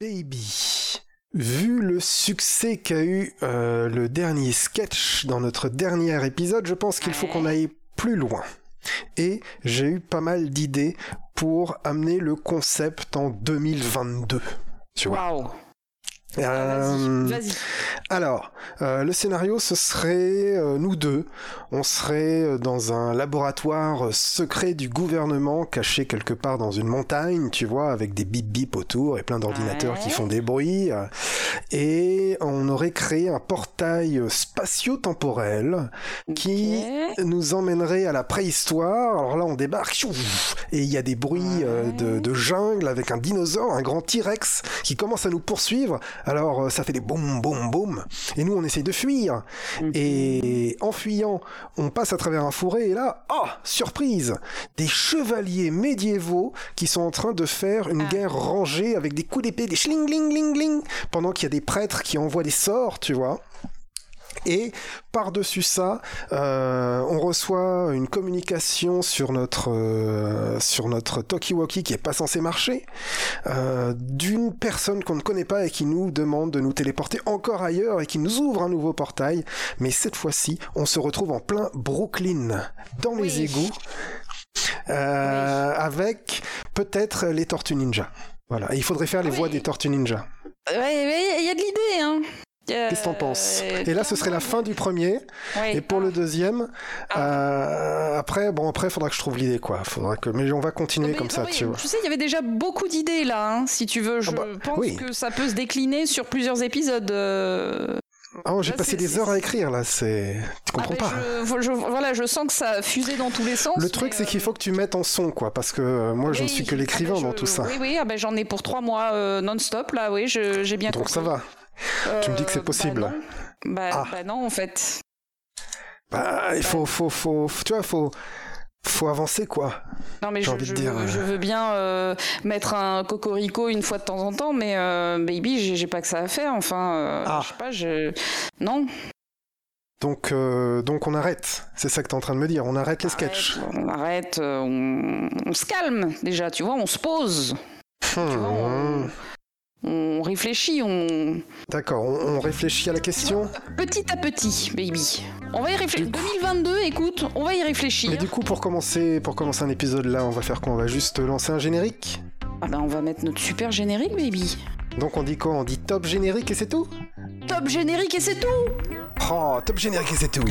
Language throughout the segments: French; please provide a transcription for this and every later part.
Baby. Vu le succès qu'a eu euh, le dernier sketch dans notre dernier épisode, je pense qu'il faut qu'on aille plus loin. Et j'ai eu pas mal d'idées pour amener le concept en 2022. Tu vois. Euh, Vas-y. alors, euh, le scénario, ce serait euh, nous deux. On serait euh, dans un laboratoire secret du gouvernement, caché quelque part dans une montagne, tu vois, avec des bip bip autour et plein d'ordinateurs qui font des bruits. et on aurait créé un portail spatio-temporel qui nous emmènerait à la préhistoire. Alors là, on débarque, et il y a des bruits euh, de, de jungle avec un dinosaure, un grand T-Rex qui commence à nous poursuivre. Alors euh, ça fait des boum, boum, boum. Et nous, on essaye de fuir. Et en fuyant, on passe à travers un fourré. Et là, oh, surprise Des chevaliers médiévaux qui sont en train de faire une Ah. guerre rangée avec des coups d'épée, des schling, ling, ling, ling, pendant qu'il y a des prêtres qui envoient des sorts, tu vois. Et par-dessus ça, euh, on reçoit une communication sur notre euh, sur notre talkie-walkie qui est pas censé marcher euh, d'une personne qu'on ne connaît pas et qui nous demande de nous téléporter encore ailleurs et qui nous ouvre un nouveau portail. Mais cette fois-ci, on se retrouve en plein Brooklyn, dans les Oui. égouts, euh, avec peut-être les Tortues Ninja. Voilà, Et il faudrait faire les Oui. voix des Tortues Ninja. Ouais, il y a de l'idée, hein. Euh, Qu'est-ce que t'en penses Et là, ce serait la fin du premier. Ouais. Et pour le deuxième, euh, après, bon, après, faudra que je trouve l'idée, quoi. Faudra que, mais on va continuer Mais comme ça, oui, tu vois. Tu sais, il y avait déjà beaucoup d'idées là, hein, si tu veux. Je Ah bah, pense oui. que ça peut se décliner sur plusieurs épisodes. euh. Oh, j'ai passé des heures à écrire, là. C'est, tu Ah, comprends pas. je, voilà, je sens que ça a fusé dans tous les sens. Le truc, c'est qu'il euh, faut que tu mettes en son, quoi, parce que euh, moi, je ne suis que Ah, l'écrivain dans je- tout ça. Oui, oui, ah, ben, j'en ai pour trois mois euh, non-stop là, oui, je- j'ai bien Donc compris. ça va. Tu me dis que c'est Euh, possible. Bah non, bah, Ah. bah non, en fait. Bah, il faut, faut, faut, tu vois, faut, faut avancer, quoi. Non, mais je, envie de dire, euh, je veux bien euh, mettre un cocorico une fois de temps en temps, mais euh, baby, j'ai pas que ça à faire. Enfin, euh, Ah. je sais pas, je. Non. Donc, euh, donc on arrête. C'est ça que t'es en train de me dire. On arrête les sketchs. On arrête, euh, on, on se calme déjà, tu vois, on se pose, tu vois, Hmm. on, on réfléchit, on D'accord, on, on réfléchit à la question. petit à petit, baby. On va y réfléchir. Du coup- 2022, écoute, on va y réfléchir. Mais du coup, pour commencer, pour commencer un épisode là, on va faire quoi? On va juste lancer un générique? Ah ben, on va mettre notre super générique, baby. Donc on dit quoi? On dit top générique et c'est tout? Top générique et c'est tout. Oh, top générique et c'est tout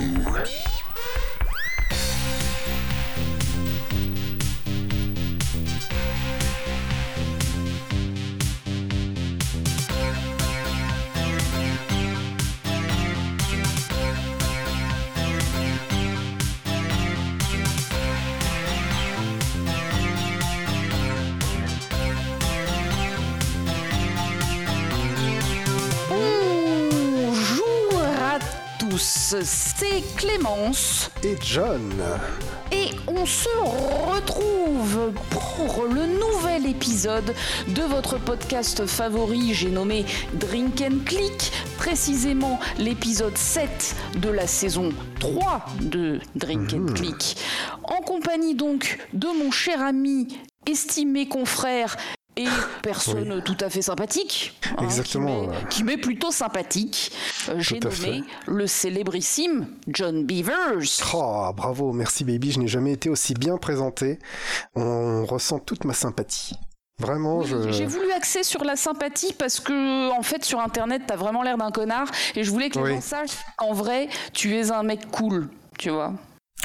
c'est Clémence. Et John Et on se retrouve pour le nouvel épisode de votre podcast favori, j'ai nommé Drink and Click, précisément l'épisode 7 de la saison 3 de Drink and Click. En compagnie donc de mon cher ami, estimé confrère et personne tout à fait sympathique. hein, Exactement, Qui m'est- plutôt sympathique. Euh, J'ai nommé le célébrissime John Beavers. Oh, bravo, merci baby, je n'ai jamais été aussi bien présenté. On ressent toute ma sympathie. Vraiment, Oui, je... J'ai voulu axer sur la sympathie parce que, en fait, sur Internet, t'as vraiment l'air d'un connard et je voulais que les Oui. gens sachent qu'en vrai, tu es un mec cool, tu vois.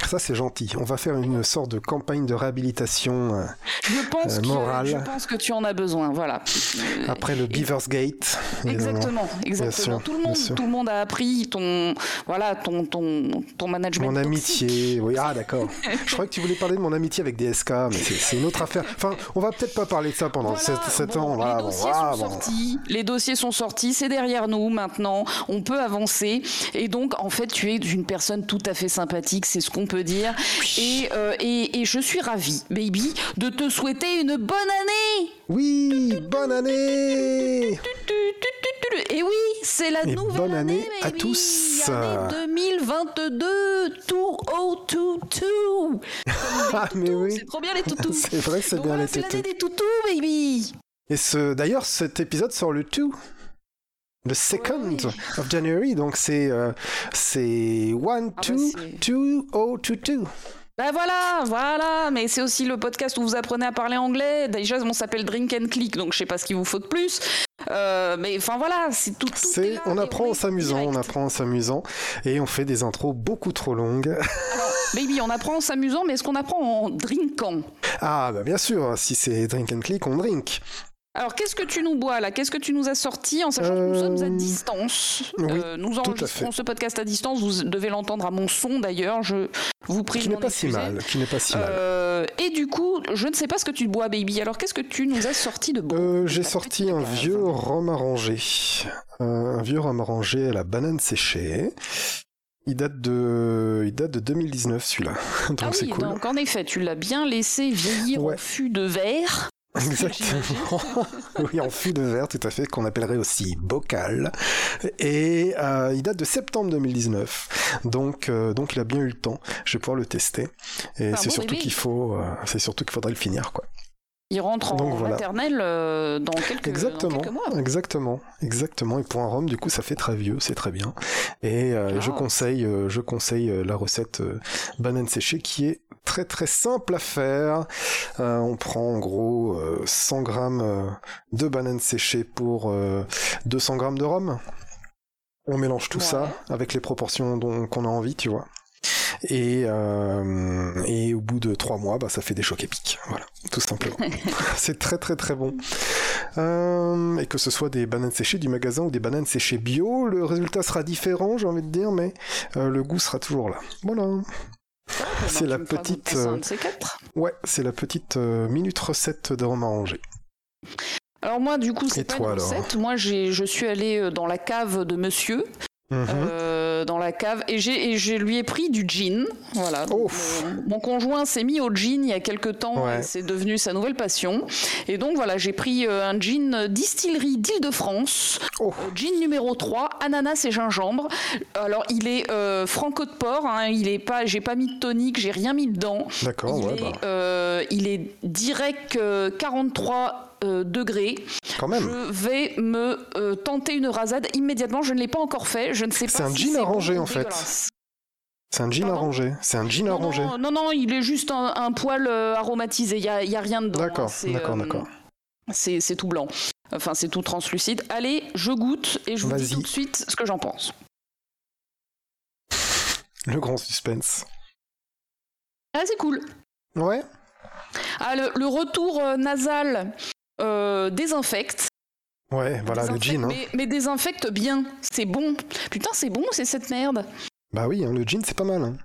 Ça c'est gentil. On va faire une sorte de campagne de réhabilitation euh, Je pense, Euh, que, morale. je pense que tu en as besoin, voilà. Euh, après le Beavers Gate. Exactement, exactement. sûr, tout le monde, sûr. tout le monde a appris ton, voilà, ton, ton, ton management. Mon toxique. amitié, oui, ah d'accord. Je crois que tu voulais parler de mon amitié avec DSK, mais c'est une autre affaire. Enfin, on va peut-être pas parler de ça pendant Voilà, 7, bon, ans. Les dossiers voilà, sont bon. sortis, les dossiers sont sortis, c'est derrière nous maintenant, on peut avancer. Et donc, en fait, tu es une personne tout à fait sympathique, c'est ce qu'on peut dire. Et, euh, et, et je suis ravie, baby, de te souhaiter une bonne année. Oui, bonne année. Et oui, c'est la Et nouvelle bonne année à baby. tous. Année 2022, 2022. Ah mais oui, C'est trop bien les toutous. c'est vrai que c'est bien les c'est l'année des toutous, baby. Et ce, d'ailleurs, cet épisode sort le 2. Le second of January, donc c'est euh, c'est 1, 2, 2, 0, 2, 2. Ben voilà, voilà, mais c'est aussi le podcast où vous apprenez à parler anglais. Déjà, on s'appelle Drink and Click, donc je sais pas ce qu'il vous faut de plus. Euh, mais enfin voilà, c'est tout. c'est, on apprend en s'amusant, on apprend en s'amusant, et on fait des intros beaucoup trop longues. Alors, baby, on apprend en s'amusant, mais est-ce qu'on apprend en drinkant? Ah bah bien sûr, si c'est Drink and Click, on drink. Alors, qu'est-ce que tu nous bois là? Qu'est-ce que tu nous as sorti en sachant que nous sommes à euh, distance euh, Nous enregistrons ce podcast à distance. Vous devez l'entendre à mon son d'ailleurs. Je vous prie. Qui n'est pas si mal. Qui n'est pas si mal. Euh, et du coup, je ne sais pas ce que tu bois, baby. Alors, qu'est-ce que tu nous as sorti de beau J'ai sorti un vieux rhum arrangé. un vieux rhum arrangé à la banane séchée. Il date de, il date de 2019 celui-là. donc ah oui, donc en effet, tu l'as bien laissé vieillir au fût de verre. Exactement. oui, en fût de verre, tout à fait, qu'on appellerait aussi bocal. Et euh, il date de septembre 2019. Donc, euh, donc il a bien eu le temps. Je vais pouvoir le tester. Et c'est surtout qu'il faut, euh, c'est surtout qu'il faudrait le finir, quoi. Il rentre en maternelle dans, quelques, exactement, mois. Exactement, exactement. Et pour un rhum, du coup, ça fait très vieux, c'est très bien. Et je ah. conseille, je conseille la recette banane séchée qui est très très simple à faire. Euh, on prend en gros 100 euh, grammes euh, de bananes séchées pour 200 grammes de rhum. On mélange tout ça avec les proportions qu'on a envie, tu vois. Et, et au bout de trois mois, bah, ça fait des chocs épiques. Voilà, tout simplement. c'est très très très bon. et que ce soit des bananes séchées du magasin ou des bananes séchées bio, le résultat sera différent, j'ai envie de dire, mais le goût sera toujours là. Voilà. C'est la petite. Euh, ouais, c'est la petite euh, minute recette de rhum Alors moi, du coup, c'est pas une recette. Moi, je suis allé euh, dans la cave de Monsieur Mhm. Euh, dans la cave. Et j'ai je lui ai pris du gin. Voilà. Mon conjoint s'est mis au gin il y a quelques temps et c'est devenu sa nouvelle passion. Et donc voilà j'ai pris euh, un gin distillerie d'Île-de-France. Oh. euh, gin numéro 3 ananas et gingembre. Alors il est franco de porc hein, il est pas j'ai pas mis de tonique j'ai rien mis dedans. D'accord il, bah. il est direct 43 euh, degrés. Je vais me euh, tenter une rasade immédiatement. Je ne l'ai pas encore fait. Je ne sais pas. C'est un jean arrangé en fait. C'est un jean arrangé. C'est un jean arrangé. Non, non, il est juste un, poil euh, aromatisé. Il n'y a, y a, rien dedans. D'accord, d'accord, d'accord. C'est tout blanc. Enfin, c'est tout translucide. Allez, je goûte et je vous dis tout de suite ce que j'en pense. Le grand suspense. Ah, c'est cool. Ouais. Ah, le retour nasal euh, désinfecte. Ouais, voilà, le jean. Hein. Mais, désinfecte bien, c'est bon. Putain, c'est bon, c'est cette merde. Bah oui, hein, le jean, c'est pas mal. Hein.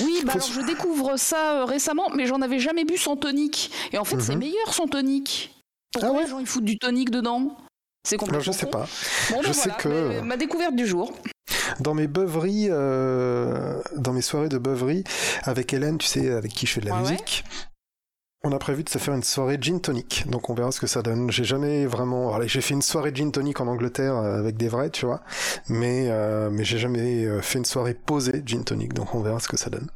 Oui, bah alors je découvre ça euh, récemment, mais j'en avais jamais bu sans tonique. Et en fait, c'est mhm. meilleur sans tonique. Pourquoi ah ouais les gens ils foutent du tonique dedans? C'est complètement. je sais pas. Bon, je sais que ma découverte du jour. Dans mes beuveries, euh, dans mes soirées de beuverie avec Hélène, tu sais, avec qui je fais de la musique. On a prévu de se faire une soirée gin tonic, donc on verra ce que ça donne. J'ai jamais vraiment, j'ai fait une soirée gin tonic en Angleterre euh, avec des vrais, tu vois, mais euh, mais j'ai jamais euh, fait une soirée posée gin tonic, donc on verra ce que ça donne.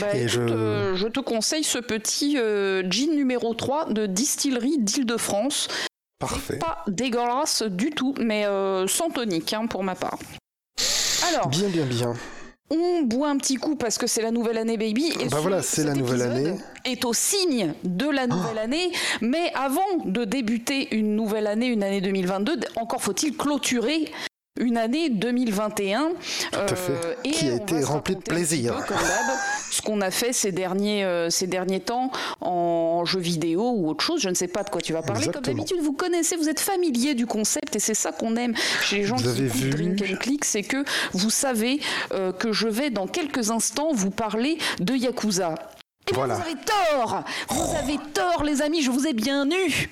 Bah, Et je... je... te conseille ce petit gin numéro 3 de distillerie d'Île-de-France. Parfait. Pas dégueulasse du tout, mais sans tonique hein, pour ma part. Alors. Bien, bien, bien on boit un petit coup parce que c'est la nouvelle année, baby. Et bah voilà, c'est la nouvelle année. Est au signe de la nouvelle ah. année. Mais avant de débuter une nouvelle année, une année 2022, encore faut-il clôturer une année 2021 Tout à fait. Euh, qui a été remplie de plaisir. ce qu'on a fait ces derniers, euh, ces derniers temps en jeu vidéo ou autre chose. Je ne sais pas de quoi tu vas parler. Comme d'habitude, vous connaissez, vous êtes familier du concept et c'est ça qu'on aime chez les gens qui vu... Drink and Click, c'est que vous savez euh, que je vais dans quelques instants vous parler de Yakuza. Et voilà. vous avez tort Vous avez tort, les amis, je vous ai bien eu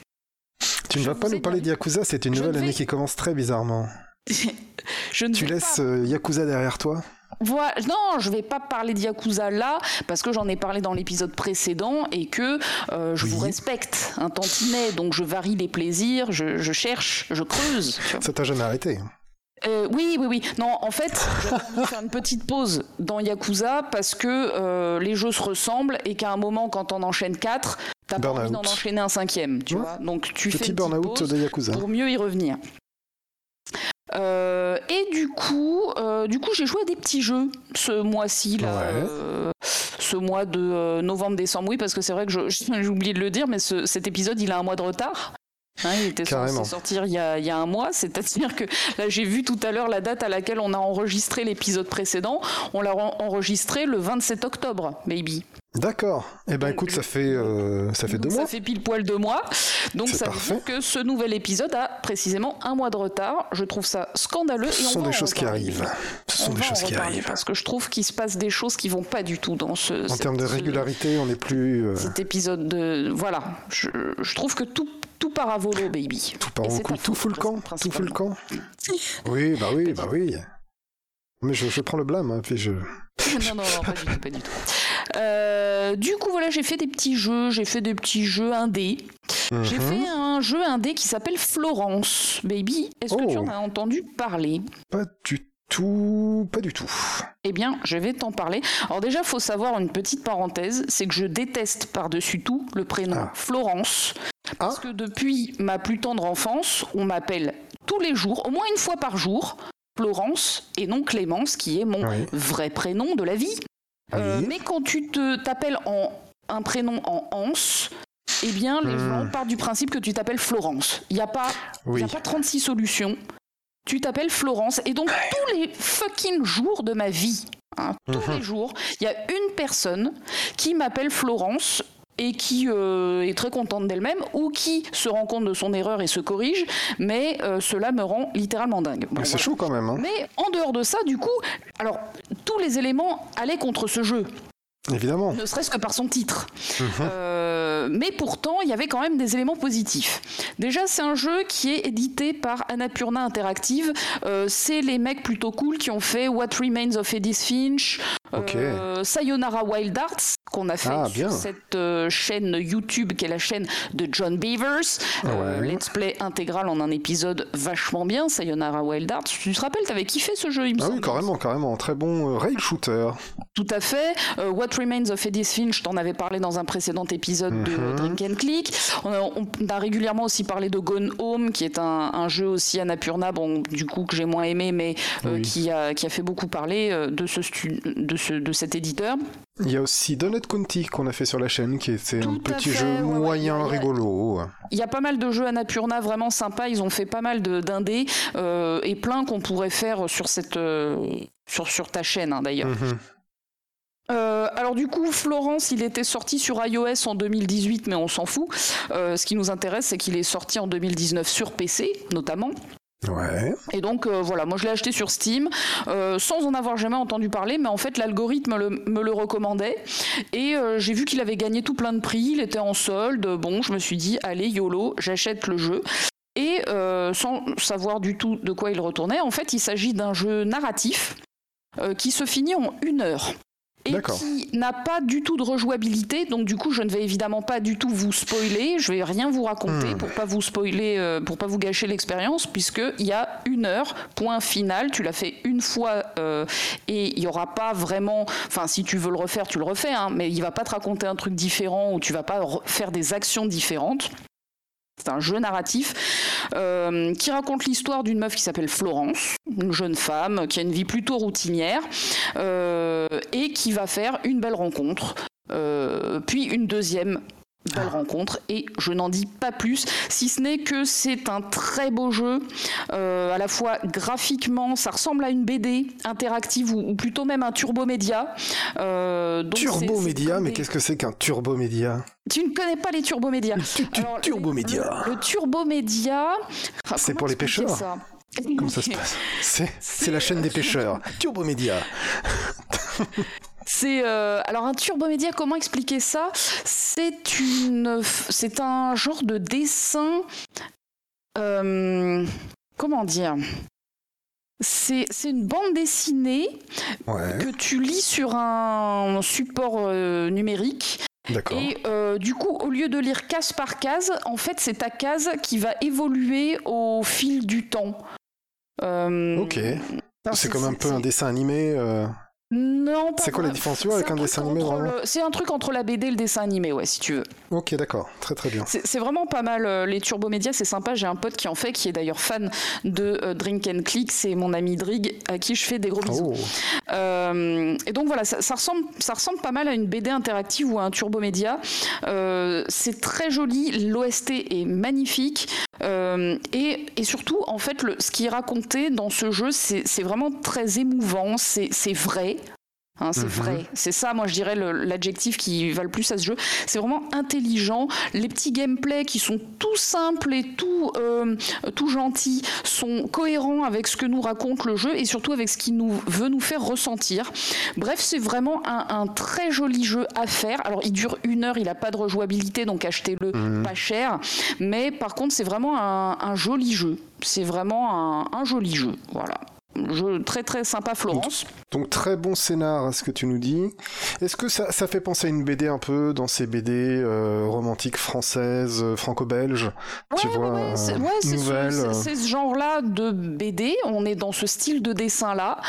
Tu ne vas pas nous parler de Yakuza, c'est une nouvelle année qui commence très bizarrement. je ne tu laisses euh, Yakuza derrière toi voilà. Non, je vais pas parler de Yakuza là, parce que j'en ai parlé dans l'épisode précédent et que euh, je vous respecte un tantinet, donc je varie les plaisirs, je, cherche, je creuse. Ça t'a jamais arrêté euh, oui, oui, oui. Non, en fait, envie de faire une petite pause dans Yakuza parce que les jeux se ressemblent et qu'à un moment, quand on enchaîne quatre, t'as pas envie d'en enchaîner un cinquième, tu vois. Donc tu fais Petit une petite burn-out pause de Yakuza. pour mieux y revenir. Euh, et du coup, euh, du coup, j'ai joué à des petits jeux ce mois-ci là, Ouais. euh, ce mois de novembre-décembre. Oui, parce que c'est vrai que j'ai oublié de le dire, mais ce- cet épisode, il a un mois de retard. Hein, il était censé sortir il y, a, il y a un mois, c'est-à-dire que là j'ai vu tout à l'heure la date à laquelle on a enregistré l'épisode précédent. On l'a en- enregistré le 27 octobre, baby. D'accord. Eh ben écoute, ça fait euh, ça fait Donc deux ça mois. fait pile poil deux mois. Donc ça parfait. veut dire que ce nouvel épisode a précisément un mois de retard. Je trouve ça scandaleux. Ce et on sont des en choses qui arrivent. Ce On sont des en choses qui arrivent. Parce que je trouve qu'il se passe des choses qui vont pas du tout dans ce. En cette- termes de régularité, on n'est plus euh, Cet épisode de. Voilà. Je, je trouve que tout, tout part à volo, baby. tout par Et au c'est coup, ta tout fout le camp, tout fout le camp. Oui, bah oui, bah oui. Mais je, je prends le blâme, hein, puis je. non, non, non, pas du tout, pas du tout. Euh, du coup, voilà, j'ai fait des petits jeux, j'ai fait des petits jeux indés. J'ai Mhm. fait un jeu indé qui s'appelle Florence, baby. Est-ce que tu Oh. en as entendu parler? Pas du tout, pas du tout. Eh bien, je vais t'en parler. Alors déjà, faut savoir une petite parenthèse, c'est que je déteste par-dessus tout le prénom Ah. Florence, parce Ah. que depuis ma plus tendre enfance, on m'appelle tous les jours, au moins une fois par jour, Florence et non Clémence, qui est mon Oui. vrai prénom de la vie. Euh, Oui. mais quand tu te t'appelles en un prénom en Anse, eh bien, les Hmm. gens partent du principe que tu t'appelles Florence. Il n'y a pas Oui. a pas 36 solutions. Tu t'appelles Florence. Et donc, tous les fucking jours de ma vie, hein, tous Mhm. les jours, il y a une personne qui m'appelle Florence et qui euh, est très contente d'elle-même ou qui se rend compte de son erreur et se corrige, mais euh, cela me rend littéralement dingue. Bon, C'est voilà. chaud quand même, hein. Mais en dehors de ça, du coup, alors tous les éléments allaient contre ce jeu évidemment. ne serait-ce que par son titre. Mhm. Euh, mais pourtant, il y avait quand même des éléments positifs. Déjà, c'est un jeu qui est édité par Annapurna Interactive. Euh, c'est les mecs plutôt cool qui ont fait What Remains of Edith Finch, euh, Sayonara Wild Arts, qu'on a fait Ah, sur cette chaîne YouTube qui est la chaîne de John Beavers. Ouais. let's play intégral en un épisode vachement bien, Sayonara Wild Arts. Tu te rappelles, t'avais kiffé ce jeu, il me Ah oui, carrément, carrément. Très bon rail shooter. Tout à fait. What Remains of Edith Finch, je t'en avais parlé dans un précédent épisode de Mhm. Drink and Click. On a, on a régulièrement aussi parlé de Gone Home, qui est un, un jeu aussi Annapurna, bon, du coup que j'ai moins aimé, mais euh, Oui. qui, a, qui a fait beaucoup parler euh, de, ce stu- de, ce, de cet éditeur. Il y a aussi Donut County qu'on a fait sur la chaîne, qui était un Tout petit fait, jeu ouais, moyen rigolo. Il y a pas mal de jeux Annapurna vraiment sympas. Ils ont fait pas mal de- d'indés euh, et plein qu'on pourrait faire sur, cette, euh, sur, sur ta chaîne hein, d'ailleurs. Mhm. Euh, alors du coup, Florence, il était sorti sur iOS en 2018, mais on s'en fout. Euh, ce qui nous intéresse, c'est qu'il est sorti en 2019 sur PC, notamment. Ouais. Et donc euh, voilà, moi je l'ai acheté sur Steam euh, sans en avoir jamais entendu parler, mais en fait l'algorithme le- me le recommandait et euh, j'ai vu qu'il avait gagné tout plein de prix, il était en solde. Bon, je me suis dit allez YOLO, j'achète le jeu. Et sans savoir du tout de quoi il retournait, en fait il s'agit d'un jeu narratif qui se finit en une heure. Et qui n'a pas du tout de rejouabilité, donc du coup je ne vais évidemment pas du tout vous spoiler, je vais rien vous raconter Hmm. pour pas vous spoiler, euh, pour pas vous gâcher l'expérience, puisque il y a une heure, point final, tu l'as fait une fois euh, et il y aura pas vraiment, enfin si tu veux le refaire, tu le refais, hein, mais il va pas te raconter un truc différent ou tu vas pas re- faire des actions différentes. C'est un jeu narratif euh, qui raconte l'histoire d'une meuf qui s'appelle Florence, une jeune femme qui a une vie plutôt routinière euh, et qui va faire une belle rencontre, euh, puis une deuxième belle rencontre et je n'en dis pas plus si ce n'est que c'est un très beau jeu euh, à la fois graphiquement ça ressemble à une BD interactive ou, ou plutôt même un turbo média euh, donc Turbo Média, mais qu'est-ce que c'est qu'un Turbo Média? Tu ne connais pas les turbomédias. Tu- tu- Alors, Turbo Média. Le, le turbomédia. ah, C'est pour les pêcheurs. ça? Comment ça se passe? C'est c'est la chaîne des pêcheurs. Turbo Média. C'est euh, alors un turbomédia. Comment expliquer ça? C'est une, c'est un genre de dessin. euh, comment dire? C'est, c'est une bande dessinée Ouais, que tu lis sur un support euh, numérique d'accord. Et euh, du coup, au lieu de lire case par case, en fait, c'est ta case qui va évoluer au fil du temps. Ok. C'est comme un peu un dessin animé. Non, pas C'est quoi la différence tu vois, avec un truc dessin animé le- C'est un truc entre la BD et le dessin animé, ouais, si tu veux. Ok, d'accord, très très bien. C'est vraiment pas mal. euh, Les turbomédias, c'est sympa. J'ai un pote qui en fait, qui est d'ailleurs fan de euh, Drink and Click. C'est mon ami Drig, à qui je fais des gros bisous. Oh, Euh, et donc voilà, ça, ça ressemble, ça ressemble pas mal à une BD interactive ou à un turbomédia. Euh, c'est très joli, l'OST est magnifique. euh, et, et surtout, en fait, le, ce qui est raconté dans ce jeu, c'est vraiment très émouvant, c'est vrai. Hein, c'est Mhm. vrai, c'est ça, moi je dirais l'adjectif qui va le plus à ce jeu. C'est vraiment intelligent. Les petits gameplays qui sont tout simples et tout, euh, tout gentils sont cohérents avec ce que nous raconte le jeu et surtout avec ce qu'il nous veut nous faire ressentir. Bref, c'est vraiment un, un très joli jeu à faire. Alors il dure une heure, il n'a pas de rejouabilité, donc achetez-le Mhm. pas cher. Mais par contre, c'est vraiment un, un joli jeu. C'est vraiment un, un joli jeu. Voilà. Très très sympa, Florence. Donc très bon scénar à ce que tu nous dis. Est-ce que ça, ça fait penser à une BD un peu dans ces BD euh, romantiques françaises, euh, franco-belges Tu Ouais, vois, ouais, c'est euh, ouais, c'est ce, genre-là de BD. On est dans ce style de dessin-là.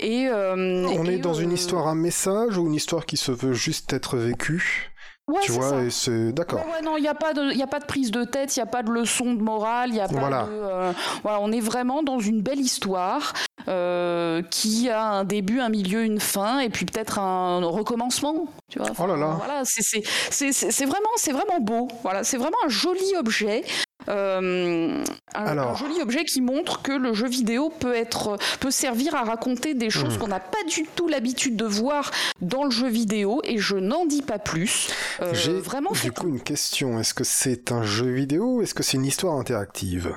Et, euh, On et, est dans une histoire à message ou une histoire qui se veut juste être vécue? Ouais, Tu vois, ça. et c'est d'accord. Ouais, ouais, non, il n'y a, pas de- y a pas de prise de tête, il n'y a pas de leçon de morale, il a pas Voilà. de. euh, voilà, on est vraiment dans une belle histoire euh, qui a un début, un milieu, une fin, et puis peut-être un recommencement. Tu vois Oh là là. Voilà, c'est vraiment, c'est vraiment beau. Voilà, c'est vraiment un joli objet. Euh, un, Alors. un joli objet qui montre que le jeu vidéo peut être peut servir à raconter des choses Mhm. qu'on n'a pas du tout l'habitude de voir dans le jeu vidéo et je n'en dis pas plus. Euh, J'ai vraiment du coup une question. Est-ce que c'est un jeu vidéo ou est-ce que c'est une histoire interactive?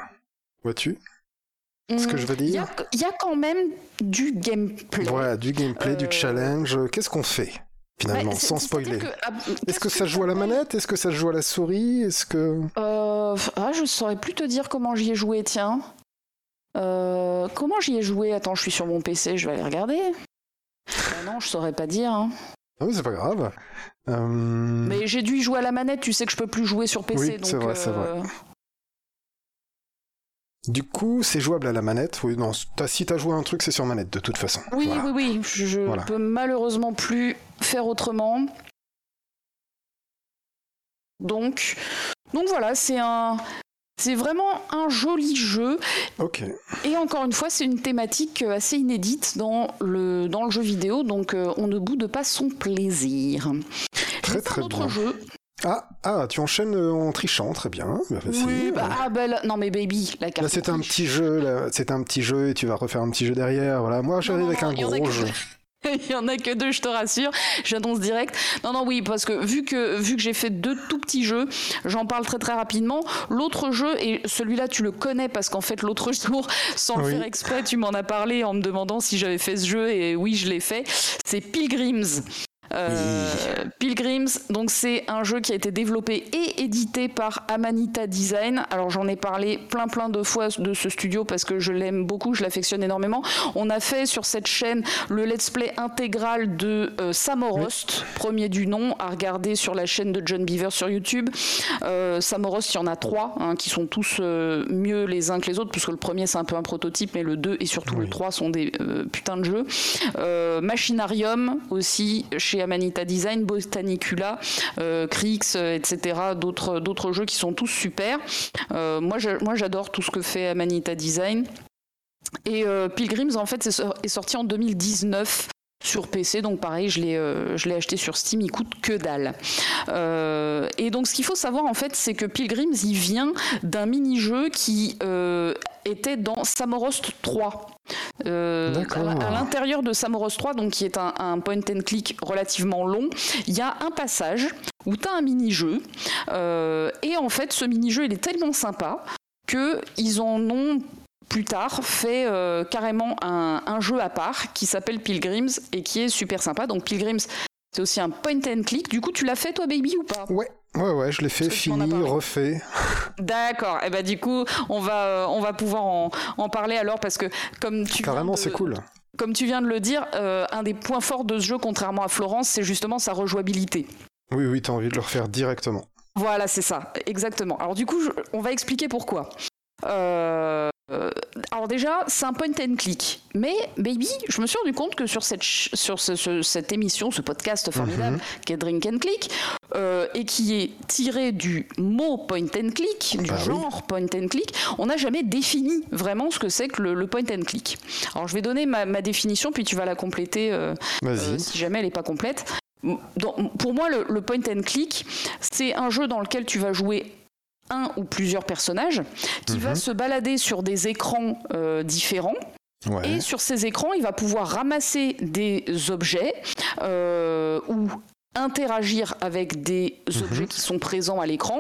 Vois-tu? Ce que je veux y, dire il y a quand même du gameplay. Voilà, du gameplay, du Euh, challenge. Qu'est-ce qu'on fait? Finalement, Ouais, c'est- sans spoiler que, ah, Est-ce qu'est-ce que ça joue à la manette? Est-ce que ça joue à la souris? Est-ce que euh, Ah, je saurais plus te dire comment j'y ai joué, tiens. Euh, comment j'y ai joué? Attends, je suis sur mon PC, je vais aller regarder. Bah non, je saurais pas dire. hein. Ah oui, c'est pas grave. Euh, Mais j'ai dû y jouer à la manette, tu sais que je peux plus jouer sur PC. Oui, c'est vrai, c'est vrai. Du coup, c'est jouable à la manette? Oui, non, t'as- si t'as joué à un truc, c'est sur manette de toute façon. Oui, Voilà. oui, oui. Je, je Voilà. peux malheureusement plus faire autrement. Donc, donc voilà, c'est un, c'est vraiment un joli jeu. Ok. Et encore une fois, c'est une thématique assez inédite dans le, dans le jeu vidéo, donc euh, on ne boude pas son plaisir. Très, très un autre bien. jeu. Ah, ah, tu enchaînes euh, en trichant, très bien. Bah. Oui, bah, ah, bah, là- non mais baby, la carte. Là, c'est un petit jeu, c'est un petit jeu et tu vas refaire un petit jeu derrière. Voilà, moi, j'arrive avec un gros jeu. Il y en a que deux, je te rassure. J'annonce direct. Non, non, oui, parce que vu que vu que j'ai fait deux tout petits jeux, j'en parle très très rapidement. L'autre jeu et celui-là, tu le connais parce qu'en fait l'autre jour, sans le faire exprès, tu m'en as parlé en me demandant si j'avais fait ce jeu et oui, je l'ai fait. C'est Pilgrims. Euh, Pilgrims, donc c'est un jeu qui a été développé et édité par Amanita Design. Alors j'en ai parlé plein plein de fois de ce studio parce que je l'aime beaucoup, je l'affectionne énormément. On a fait sur cette chaîne le let's play intégral de euh, Samorost, premier du nom, à regarder sur la chaîne de John Beaver sur YouTube. Euh, Samorost, il y en a trois hein, qui sont tous mieux les uns que les autres, puisque le premier c'est un peu un prototype, mais le 2 et surtout Oui. le 3 sont des putains de jeux. Machinarium aussi chez Amanita Design, Botanicula, euh, Crix, euh, etc. D'autres jeux qui sont tous super. Euh, moi, j'adore tout ce que fait Amanita Design. Et Pilgrims, en fait, est sorti en 2019 sur PC, donc pareil, je l'ai euh, je l'ai acheté sur Steam, il coûte que dalle. Euh, et donc, ce qu'il faut savoir, en fait, c'est que Pilgrims, il vient d'un mini-jeu qui euh, était dans Samorost 3. Euh, D'accord. à, à l'intérieur de Samorost 3, donc qui est un, un point and click relativement long, il y a un passage où tu as un mini-jeu. Euh, et en fait, ce mini-jeu, il est tellement sympa qu'ils en ont plus tard fait euh, carrément un, un jeu à part qui s'appelle Pilgrims et qui est super sympa. Donc Pilgrims, c'est aussi un point and click. Du coup, tu l'as fait toi, baby, ou pas? Ouais, ouais, ouais, je l'ai fait, fini, refait. D'accord. Et ben du coup, on va euh, on va pouvoir en, en parler alors parce que comme tu Carrément, c'est cool. Comme tu viens de le dire, euh, un des points forts de ce jeu, contrairement à Florence, c'est justement sa rejouabilité. Oui, oui, t'as envie de le refaire directement. Voilà, c'est ça, exactement. Alors du coup, je- on va expliquer pourquoi. Euh, euh, alors déjà, c'est un point and click. Mais, baby, je me suis rendu compte que sur cette, sur cette émission, ce podcast formidable mhm. qui est Drink and Click, euh, et qui est tiré du mot point and click, du bah genre point and click, on n'a jamais défini vraiment ce que c'est que le, point and click. Alors je vais donner ma, définition, puis tu vas la compléter euh, si jamais elle n'est pas complète. pour moi, le, le point and click, c'est un jeu dans lequel tu vas jouer un ou plusieurs personnages, qui va mhm. se balader sur des écrans euh, différents. Et sur ces écrans, il va pouvoir ramasser des objets euh, ou interagir avec des mhm. objets qui sont présents à l'écran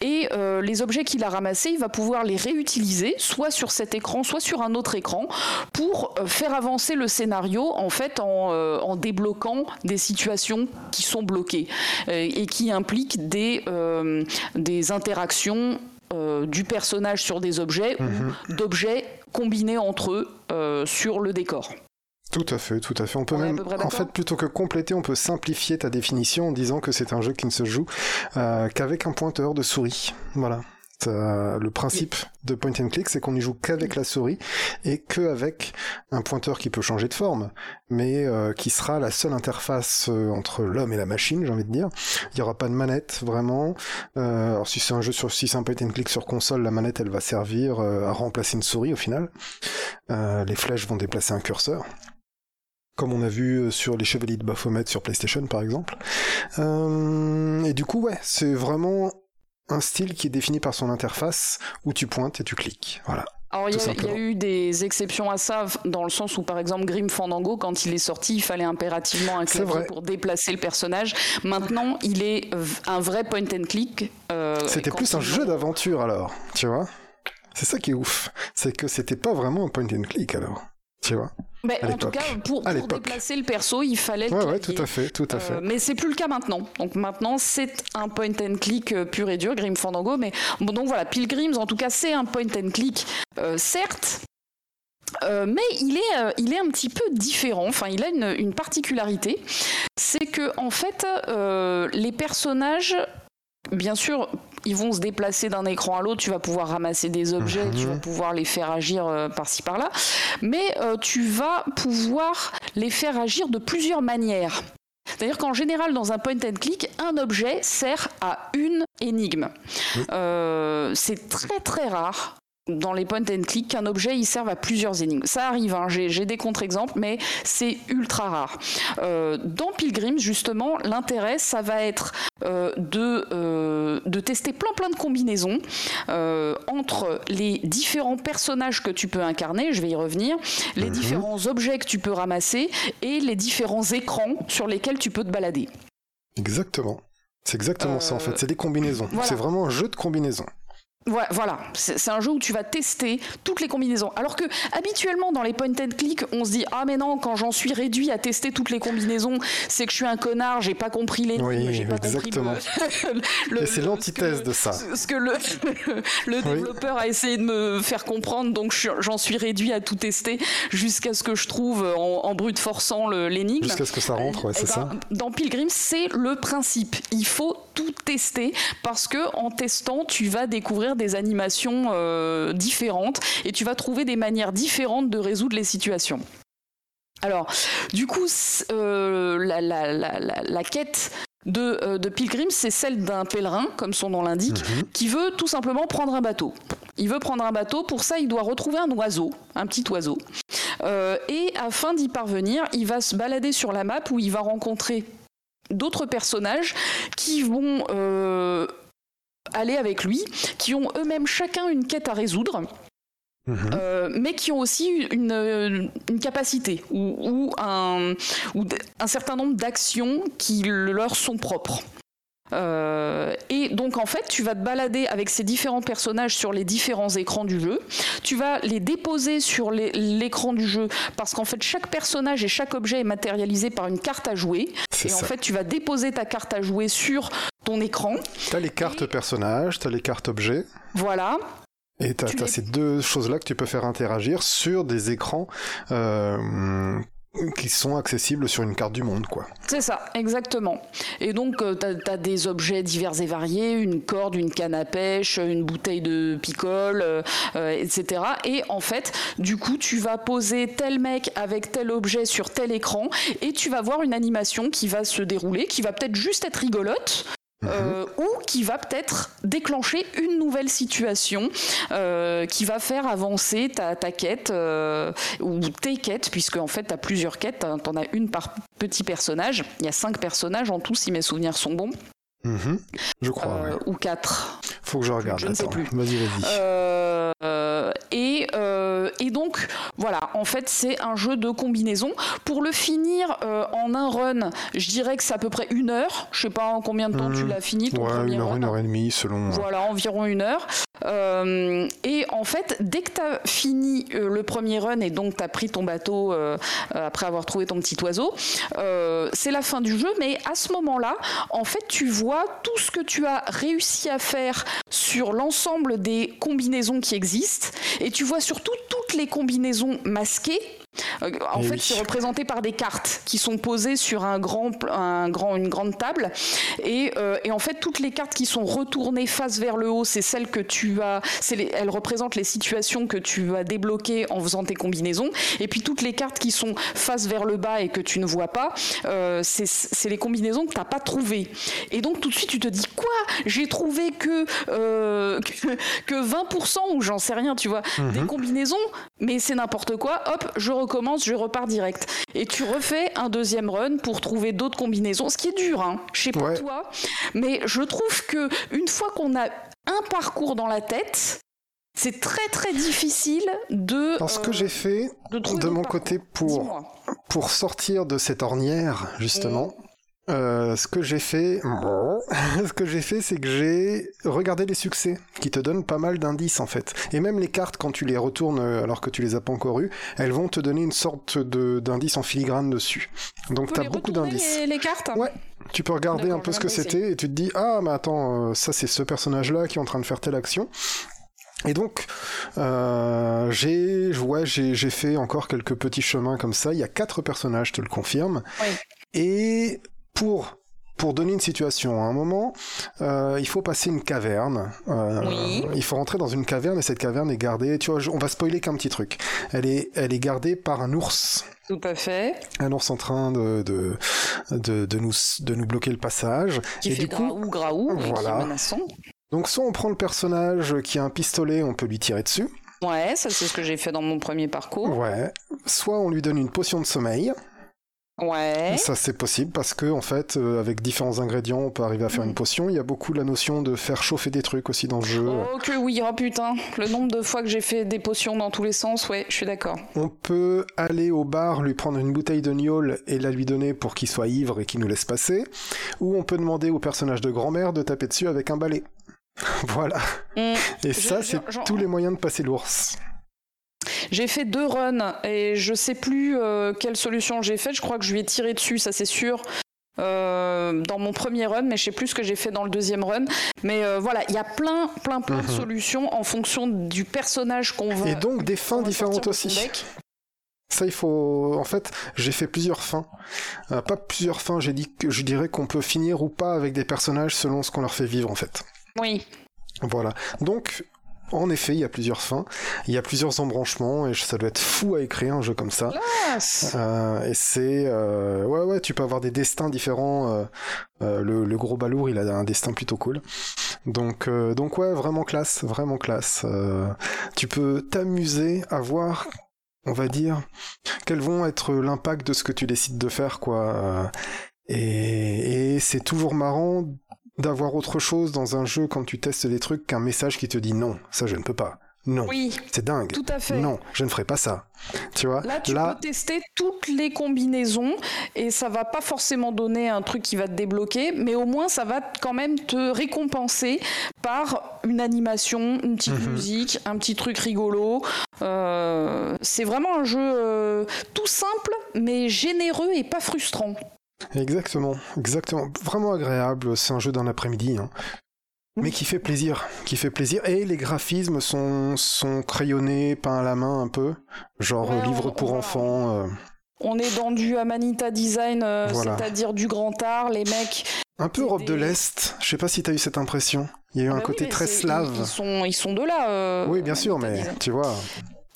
et euh, les objets qu'il a ramassés, il va pouvoir les réutiliser soit sur cet écran, soit sur un autre écran pour euh, faire avancer le scénario en fait en, euh, en débloquant des situations qui sont bloquées et qui impliquent des, des interactions du personnage sur des objets ou mhm. d'objets combinés entre eux sur le décor. Tout à fait, tout à fait. On peut même, en fait, plutôt que compléter, on peut simplifier ta définition en disant que c'est un jeu qui ne se joue euh, qu'avec un pointeur de souris. Voilà. le principe de point and click, c'est qu'on n'y joue qu'avec la souris et qu'avec un pointeur qui peut changer de forme, mais euh, qui sera la seule interface euh, entre l'homme et la machine, j'ai envie de dire. Il n'y aura pas de manette vraiment. alors si c'est un jeu sur, si c'est un point and click sur console, la manette elle va servir à remplacer une souris au final. les flèches vont déplacer un curseur comme on a vu euh, sur les Chevaliers de Baphomet sur PlayStation par exemple. Euh, et du coup, ouais, c'est vraiment un style qui est défini par son interface où tu pointes et tu cliques. Voilà. Alors il y, a eu des exceptions à ça dans le sens où par exemple Grim Fandango quand il est sorti il fallait impérativement un clavier pour déplacer le personnage. Maintenant il est un vrai point and click. Euh, c'était plus un jeu d'aventure alors, tu vois? C'est ça qui est ouf, c'est que c'était pas vraiment un point and click alors, tu vois. Mais en tout cas, pour, déplacer le perso, il fallait. Ouais, ouais, tout à fait, tout à fait. Euh, mais c'est plus le cas maintenant. Donc maintenant, c'est un point and click euh, pur et dur, Grim Fandango. Mais bon, donc voilà, Pilgrims, en tout cas, c'est un point and click, euh, certes. mais il est, il est un petit peu différent. Enfin, il a une, une particularité, c'est que en fait, les personnages, bien sûr, ils vont se déplacer d'un écran à l'autre, tu vas pouvoir ramasser des objets, tu vas mhm. pouvoir les faire agir euh, par-ci par-là, mais euh, tu vas pouvoir les faire agir de plusieurs manières. C'est-à-dire qu'en général, dans un point and click, un objet sert à une énigme. Euh, c'est très très rare dans les point and click qu'un objet il serve à plusieurs énigmes. Ça arrive, hein, j'ai des contre-exemples, mais c'est ultra rare. Euh, dans Pilgrims, justement, l'intérêt, ça va être euh, de, euh, de tester plein plein de combinaisons entre les différents personnages que tu peux incarner, je vais y revenir, les mhm. différents objets que tu peux ramasser et les différents écrans sur lesquels tu peux te balader. Exactement. C'est exactement ça en fait, c'est des combinaisons. C'est vraiment un jeu de combinaisons. Voilà, c'est un jeu où tu vas tester toutes les combinaisons. Alors que habituellement dans les point and click, on se dit ah mais non, quand j'en suis réduit à tester toutes les combinaisons, c'est que je suis un connard, j'ai pas compris les. Oui, exactement. Et c'est l'antithèse de ça. Ce que le, le développeur a essayé de me faire comprendre, donc j'en suis réduit à tout tester jusqu'à ce que je trouve en, brut forçant l'énigme. Jusqu'à ce que ça rentre, ouais, c'est ben, ça. Dans Pilgrim, c'est le principe. Il faut tout tester parce que en testant, tu vas découvrir des animations euh, différentes et tu vas trouver des manières différentes de résoudre les situations. Alors, du coup, euh, la, quête de, euh, de Pilgrim, c'est celle d'un pèlerin, comme son nom l'indique, mhm. qui veut tout simplement prendre un bateau. Il veut prendre un bateau, pour ça il doit retrouver un oiseau, un petit oiseau. et afin d'y parvenir, il va se balader sur la map où il va rencontrer d'autres personnages qui vont aller avec lui, qui ont eux-mêmes chacun une quête à résoudre. Mhm. Euh, mais qui ont aussi une, capacité ou, un, ou un certain nombre d'actions qui leur sont propres. Euh, et donc en fait, tu vas te balader avec ces différents personnages sur les différents écrans du jeu. Tu vas les déposer sur l'écran du jeu parce qu'en fait, chaque personnage et chaque objet est matérialisé par une carte à jouer. Et en fait, tu vas déposer ta carte à jouer sur ton écran. Tu as les cartes personnages, tu as les cartes objets. Voilà. Et tu as, ces deux choses-là que tu peux faire interagir sur des écrans euh, qui sont accessibles sur une carte du monde, quoi. C'est ça, exactement. Et donc, euh, tu as, des objets divers et variés, une corde, une canne à pêche, une bouteille de picole, euh, euh, etc. Et en fait, du coup, tu vas poser tel mec avec tel objet sur tel écran et tu vas voir une animation qui va se dérouler, qui va peut-être juste être rigolote, euh, ou qui va peut-être déclencher une nouvelle situation euh, qui va faire avancer ta, ta quête euh, ou tes quêtes, puisque en fait tu as plusieurs quêtes, tu en as une par petit personnage, il y a cinq personnages en tout si mes souvenirs sont bons. Mhm. Je crois. Ou quatre. Faut que je regarde. Je ne sais plus. Vas-y, vas-y. et, et donc, voilà, en fait, c'est un jeu de combinaison. Pour le finir en un run, je dirais que c'est à peu près une heure. Je sais pas en combien de temps tu l'as fini. Ton ouais, une heure, une heure et demie, selon. Voilà, environ une heure. et en fait, dès que tu as fini le premier run et donc tu as pris ton bateau après avoir trouvé ton petit oiseau, c'est la fin du jeu. Mais à ce moment-là, en fait, tu vois tout ce que tu as réussi à faire sur l'ensemble des combinaisons qui existent. Et tu vois surtout toutes les combinaisons masquées en fait, c'est représenté par des cartes qui sont posées sur un grand, un grand, une grande table. Et, euh, et, en fait, toutes les cartes qui sont retournées face vers le haut, c'est celles que tu as. Les, elles représentent les situations que tu vas débloquer en faisant tes combinaisons. Et puis toutes les cartes qui sont face vers le bas et que tu ne vois pas, euh, c'est les combinaisons que tu n'as pas trouvées. Et donc tout de suite, tu te dis quoi? J'ai trouvé que, euh, que, que 20% ou j'en sais rien, tu vois, des Mhm. combinaisons, mais c'est n'importe quoi. Hop, je recommence, je repars direct. Et tu refais un deuxième run pour trouver d'autres combinaisons, ce qui est dur, hein. Je sais pas Ouais. toi, mais je trouve que une fois qu'on a un parcours dans la tête, c'est très très difficile de. Alors, ce que euh, j'ai fait de mon parcours. côté pour, pour sortir de cette ornière, justement, Mm. Euh, ce que j'ai fait, ce que j'ai fait, c'est que j'ai regardé les succès qui te donnent pas mal d'indices en fait. Et même les cartes, quand tu les retournes euh, alors que tu les as pas encore eues, elles vont te donner une sorte de d'indice en filigrane dessus. Donc t'as beaucoup d'indices. Les, les cartes Ouais. Tu peux regarder un peu ce que c'était et tu te dis ah mais attends euh, ça c'est ce personnage là qui est en train de faire telle action. Et donc, euh, j'ai ouais, j'ai j'ai fait encore quelques petits chemins comme ça. Il y a quatre personnages, je te le confirme. Oui. Et pour pour donner une situation, à un moment, euh, il faut passer une caverne. Euh, Oui. Il faut rentrer dans une caverne et cette caverne est gardée. Tu vois, on va spoiler qu'un petit truc. Elle est elle est gardée par un ours Tout à fait. un ours en train de, de, de, de nous, de nous bloquer le passage. Qui et fait du coup, graou graou et qui voilà. menaçant. donc soit on prend le personnage qui a un pistolet, on peut lui tirer dessus. Ouais, ça c'est ce que j'ai fait dans mon premier parcours. Ouais. Soit on lui donne une potion de sommeil. Ouais. Ça c'est possible parce que en fait, euh, avec différents ingrédients, on peut arriver à faire Mhm. une potion. Il y a beaucoup la notion de faire chauffer des trucs aussi dans le jeu. Oh que oui, oh putain, le nombre de fois que j'ai fait des potions dans tous les sens, ouais, je suis d'accord. On peut aller au bar, lui prendre une bouteille de gnôle et la lui donner pour qu'il soit ivre et qu'il nous laisse passer. Ou on peut demander au personnage de grand-mère de taper dessus avec un balai. voilà. Hmm. Et Je- ça, c'est tous les moyens de passer l'ours. J'ai fait deux runs et je sais plus euh, quelle solution j'ai faite. Je crois que je lui ai tiré dessus, ça c'est sûr. euh, dans mon premier run, mais je sais plus ce que j'ai fait dans le deuxième run. Mais euh, voilà, il y a plein, plein, plein de Mhm. solutions en fonction du personnage qu'on va. Et donc des fins différentes aussi. Ça, il faut. En fait, j'ai fait plusieurs fins. Euh, pas plusieurs fins. J'ai dit que je dirais qu'on peut finir ou pas avec des personnages selon ce qu'on leur fait vivre, en fait. Oui. Voilà. Donc, en effet, il y a plusieurs fins. Il y a plusieurs embranchements et ça doit être fou à écrire un jeu comme ça. Euh, et c'est euh, ouais ouais tu peux avoir des destins différents euh, euh, le, le gros balourd il a un destin plutôt cool donc euh, donc ouais vraiment classe vraiment classe Euh, tu peux t'amuser à voir on va dire quels vont être l'impact de ce que tu décides de faire quoi Euh, et, et c'est toujours marrant d'avoir autre chose dans un jeu quand tu testes des trucs qu'un message qui te dit non ça je ne peux pas non Oui, c'est dingue tout à fait. non je ne ferai pas ça tu vois Là, tu peux tester toutes les combinaisons et ça va pas forcément donner un truc qui va te débloquer, mais au moins ça va quand même te récompenser par une animation, une petite Mhm. musique, un petit truc rigolo. Euh, c'est vraiment un jeu euh, tout simple, mais généreux et pas frustrant. Exactement, exactement. Vraiment agréable. C'est un jeu d'un après-midi, hein. mais qui fait plaisir, qui fait plaisir. Et les graphismes sont sont crayonnés, peints à la main un peu, genre Ouais, livre on- pour on va- enfants. euh. On est dans du Amanita Design, euh, c'est-à-dire du grand art, les mecs. Un peu Europe de l'Est, je sais pas si tu as eu cette impression. Il y a eu un bah côté très slave. Ils, sont, ils sont de là. Euh, oui, bien sûr, mais tu vois.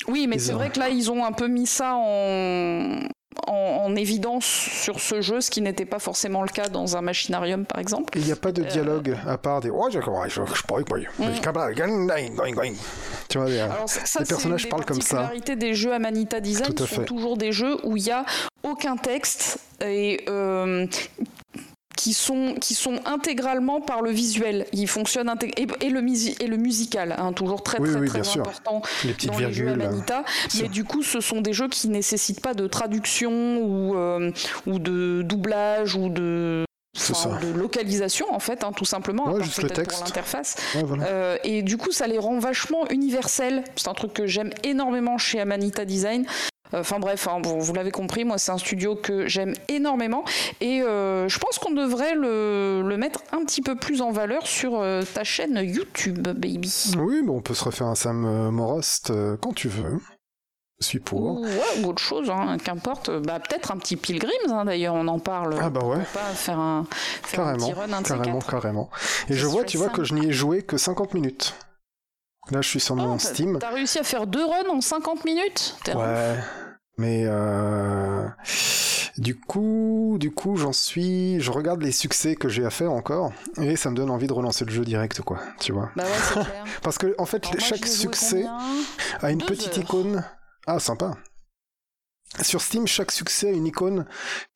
Oui, mais c'est vrai que là, ils ont un peu mis ça en, en, évidence sur ce jeu, ce qui n'était pas forcément le cas dans un machinarium, par exemple. Il n'y a pas de euh, dialogue à part des. Mm. Tu vois, les, personnages parlent comme ça. La particularité des jeux Amanita Design sont toujours des jeux où il n'y a aucun texte et euh, qui sont, qui sont intégralement par le visuel. Ils fonctionnent et, et, le, et le musical, hein, toujours très très, très important les petites dans les jeux Amanita. Mais du coup, ce sont des jeux qui nécessitent pas de traduction ou, euh, ou de doublage ou de de localisation en fait, hein, tout simplement, ouais, juste le texte. pour l'interface. Euh, et du coup, ça les rend vachement universels. C'est un truc que j'aime énormément chez Amanita Design. Enfin bref, hein, vous l'avez compris, moi c'est un studio que j'aime énormément et euh, je pense qu'on devrait le, mettre un petit peu plus en valeur sur euh, ta chaîne YouTube, baby. Oui, mais on peut se refaire un Sam euh, Morost quand tu veux. Je suis pour. Ou, ouais, ou autre chose, hein, qu'importe. Bah, peut-être un petit Pilgrims, hein, d'ailleurs, on en parle. Ah bah ouais. Pas faire un, carrément, petit run, un carrément, carrément. Et je vois, tu vois, que je n'y ai joué que 50 minutes. Là, je suis sur mon oh, Steam. T'as réussi à faire deux runs en 50 minutes Ouais. Mais euh, du coup, du coup, j'en suis, je regarde les succès que j'ai à faire encore, et ça me donne envie de relancer le jeu direct, quoi. Tu vois. Bah ouais, clair. Parce que en fait, chaque succès a une petite icône. Ah, sympa. Sur Steam, chaque succès a une icône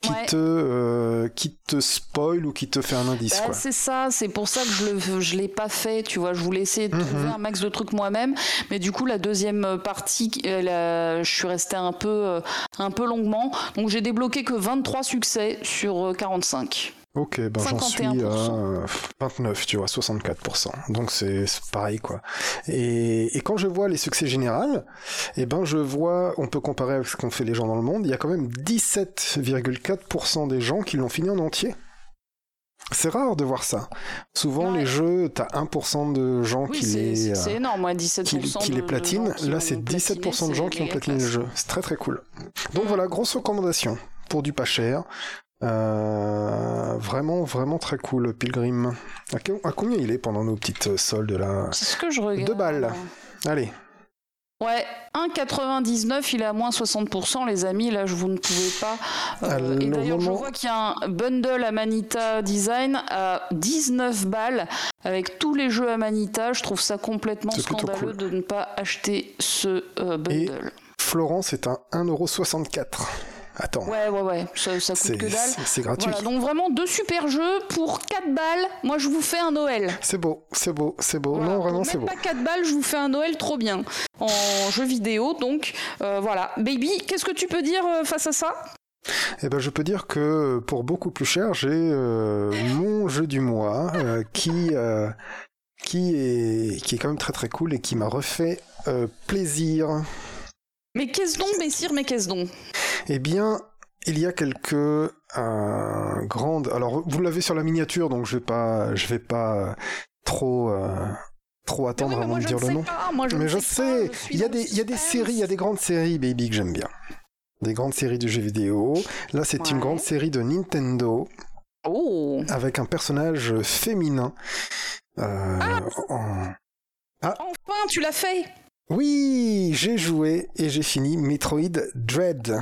qui te euh, qui te spoil ou qui te fait un indice. Bah, c'est ça, c'est pour ça que je je l'ai pas fait. Tu vois, je voulais essayer de trouver mhm. un max de trucs moi-même, mais du coup la deuxième partie, euh, je suis resté un peu euh, un peu longuement, donc j'ai débloqué que 23 succès sur 45. Ok, ben j'en suis à 29, tu vois, 64%. Donc c'est pareil, quoi. Et, et, quand je vois les succès généraux, eh ben je vois, on peut comparer avec ce qu'ont fait les gens dans le monde, il y a quand même 17,4% des gens qui l'ont fini en entier. C'est rare de voir ça. Souvent, les jeux, t'as 1% de gens qui les. C'est énorme, 17% qui, les platinent. Là, c'est 17% de gens qui ont platiné le jeu. C'est très très cool. Donc voilà, grosse recommandation pour du pas cher. Euh, vraiment, vraiment très cool, Pilgrim. À, combien il est pendant nos petites soldes là C'est ce que je regarde. Deux balles. Allez. Ouais, 1,99, il est à moins 60%, les amis. Là, je vous ne pouvez pas. Euh, et d'ailleurs, je vois qu'il y a un bundle Amanita Design à 19 balles avec tous les jeux Amanita. Je trouve ça complètement scandaleux de ne pas acheter ce euh, bundle. Et Florence est à 1,64€. Attends. Ouais, ouais, ouais, ça, ça coûte que dalle. C'est gratuit. Voilà, donc vraiment deux super jeux pour 4 balles. Moi, je vous fais un Noël. C'est beau, c'est beau, c'est beau. non, vraiment, c'est beau. pas 4 balles, je vous fais un Noël trop bien. En jeu vidéo, donc euh, voilà. Baby, qu'est-ce que tu peux dire euh, face à ça? Eh ben, je peux dire que pour beaucoup plus cher, j'ai euh, mon jeu du mois qui qui est qui est quand même très très cool et qui m'a refait plaisir. Mais qu'est-ce donc, Messire, mais qu'est-ce donc? Eh bien, il y a quelques euh, grandes. Alors, vous l'avez sur la miniature, donc je vais pas, je vais pas trop. Euh, trop attendre avant de dire le nom. mais je sais, il y a des, il y a des séries, il y a des grandes séries, baby, que j'aime bien. Des grandes séries de jeux vidéo. Là, c'est une grande série de Nintendo. Oh. Avec un personnage féminin. Euh, ah. ah. Enfin, tu l'as fait oui, j'ai joué et j'ai fini Metroid Dread.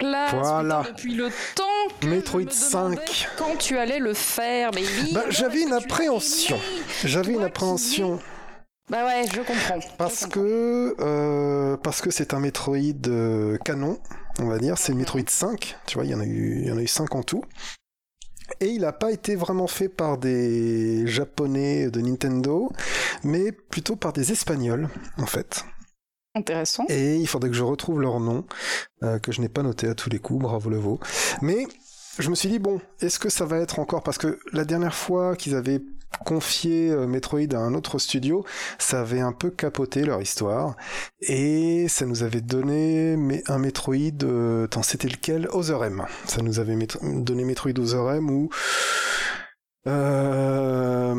voilà. depuis le temps que Metroid 5. Quand tu allais le faire, mais bah, j'avais une appréhension. J'avais une appréhension. Bah ouais, je comprends. Parce que euh, parce que c'est un Metroid euh, canon, on va dire. C'est Metroid 5. Tu vois, il y en a eu, il y en a eu 5 en tout. Et il n'a pas été vraiment fait par des japonais de Nintendo, mais plutôt par des espagnols, en fait. Intéressant. Et il faudrait que je retrouve leur nom, euh, que je n'ai pas noté à tous les coups, bravo le veau. Mais je me suis dit, bon, est-ce que ça va être encore... Parce que la dernière fois qu'ils avaient confié euh, Metroid à un autre studio, ça avait un peu capoté leur histoire. Et ça nous avait donné un Metroid... Euh, c'était lequel? Other M. Ça nous avait donné Metroid Other où... Euh,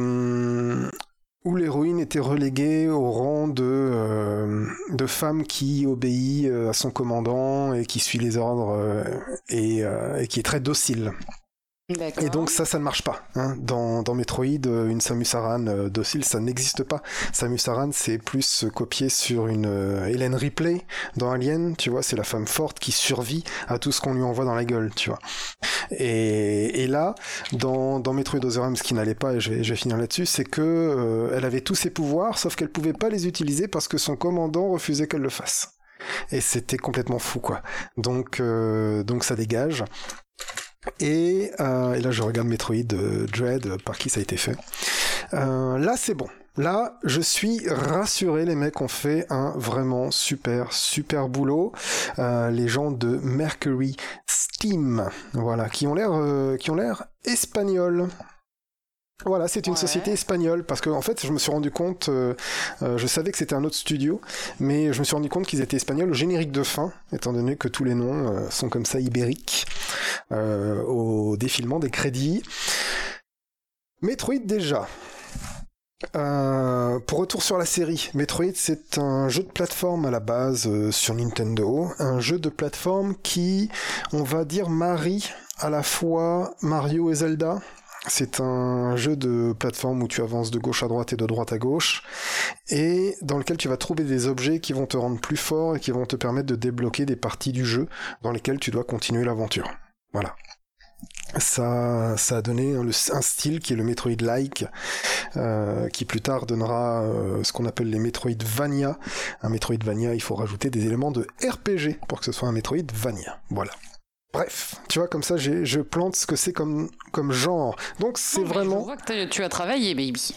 où l'héroïne était reléguée au rang de, euh, de femme qui obéit à son commandant et qui suit les ordres et, qui est très docile. Et donc ça, ça ne marche pas. Hein. Dans, dans Metroid, euh, une Samus Aran euh, docile, ça n'existe pas. Samus Aran, c'est plus copié sur une euh, Hélène Ripley dans Alien, tu vois, c'est la femme forte qui survit à tout ce qu'on lui envoie dans la gueule, tu vois. Et, et là, dans, dans Metroid Other ce qui n'allait pas, et je vais, je vais finir là-dessus, c'est que elle avait tous ses pouvoirs, sauf qu'elle pouvait pas les utiliser parce que son commandant refusait qu'elle le fasse. Et c'était complètement fou, quoi. Donc, donc ça dégage. Et, euh, et, là, je regarde Metroid euh, Dread, par qui ça a été fait. Euh, là, c'est bon. Là, je suis rassuré, les mecs ont fait un vraiment super, super boulot. Euh, les gens de Mercury Steam, voilà, qui ont l'air, euh, qui ont l'air espagnols. Voilà, c'est une société espagnole parce que en fait, je me suis rendu compte, euh, euh, je savais que c'était un autre studio, mais je me suis rendu compte qu'ils étaient espagnols au générique de fin, étant donné que tous les noms euh, sont comme ça ibériques au défilement des crédits. Metroid déjà. pour retour sur la série, Metroid c'est un jeu de plateforme à la base sur Nintendo, un jeu de plateforme qui, on va dire, marie à la fois Mario et Zelda, c'est un jeu de plateforme où tu avances de gauche à droite et de droite à gauche, et dans lequel tu vas trouver des objets qui vont te rendre plus fort et qui vont te permettre de débloquer des parties du jeu dans lesquelles tu dois continuer l'aventure. Voilà. Ça, ça a donné un, style qui est le Metroid-like, euh, qui plus tard donnera euh, ce qu'on appelle les Metroidvania. Un Metroidvania, il faut rajouter des éléments de RPG pour que ce soit un Metroidvania. Voilà. Bref, tu vois, comme ça, je plante ce que c'est comme, comme genre. Donc, c'est vraiment. Je vois que tu as travaillé, baby.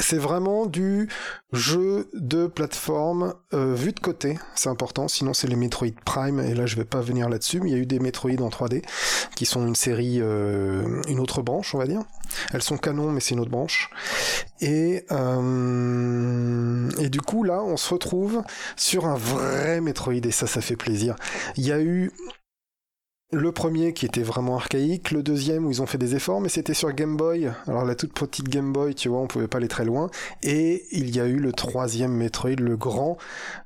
C'est vraiment du jeu de plateforme euh, vu de côté, c'est important, sinon c'est les Metroid Prime, et là je vais pas venir là-dessus, mais il y a eu des Metroid en 3D, qui sont une série, euh, une autre branche, on va dire. Elles sont canon, mais c'est une autre branche. Et, euh, et du coup, là, on se retrouve sur un vrai Metroid, et ça, ça fait plaisir. Il y a eu le premier qui était vraiment archaïque, le deuxième où ils ont fait des efforts, mais c'était sur Game Boy. Alors la toute petite Game Boy, tu vois, on pouvait pas aller très loin. Et il y a eu le troisième Metroid, le grand,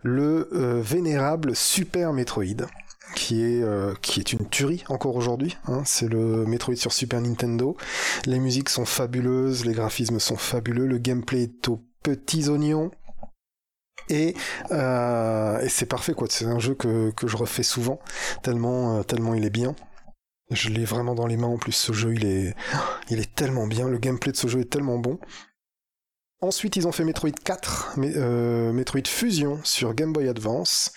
le euh, vénérable Super Metroid. Qui est, euh, qui est une tuerie encore aujourd'hui. Hein. C'est le Metroid sur Super Nintendo. Les musiques sont fabuleuses, les graphismes sont fabuleux, le gameplay est aux petits oignons. Et, euh, et c'est parfait quoi. C'est un jeu que, je refais souvent tellement euh, tellement il est bien. Je l'ai vraiment dans les mains en plus. Ce jeu il est il est tellement bien. Le gameplay de ce jeu est tellement bon. Ensuite, ils ont fait Metroid 4, euh, Metroid Fusion sur Game Boy Advance.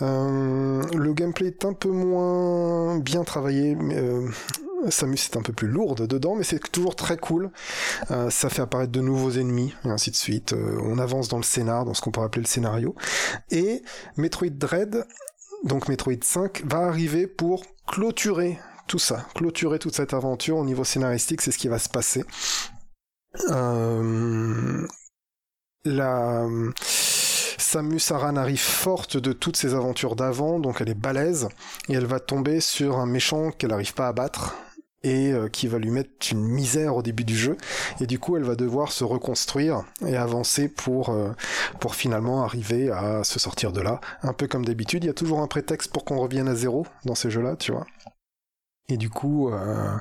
Le gameplay est un peu moins bien travaillé. Mais, Samus est un peu plus lourde dedans, mais c'est toujours très cool. Euh, ça fait apparaître de nouveaux ennemis, et ainsi de suite. Euh, on avance dans le scénar, dans ce qu'on pourrait appeler le scénario. Et Metroid Dread, donc Metroid 5, va arriver pour clôturer tout ça, clôturer toute cette aventure au niveau scénaristique, c'est ce qui va se passer. Euh, la Samus Aran arrive forte de toutes ses aventures d'avant, donc elle est balèze, et elle va tomber sur un méchant qu'elle n'arrive pas à battre, et euh, qui va lui mettre une misère au début du jeu. Et du coup elle va devoir se reconstruire et avancer pour euh, pour finalement arriver à se sortir de là. Un peu comme d'habitude il y a toujours un prétexte pour qu'on revienne à zéro dans ces jeux là tu vois et du coup, euh,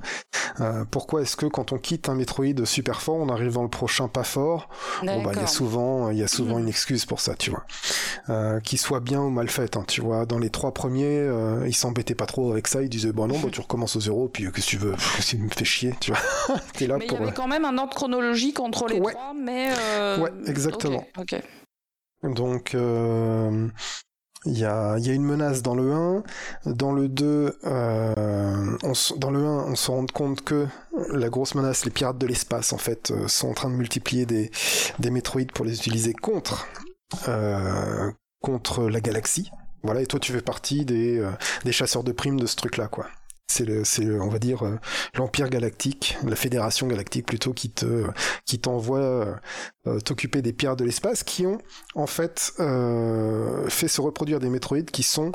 euh, pourquoi est-ce que quand on quitte un Metroid super fort, on arrive dans le prochain pas fort? Bon bah il y a souvent, il y a souvent une excuse pour ça, tu vois. Euh, qu'il soit bien ou mal fait, hein, tu vois. Dans les trois premiers, euh, ils s'embêtaient pas trop avec ça. Ils disaient bon non, bah, tu recommences au zéro, puis qu'est-ce que tu veux? Tu me fais chier, tu vois. T'es là mais il y avait quand même un ordre chronologique entre les trois, mais. Ouais, exactement. Donc, il y a, y a, une menace dans le 1. Dans le 2, euh, dans le 1, on se rend compte que la grosse menace, les pirates de l'espace, en fait, euh, sont en train de multiplier des, des métroïdes pour les utiliser contre, euh, contre la galaxie. Voilà, et toi tu fais partie des, euh, des chasseurs de primes de ce truc-là, quoi. C'est, on va dire, euh, l'Empire galactique, la Fédération galactique plutôt, qui te, qui t'envoie euh, t'occuper des pierres de l'espace, qui ont en fait euh, fait se reproduire des métroïdes qui sont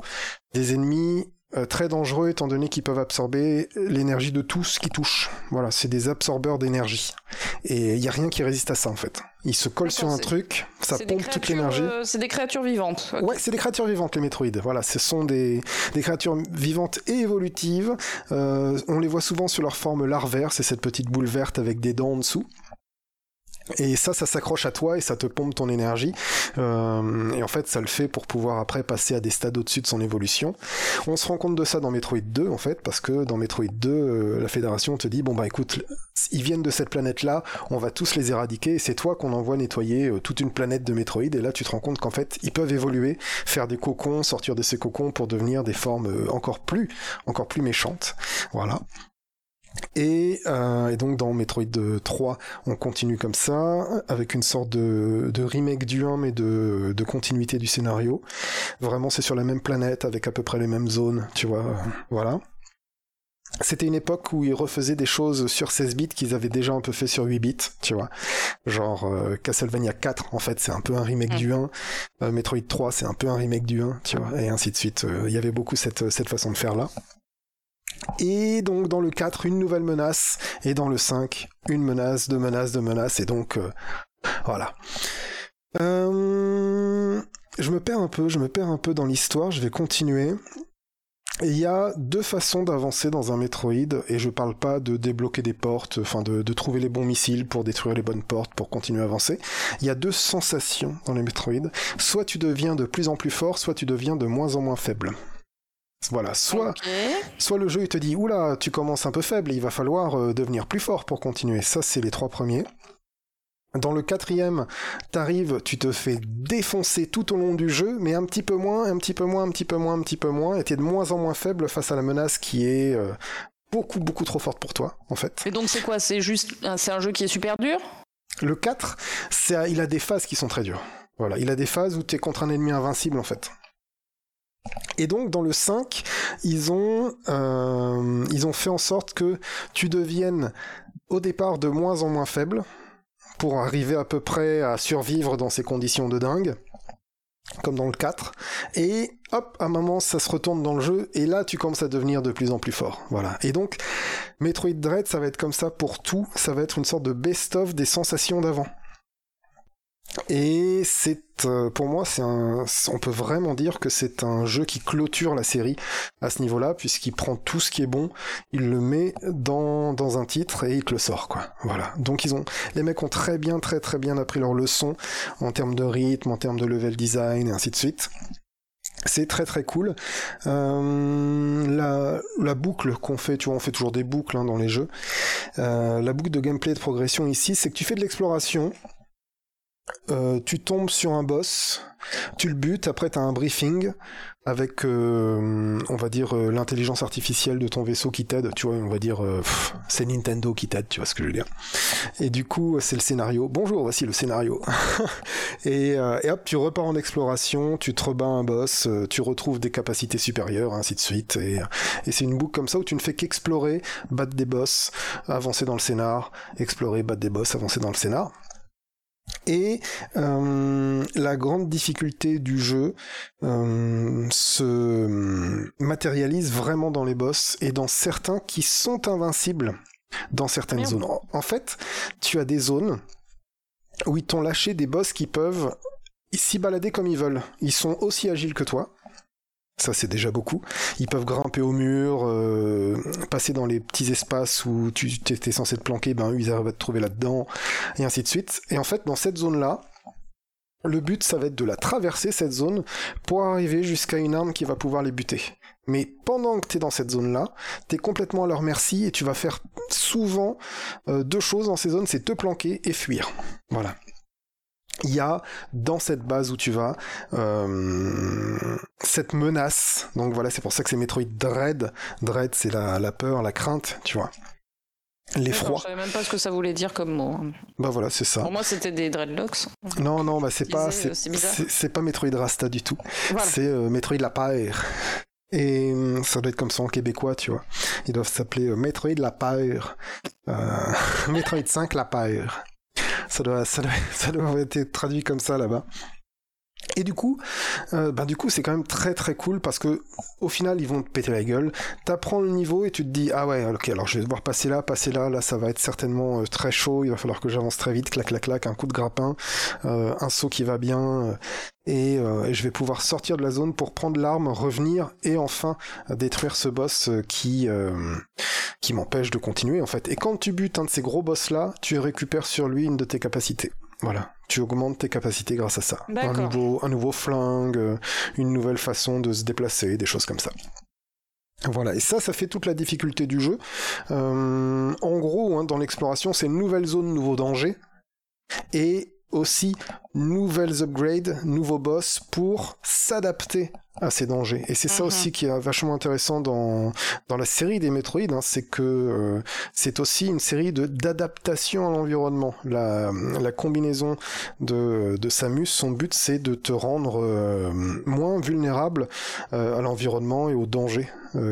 des ennemis euh, très dangereux étant donné qu'ils peuvent absorber l'énergie de tout ce qui touche. Voilà, c'est des absorbeurs d'énergie. Et il n'y a rien qui résiste à ça en fait. Ils se collent sur un truc, ça pompe toute l'énergie. Euh, c'est des créatures vivantes. Ouais, c'est des créatures vivantes les métroïdes. Voilà, ce sont des, des créatures vivantes et évolutives. Euh, on les voit souvent sur leur forme larvaire, c'est cette petite boule verte avec des dents en dessous. Et ça, ça s'accroche à toi et ça te pompe ton énergie. Euh, et en fait, ça le fait pour pouvoir après passer à des stades au-dessus de son évolution. On se rend compte de ça dans Metroid 2, en fait, parce que dans Metroid 2, euh, la Fédération te dit, bon bah écoute, ils viennent de cette planète-là, on va tous les éradiquer, et c'est toi qu'on envoie nettoyer euh, toute une planète de Metroid, et là tu te rends compte qu'en fait, ils peuvent évoluer, faire des cocons, sortir de ces cocons pour devenir des formes encore plus, encore plus méchantes. Voilà. Euh, et, donc dans Metroid 3, on continue comme ça, avec une sorte de, remake du 1, mais de, continuité du scénario. Vraiment, c'est sur la même planète, avec à peu près les mêmes zones, tu vois. Voilà. C'était une époque où ils refaisaient des choses sur 16 bits qu'ils avaient déjà un peu fait sur 8 bits, tu vois. Genre euh, Castlevania 4, en fait, c'est un peu un remake du 1. Euh, Metroid 3, c'est un peu un remake du 1, tu vois, et ainsi de suite. Il y avait beaucoup cette, cette façon de faire là. Et donc dans le 4, une nouvelle menace, et dans le 5, une menace, deux menaces, deux menaces, et donc euh, voilà. Euh, je me perds un peu, je me perds un peu dans l'histoire, je vais continuer. Il y a deux façons d'avancer dans un Metroid, et je parle pas de débloquer des portes, enfin de, trouver les bons missiles pour détruire les bonnes portes pour continuer à avancer. Il y a deux sensations dans les Metroid. Soit tu deviens de plus en plus fort, soit tu deviens de moins en moins faible. Voilà, soit, soit le jeu il te dit oula, tu commences un peu faible, il va falloir euh, devenir plus fort pour continuer. Ça, c'est les trois premiers. Dans le quatrième, t'arrives, tu te fais défoncer tout au long du jeu, mais un petit peu moins, un petit peu moins, un petit peu moins, un petit peu moins, et t'es de moins en moins faible face à la menace qui est euh, beaucoup, beaucoup trop forte pour toi, en fait. Et donc c'est quoi? C'est juste, c'est un jeu qui est super dur? Le 4, il a des phases qui sont très dures. Voilà, il a des phases où t'es contre un ennemi invincible, en fait. Et donc dans le 5, ils ont, euh, ils ont fait en sorte que tu deviennes au départ de moins en moins faible pour arriver à peu près à survivre dans ces conditions de dingue comme dans le 4, et hop, à un moment ça se retourne dans le jeu, et là tu commences à devenir de plus en plus fort. Voilà. Et donc, Metroid Dread, ça va être comme ça pour tout, ça va être une sorte de best-of des sensations d'avant. Et c'est euh, pour moi c'est un on peut vraiment dire que c'est un jeu qui clôture la série à ce niveau-là puisqu'il prend tout ce qui est bon, il le met dans dans un titre et il te le sort quoi. Voilà. Donc ils ont les mecs ont très bien très très bien appris leur leçon en termes de rythme, en termes de level design et ainsi de suite. C'est très très cool. Euh, la, la, boucle qu'on fait, tu vois, on fait toujours des boucles hein, dans les jeux. Euh, la boucle de gameplay de progression ici, c'est que tu fais de l'exploration, euh, tu tombes sur un boss, tu le butes, après tu as un briefing avec, euh, on va dire, euh, l'intelligence artificielle de ton vaisseau qui t'aide, tu vois, on va dire, c'est Nintendo qui t'aide, tu vois ce que je veux dire. Et du coup, c'est le scénario. Bonjour, voici le scénario. et, hop, tu repars en exploration, tu te rebats un boss, tu retrouves des capacités supérieures, ainsi de suite. Et, et c'est une boucle comme ça où tu ne fais qu'explorer, battre des boss, avancer dans le scénar, explorer, battre des boss, avancer dans le scénar. Et euh, la grande difficulté du jeu euh, se matérialise vraiment dans les boss et dans certains qui sont invincibles dans certaines zones. En fait, tu as des zones où ils t'ont lâché des boss qui peuvent s'y balader comme ils veulent. Ils sont aussi agiles que toi. Ça, c'est déjà beaucoup. Ils peuvent grimper au mur, euh, passer dans les petits espaces où tu étais censé te planquer, ben ils arrivent à te trouver là-dedans, et ainsi de suite. Et en fait, dans cette zone-là, le but, ça va être de la traverser, cette zone, pour arriver jusqu'à une arme qui va pouvoir les buter. Mais pendant que tu es dans cette zone-là, tu es complètement à leur merci et tu vas faire souvent euh, deux choses dans ces zones, c'est te planquer et fuir. Voilà il y a dans cette base où tu vas euh, cette menace. Donc voilà, c'est pour ça que c'est Metroid Dread. Dread, c'est la, la, peur, la crainte, tu vois. L'effroi. Je savais même pas ce que ça voulait dire comme mot. Bah voilà, c'est ça. Pour moi, c'était des dreadlocks. Non, non, bah c'est pas, c'est pas Metroid Rasta du tout. C'est euh, Metroid La Paire. Et hum, ça doit être comme ça en québécois, tu vois. Ils doivent s'appeler euh, Metroid La Paire. Metroid 5 La Paire. Ça doit, ça, doit, ça doit être traduit comme ça là-bas. Et du coup, bah du coup, c'est quand même très très cool parce que au final, ils vont te péter la gueule. T'apprends le niveau et tu te dis ah ouais, ok, alors je vais devoir passer là, passer là, là, ça va être certainement euh, très chaud. Il va falloir que j'avance très vite, clac clac clac, un coup de grappin, euh, un saut qui va bien, et, et, je vais pouvoir sortir de la zone pour prendre l'arme, revenir et enfin détruire ce boss qui qui m'empêche de continuer en fait. Et quand tu butes un de ces gros boss là, tu récupères sur lui une de tes capacités. Voilà, tu augmentes tes capacités grâce à ça. Un nouveau, un nouveau flingue, euh, une nouvelle façon de se déplacer, des choses comme ça. Voilà, et ça, ça fait toute la difficulté du jeu. Euh, en gros, hein, dans l'exploration, c'est une nouvelle zone, nouveau danger. Et aussi nouvelles upgrades, nouveaux boss pour s'adapter à ces dangers. Et c'est ça mhm. aussi qui est vachement intéressant dans, dans la série des Metroid, hein, c'est que euh, c'est aussi une série de d'adaptation à l'environnement. La, la combinaison de, de Samus, son but c'est de te rendre euh, moins vulnérable euh, à l'environnement et aux dangers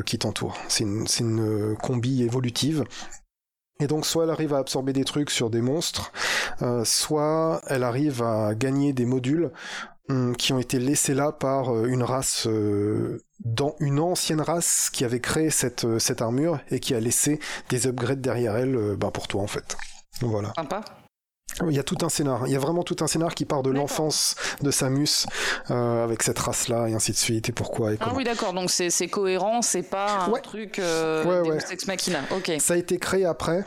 qui t'entourent. C'est une, une combi évolutive et donc soit elle arrive à absorber des trucs sur des monstres, euh, soit elle arrive à gagner des modules qui ont été laissés là par euh, une race euh, dans une ancienne race qui avait créé cette, cette armure et qui a laissé des upgrades derrière elle bah, pour toi en fait. Voilà. Sympa. Il y a tout un scénar. Il y a vraiment tout un scénar qui part de l'enfance de Samus euh, avec cette race-là et ainsi de suite et pourquoi et Ah oui, d'accord. Donc c'est cohérent, c'est pas un truc euh, ouais, Deus Machina. Ok. Ça a été créé après,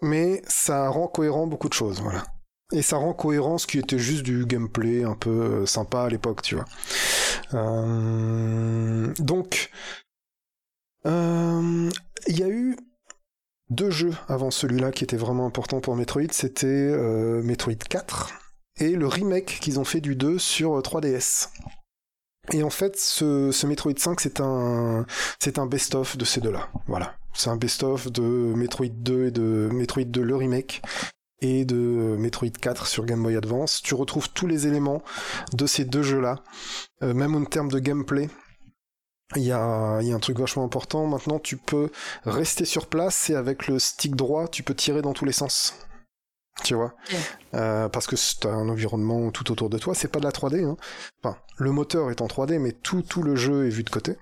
mais ça rend cohérent beaucoup de choses. Voilà. Et ça rend cohérent ce qui était juste du gameplay un peu euh, sympa à l'époque, tu vois. Euh... Donc, euh, il y a eu deux jeux avant celui-là qui étaient vraiment importants pour Metroid, c'était Metroid 4 et le remake qu'ils ont fait du 2 sur 3DS. Euh, et en fait, ce, Metroid 5, c'est un, c'est un best-of de ces deux-là. Voilà. C'est un best-of de Metroid 2 et de Metroid 2 le remake et de Metroid 4 sur Game Boy Advance. Tu retrouves tous les éléments de ces deux jeux-là, euh, même en termes de gameplay. Il y, a, un truc vachement important. Maintenant, tu peux rester sur place et avec le stick droit, tu peux tirer dans tous les sens. Tu vois? Euh, Parce que as un environnement tout autour de toi. C'est pas de la 3D. Hein. Enfin, le moteur est en 3D, mais tout, tout le jeu est vu de côté.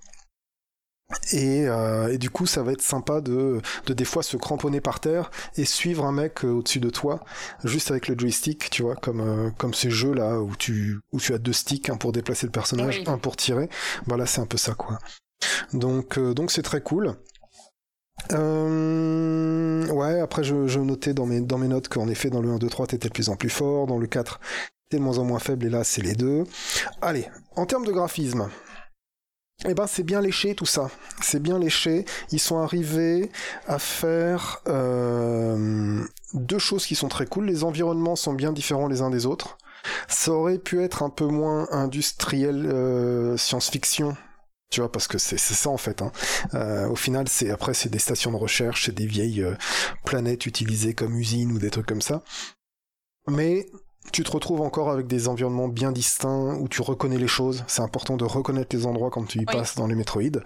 Euh, et, du coup, ça va être sympa de, de des fois se cramponner par terre et suivre un mec euh, au-dessus de toi, juste avec le joystick, tu vois, comme euh, comme ces jeux là où tu où tu as deux sticks, un pour déplacer le personnage, un pour tirer. Voilà, c'est un peu ça quoi. Donc donc c'est très cool. ouais, après je, je notais dans mes dans mes notes qu'en effet dans le 1, 2, 3 t'étais de plus en plus fort, dans le 4 t'es de moins en moins faible et là c'est les deux. Allez, en termes de graphisme eh ben c'est bien léché tout ça. C'est bien léché. Ils sont arrivés à faire euh, deux choses qui sont très cool. Les environnements sont bien différents les uns des autres. Ça aurait pu être un peu moins industriel euh, science-fiction. Tu vois, parce que c'est ça en fait. Hein. Euh, au final, c'est après c'est des stations de recherche, c'est des vieilles planètes utilisées comme usines ou des trucs comme ça. Mais tu te retrouves encore avec des environnements bien distincts où tu reconnais les choses. C'est important de reconnaître les endroits quand tu y passes dans les Metroid.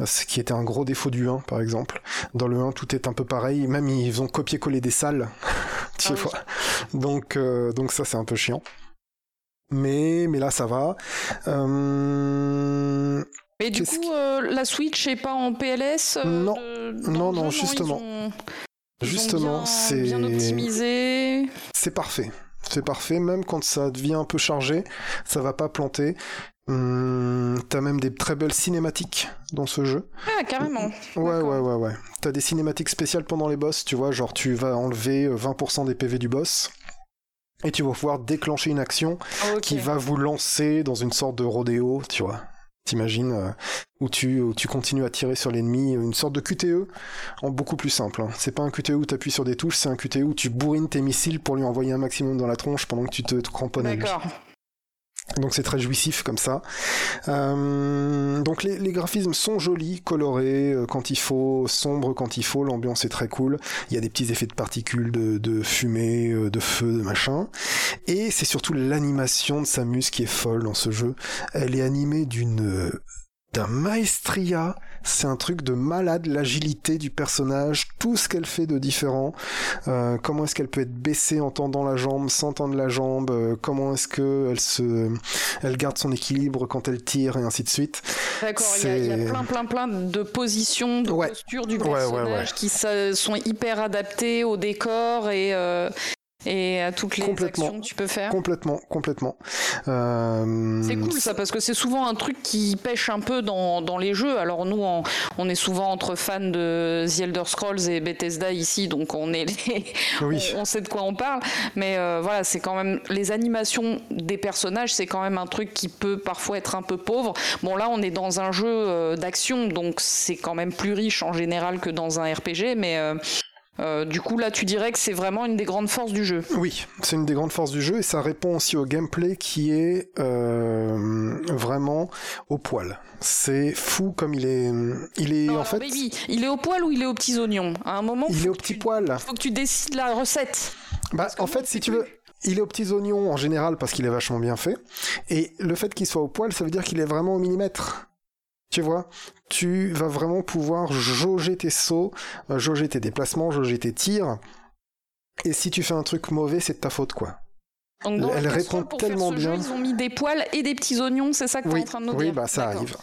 Euh, ce qui était un gros défaut du 1, par exemple. Dans le 1, tout est un peu pareil. Même ils ont copié-collé des salles. tu ah vois. Donc, euh, donc ça, c'est un peu chiant. Mais, mais là, ça va. Euh... Et du coup, euh, la Switch est pas en PLS Non, non, non, justement. Justement, c'est bien optimisé. C'est parfait. C'est parfait, même quand ça devient un peu chargé, ça va pas planter. Hum, t'as même des très belles cinématiques dans ce jeu. Ah, carrément. Ouais, ouais, ouais, ouais. T'as des cinématiques spéciales pendant les boss, tu vois, genre tu vas enlever 20% des PV du boss. Et tu vas pouvoir déclencher une action qui va vous lancer dans une sorte de rodéo, tu vois. T'imagines euh, où tu où tu continues à tirer sur l'ennemi, une sorte de QTE en beaucoup plus simple. Hein. C'est pas un QTE où tu appuies sur des touches, c'est un QTE où tu bourrines tes missiles pour lui envoyer un maximum dans la tronche pendant que tu te, cramponnes lui. Donc c'est très jouissif comme ça. Euh, donc les, graphismes sont jolis, colorés euh, quand il faut, sombres quand il faut, l'ambiance est très cool. Il y a des petits effets de particules, de, de fumée, euh, de feu, de machin. Et c'est surtout l'animation de Samus qui est folle dans ce jeu. Elle est animée d'une d'un maestria c'est un truc de malade, l'agilité du personnage, tout ce qu'elle fait de différent, euh, comment est-ce qu'elle peut être baissée en tendant la jambe, sans tendre la jambe, euh, comment est-ce que elle se, elle garde son équilibre quand elle tire et ainsi de suite. D'accord, il y, a- il y a plein, plein, plein de positions, de Ouais. postures du Ouais, ouais, personnage ouais. qui sont hyper adaptées au décor et, euh, et à toutes les Complètement. actions que tu peux faire. Complètement, complètement. Euh, C'est cool ça parce que c'est souvent un truc qui pêche un peu dans, dans les jeux. Alors nous on, on est souvent entre fans de The Elder Scrolls et Bethesda ici donc on est les- Oui. on, on sait de quoi on parle. Mais euh, voilà c'est quand même les animations des personnages c'est quand même un truc qui peut parfois être un peu pauvre. Bon là on est dans un jeu euh, d'action donc c'est quand même plus riche en général que dans un RPG mais euh, euh, du coup là tu dirais que c'est vraiment une des grandes forces du jeu. Oui, c'est une des grandes forces du jeu et ça répond aussi au gameplay qui est euh, vraiment au poil. C'est fou comme il est. Il est Non, en fait. baby, il est au poil ou il est aux petits oignons? À un moment Il est au que petit tu- poil. faut que tu décides la recette. Bah, en fait, si tu veux, il est aux petits oignons en général parce qu'il est vachement bien fait. Et le fait qu'il soit au poil, ça veut dire qu'il est vraiment au millimètre. Tu vois, tu vas vraiment pouvoir jauger tes sauts, euh, jauger tes déplacements, jauger tes tirs. Et si tu fais un truc mauvais, c'est de ta faute, quoi. Donc, Elle répond pour tellement faire ce bien. Jeu, ils ont mis des poils et des petits oignons, c'est ça que tu es Oui, en train de nous oui, dire bah ça arrive.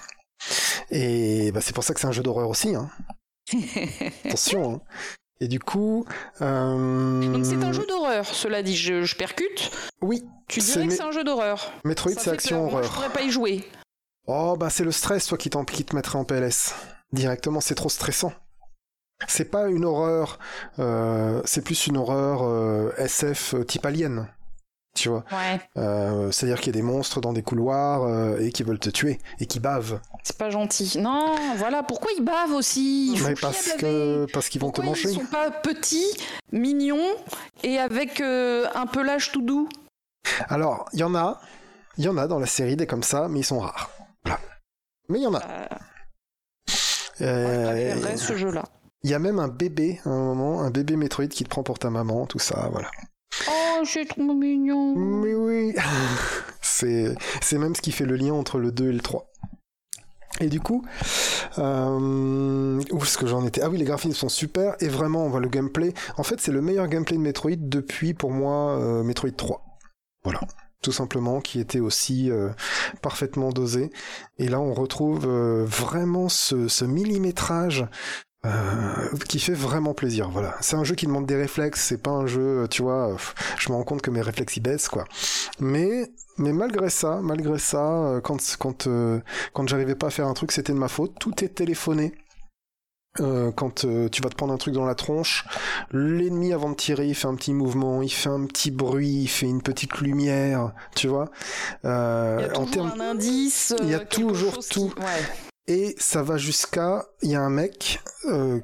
Et bah, c'est pour ça que c'est un jeu d'horreur aussi. Hein. Attention. hein. Et du coup. euh, Donc c'est un jeu d'horreur, cela dit, je, je percute. Oui, Tu dirais que c'est un jeu d'horreur. Metroid, c'est action peur. Moi, je horreur. pourrais pas y jouer. Oh, bah c'est le stress, toi, qui, te mettrait en PLS. Directement, c'est trop stressant. C'est pas une horreur, euh, c'est plus une horreur euh, SF type alien. Tu vois, Ouais, Euh, c'est-à-dire qu'il y a des monstres dans des couloirs euh, et qui veulent te tuer et qui bavent. c'est pas gentil. Non, voilà, pourquoi ils bavent aussi? Ils Mais parce que parce qu'ils vont te manger. ils sont pas petits, mignons et avec euh, un pelage tout doux? Alors, il y en a, il y en a dans la série des comme ça, mais ils sont rares. Voilà. Mais il y en a. Euh, Euh, ce jeu-là. Il y a même un bébé à un moment, un bébé Metroid qui te prend pour ta maman, tout ça, voilà. Oh, c'est trop mignon. Mais oui C'est c'est même ce qui fait le lien entre le 2 et le 3. Et du coup, euh, où est-ce que j'en étais? Ah oui, les graphismes sont super, et vraiment, on voit le gameplay. En fait, c'est le meilleur gameplay de Metroid depuis, pour moi, euh, Metroid 3. Voilà. Tout simplement, qui était aussi euh, parfaitement dosé. Et là, on retrouve euh, vraiment ce, ce millimétrage euh, qui fait vraiment plaisir. Voilà, c'est un jeu qui demande des réflexes. C'est pas un jeu, tu vois. je me rends compte que mes réflexes y baissent, quoi. Mais mais malgré ça, malgré ça, quand quand quand j'arrivais pas à faire un truc, c'était de ma faute. Tout est téléphoné. Euh, quand euh, tu vas te prendre un truc dans la tronche, l'ennemi avant de tirer, il fait un petit mouvement, il fait un petit bruit, il fait une petite lumière, tu vois. Euh, Il y a en toujours un indice. Il y a toujours tout. qui- Ouais. et ça va jusqu'à, il y a un mec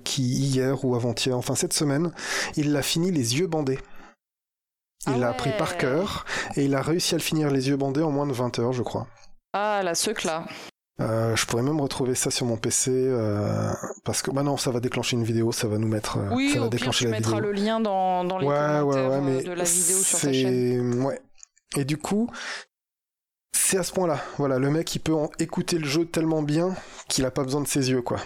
qui hier ou avant-hier, enfin cette semaine, il l'a fini les yeux bandés. Il Ah l'a ouais. appris par cœur et il a réussi à le finir les yeux bandés en moins de 20 heures, je crois. Ah, la suc là. Euh, je pourrais même retrouver ça sur mon PC euh, parce que bah non, ça va déclencher une vidéo, ça va nous mettre, euh, Oui, ça va au pire, déclencher tu la mettras vidéo. le lien dans, dans les ouais, commentaires ouais, mais de la vidéo sur ta chaîne. ouais. Et du coup, c'est à ce point-là. Voilà, le mec il peut en écouter le jeu tellement bien qu'il a pas besoin de ses yeux, quoi.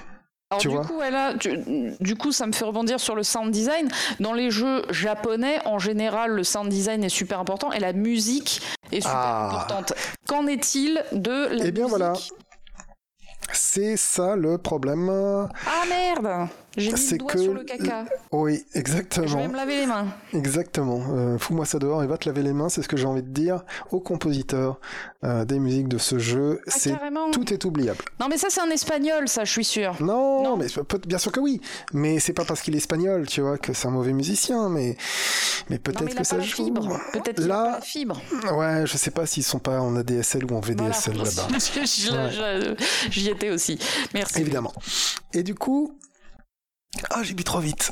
Alors, tu du vois coup, elle a- tu- du coup, ça me fait rebondir sur le sound design. Dans les jeux japonais, en général, le sound design est super important et la musique est super Ah. importante. Qu'en est-il de la Eh bien, voilà. C'est ça le problème. Ah merde J'ai mis C'est le doigt que sur le caca. Oui, Je vais exactement. me laver les mains. Exactement. Euh, Fous-moi ça dehors et va te laver les mains, c'est ce que j'ai envie de dire au compositeur euh, des musiques de ce jeu. Ah, c'est tout est oubliable. Non, mais ça, c'est un espagnol, ça, je suis sûre. Non, Non. mais bien sûr que oui. Mais c'est pas parce qu'il est espagnol, tu vois, que c'est un mauvais musicien. Mais mais peut-être que a ça la joue. Peut-être a Là- pas la fibre. Ouais, je sais pas s'ils sont pas en ADSL ou en VDSL Voilà. là-bas. J'y étais aussi. Merci. Évidemment. Et du coup, ah j'ai bu trop vite.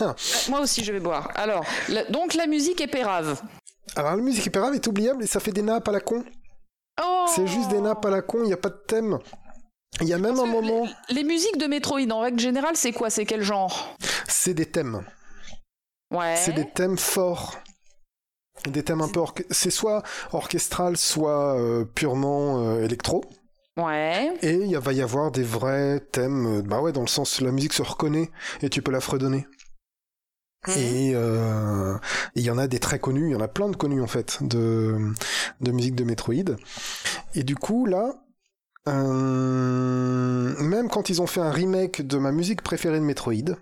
Moi aussi, je vais boire. Alors, la- donc la musique est pérave. Alors la musique hyper grave est oubliable et ça fait des nappes à la con. Oh C'est juste des nappes à la con, il n'y a pas de thème. Il y a même Parce un moment, Les, les musiques de Metroid, en règle générale, c'est quoi? C'est quel genre? C'est des thèmes. Ouais. C'est des thèmes forts. Des thèmes un peu C'est soit orchestral, soit euh, purement euh, électro. Ouais. Et il va y avoir des vrais thèmes, euh, bah ouais, dans le sens la musique se reconnaît et tu peux la fredonner. Mhm. Et euh, il y en a des très connus, il y en a plein de connus en fait de, de musique de Metroid. Et du coup là, euh, même quand ils ont fait un remake de ma musique préférée de Metroid,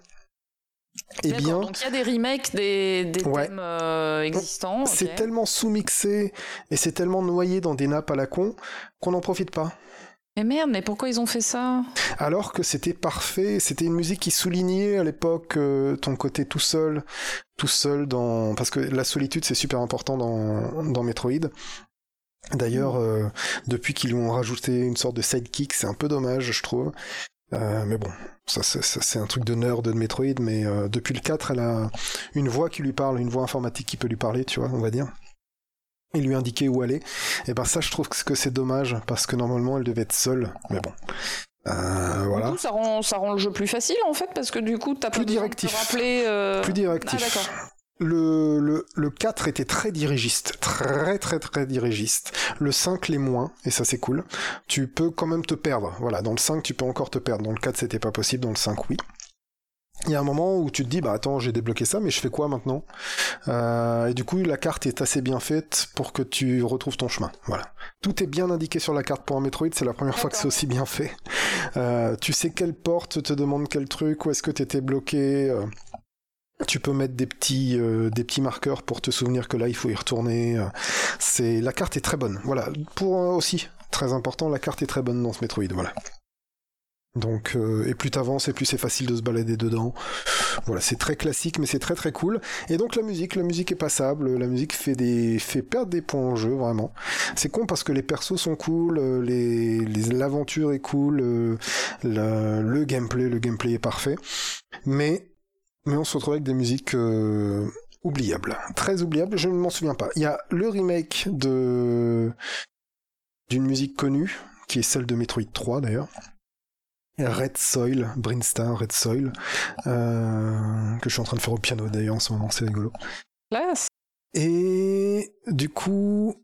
eh bien, Donc il y a des remakes des, des Ouais. thèmes euh, existants. c'est tellement sous-mixé et c'est tellement noyé dans des nappes à la con qu'on n'en profite pas. Mais merde, mais pourquoi ils ont fait ça? Alors que c'était parfait, c'était une musique qui soulignait à l'époque euh, ton côté tout seul, tout seul dans... Parce que la solitude c'est super important dans, dans Metroid. D'ailleurs, euh, depuis qu'ils lui ont rajouté une sorte de sidekick, c'est un peu dommage, je trouve. Euh, mais bon, ça, c'est- ça, c'est un truc de nerd de Metroid, mais depuis le 4, elle a une voix qui lui parle, une voix informatique qui peut lui parler, tu vois, on va dire. Et lui indiquer où aller. Et ben ça, je trouve que c'est dommage, parce que normalement, elle devait être seule. Mais bon. Euh, Du voilà. coup, ça rend, ça rend le jeu plus facile en fait, parce que du coup, t'as pas Plus besoin de te directif. rappeler. euh, Plus directif. Ah. Le, le, le 4 était très dirigiste, très très très dirigiste. Le 5 l'est moins, et ça c'est cool. Tu peux quand même te perdre. Voilà, dans le 5 tu peux encore te perdre. Dans le 4 c'était pas possible, dans le 5 oui. Il y a un moment où tu te dis, bah attends, j'ai débloqué ça, mais je fais quoi maintenant Euh, Et du coup, la carte est assez bien faite pour que tu retrouves ton chemin. Voilà. Tout est bien indiqué sur la carte pour un Metroid, c'est la première fois que c'est aussi bien fait. Euh, tu sais quelle porte te demande quel truc, où est-ce que t'étais bloqué. euh, tu peux mettre des petits, euh, des petits marqueurs pour te souvenir que là il faut y retourner. C'est la carte est très bonne. Voilà. Pour euh, aussi très important, la carte est très bonne dans ce Metroid. Voilà. Donc euh, et plus t'avances et plus c'est facile de se balader dedans. Voilà, c'est très classique mais c'est très très cool. Et donc la musique, la musique est passable. La musique fait des fait perdre des points en jeu vraiment. C'est con parce que les persos sont cool, euh, l'aventure est cool, euh, le gameplay, le gameplay est parfait. Mais on se retrouve avec des musiques oubliables, très oubliables. Je ne m'en souviens pas. Il y a le remake d'une musique connue qui est celle de Metroid 3 d'ailleurs. Red Soil, Brinstar Red Soil, euh, que je suis en train de faire au piano d'ailleurs en ce moment, c'est rigolo. Classe. Et du coup,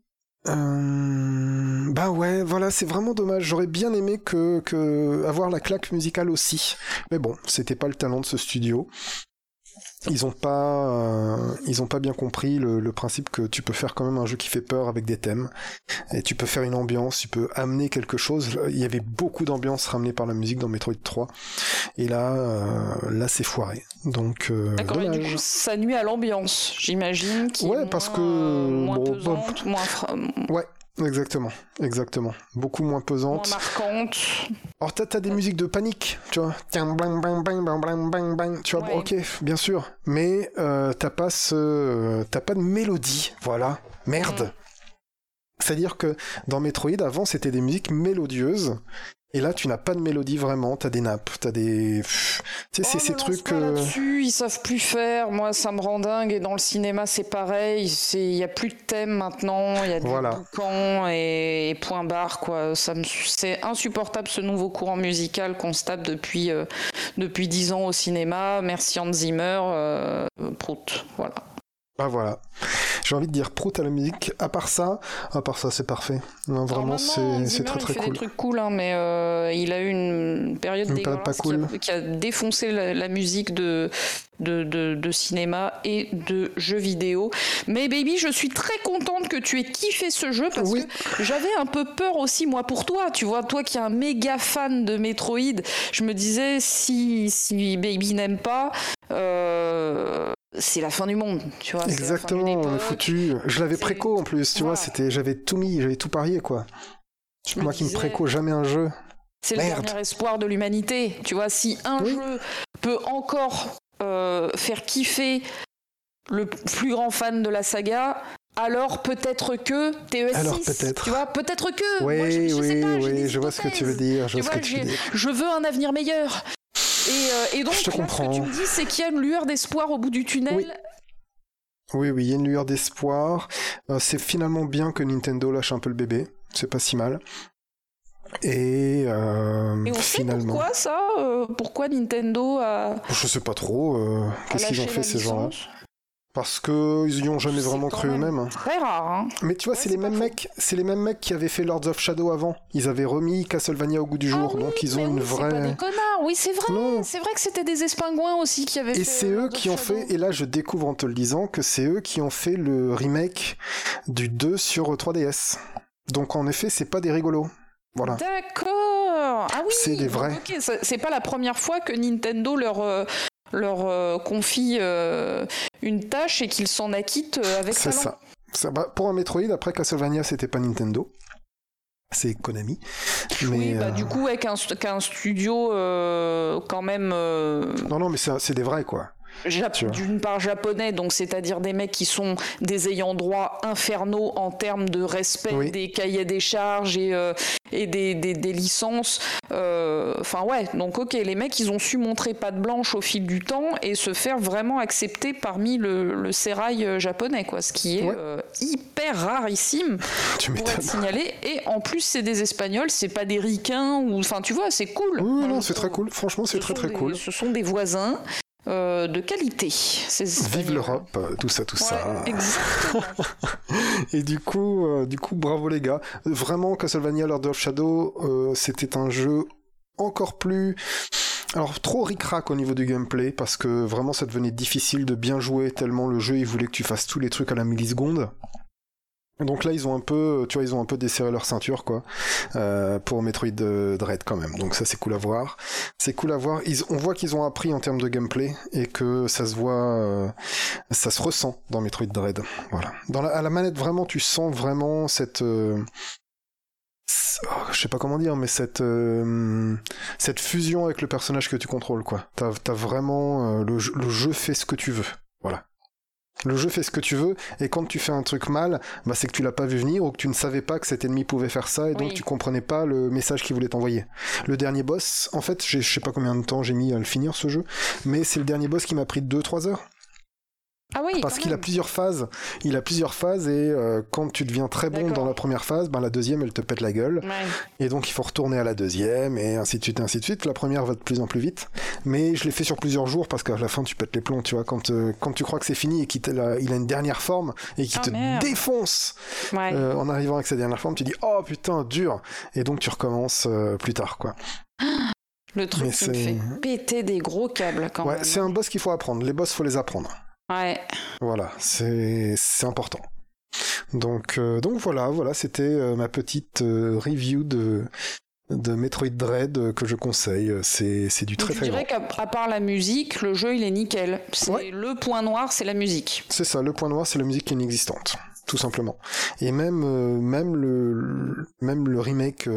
euh, bah ouais, voilà, c'est vraiment dommage. J'aurais bien aimé que, que avoir la claque musicale aussi, mais bon, c'était pas le talent de ce studio. Ils ont pas, euh, ils ont pas bien compris le, le principe que tu peux faire quand même un jeu qui fait peur avec des thèmes, et tu peux faire une ambiance, tu peux amener quelque chose. Il y avait beaucoup d'ambiance ramenée par la musique dans Metroid 3, et là, euh, là c'est foiré. Donc, euh, D'accord, du coup, ça nuit à l'ambiance, j'imagine. Ouais, moins, parce que, moins bon, pesante, moins, fra- Ouais, exactement, exactement. Beaucoup moins moins pesante. marquante. Alors t'as, t'as des musiques de panique, tu vois. Tiens, bang, bang, bang, bang, bang, bang, bang. Tu vois, Ouais. ok, bien sûr. Mais euh, t'as pas ce, euh, t'as pas de mélodie, voilà. Merde. Mm. C'est-à-dire que dans Metroid, avant, c'était des musiques mélodieuses. Et là, tu n'as pas de mélodie vraiment. T'as des nappes, t'as des, tu sais, Oh, c'est me ces trucs. pas euh, là-dessus, ils savent plus faire. Moi, ça me rend dingue. Et dans le cinéma, c'est pareil. Il y a plus de thème maintenant. Il y a du Voilà. et, et point barre quoi. Ça me, c'est insupportable ce nouveau courant musical qu'on se tape depuis euh, depuis dix ans au cinéma. Merci Hans Zimmer, euh, Prout. Voilà. Ah voilà. J'ai envie de dire prout à la musique. À part ça, à part ça, c'est parfait. Non, vraiment, c'est, c'est Zimmer, très il très fait cool. des trucs cool, hein, mais euh, il a eu une période Une période pas dégueulasse qui a- cool. qui, a, défoncé la, la musique de, de, de, de cinéma et de jeux vidéo. Mais baby, je suis très contente que tu aies kiffé ce jeu parce Oui. que j'avais un peu peur aussi moi pour toi. Tu vois, toi qui es un méga fan de Metroid, je me disais si si baby n'aime pas. euh, c'est la fin du monde, tu vois. Exactement, on est foutu. Je l'avais préco en plus, tu vois, c'était, j'avais tout mis, j'avais tout parié quoi. Je me Moi qui me préco jamais un jeu. C'est le dernier espoir de l'humanité. Tu vois, si un Oui. jeu peut encore euh, faire kiffer le plus grand fan de la saga, alors peut-être que TES6. Alors peut-être. Tu vois, peut-être que. Oui, Moi, je, je oui, sais pas, j'ai oui, je vois ce que tu veux dire, je vois ce que tu veux dire. Je veux un avenir meilleur. Et, euh, et donc, Je te là, comprends. ce que tu me dis, c'est qu'il y a une lueur d'espoir au bout du tunnel. Oui. Oui, oui, il y a une lueur d'espoir. Euh, c'est finalement bien que Nintendo lâche un peu le bébé. C'est pas si mal. Et, euh, Et on sait finalement. pourquoi ça euh, Pourquoi Nintendo a, Je sais pas trop. Qu'est-ce qu'ils ont fait ces gens-là Parce que ils y ont jamais vraiment cru même eux-mêmes. Très rare, hein. Mais tu vois, Ouais, c'est les mêmes mecs, c'est les mêmes mecs qui avaient fait Lords of Shadow avant. Ils avaient remis Castlevania au goût du jour, Ah oui, donc ils ont une oui, C'est pas vraie. des connards, oui, c'est vrai. C'est vrai que c'était des espingouins aussi qui avaient fait. Et c'est euh, eux Lord qui ont Shadow. fait, et là je découvre en te le disant, que c'est eux qui ont fait le remake du 2 sur 3DS. Donc en effet, c'est pas des rigolos. Voilà. D'accord. Ah oui. C'est des vrais. ok, ça- c'est pas la première fois que Nintendo leur euh, leur euh, confie euh, une tâche et qu'ils s'en acquittent euh, avec C'est talent. ça. Ça pour un Metroid, après Castlevania, c'était pas Nintendo. C'est Konami. Mais, Oui, bah, du coup, avec un, qu'un studio quand même Non, non, mais c'est des vrais, quoi. D'une part japonais, donc c'est-à-dire des mecs qui sont des ayants droit infernaux en termes de respect Oui. des cahiers des charges et, euh, et des, des- des licences. Euh, Enfin ouais, donc ok, les mecs ils ont su montrer patte blanche au fil du temps et se faire vraiment accepter parmi le, le sérail euh, japonais, quoi, ce qui est Ouais. euh, hyper rarissime Tu pour être signalé. Et en plus c'est des Espagnols, c'est pas des ricains ou enfin tu vois, c'est cool. Oui, non, c'est très cool. Franchement, c'est Ce très très des- cool. Ce sont des voisins euh, de qualité. Vive l'Europe, tout ça, tout ça. Exactement. Et du coup, euh, du coup, bravo les gars. Vraiment, Castlevania Lord of Shadow, euh, c'était un jeu encore plus. Alors, trop ric-rac au niveau du gameplay, parce que vraiment ça devenait difficile de bien jouer, tellement le jeu il voulait que tu fasses tous les trucs à la milliseconde. Donc là, ils ont un peu, tu vois, ils ont un peu desserré leur ceinture, quoi, euh, pour Metroid euh, Dread quand même. Donc ça, c'est cool à voir. C'est cool à voir. On voit qu'ils ont appris en termes de gameplay et que ça se voit, euh, ça se ressent dans Metroid Dread. Voilà. Dans la, à la manette, vraiment, tu sens vraiment cette, euh, oh, je sais pas comment dire, mais cette, euh, cette fusion avec le personnage que tu contrôles, quoi. T'as, vraiment, euh, le, jeu- le jeu fait ce que tu veux. Voilà. Le jeu fait ce que tu veux, et quand tu fais un truc mal, bah c'est que tu l'as pas vu venir ou que tu ne savais pas que cet ennemi pouvait faire ça, et donc tu comprenais pas le message qu'il voulait t'envoyer. Le dernier boss, en fait, je sais pas combien de temps j'ai mis à le finir ce jeu, mais c'est le dernier boss qui m'a pris 2-3 heures. Ah oui, Parce qu'il a plusieurs phases. Il a plusieurs phases, et euh, quand tu deviens très bon dans la première phase, ben la deuxième elle te pète la gueule. Ouais. Et donc il faut retourner à la deuxième, et ainsi de suite, et ainsi de suite. La première va de plus en plus vite. Mais je l'ai fait sur plusieurs jours parce qu'à la fin tu pètes les plombs, tu vois. Quand, euh, quand tu crois que c'est fini et qu'il il a une dernière forme et qu'il Ah, te merde. défonce Ouais. euh, en arrivant avec sa dernière forme, tu dis oh putain, dur. Et donc tu recommences plus tard, quoi. le truc qui me c'est- fait péter des gros câbles quand ouais, même. c'est un boss qu'il faut apprendre. Les boss, faut les apprendre. Ouais. Voilà, c'est important. Donc euh, donc voilà, voilà, c'était euh, ma petite euh, review de de Metroid Dread que je conseille. C'est du très je très grand. dirais qu'à part la musique, le jeu il est nickel. Ouais. le point noir, c'est la musique. C'est ça, le point noir, c'est la musique inexistante, tout simplement. Et même même le même le remake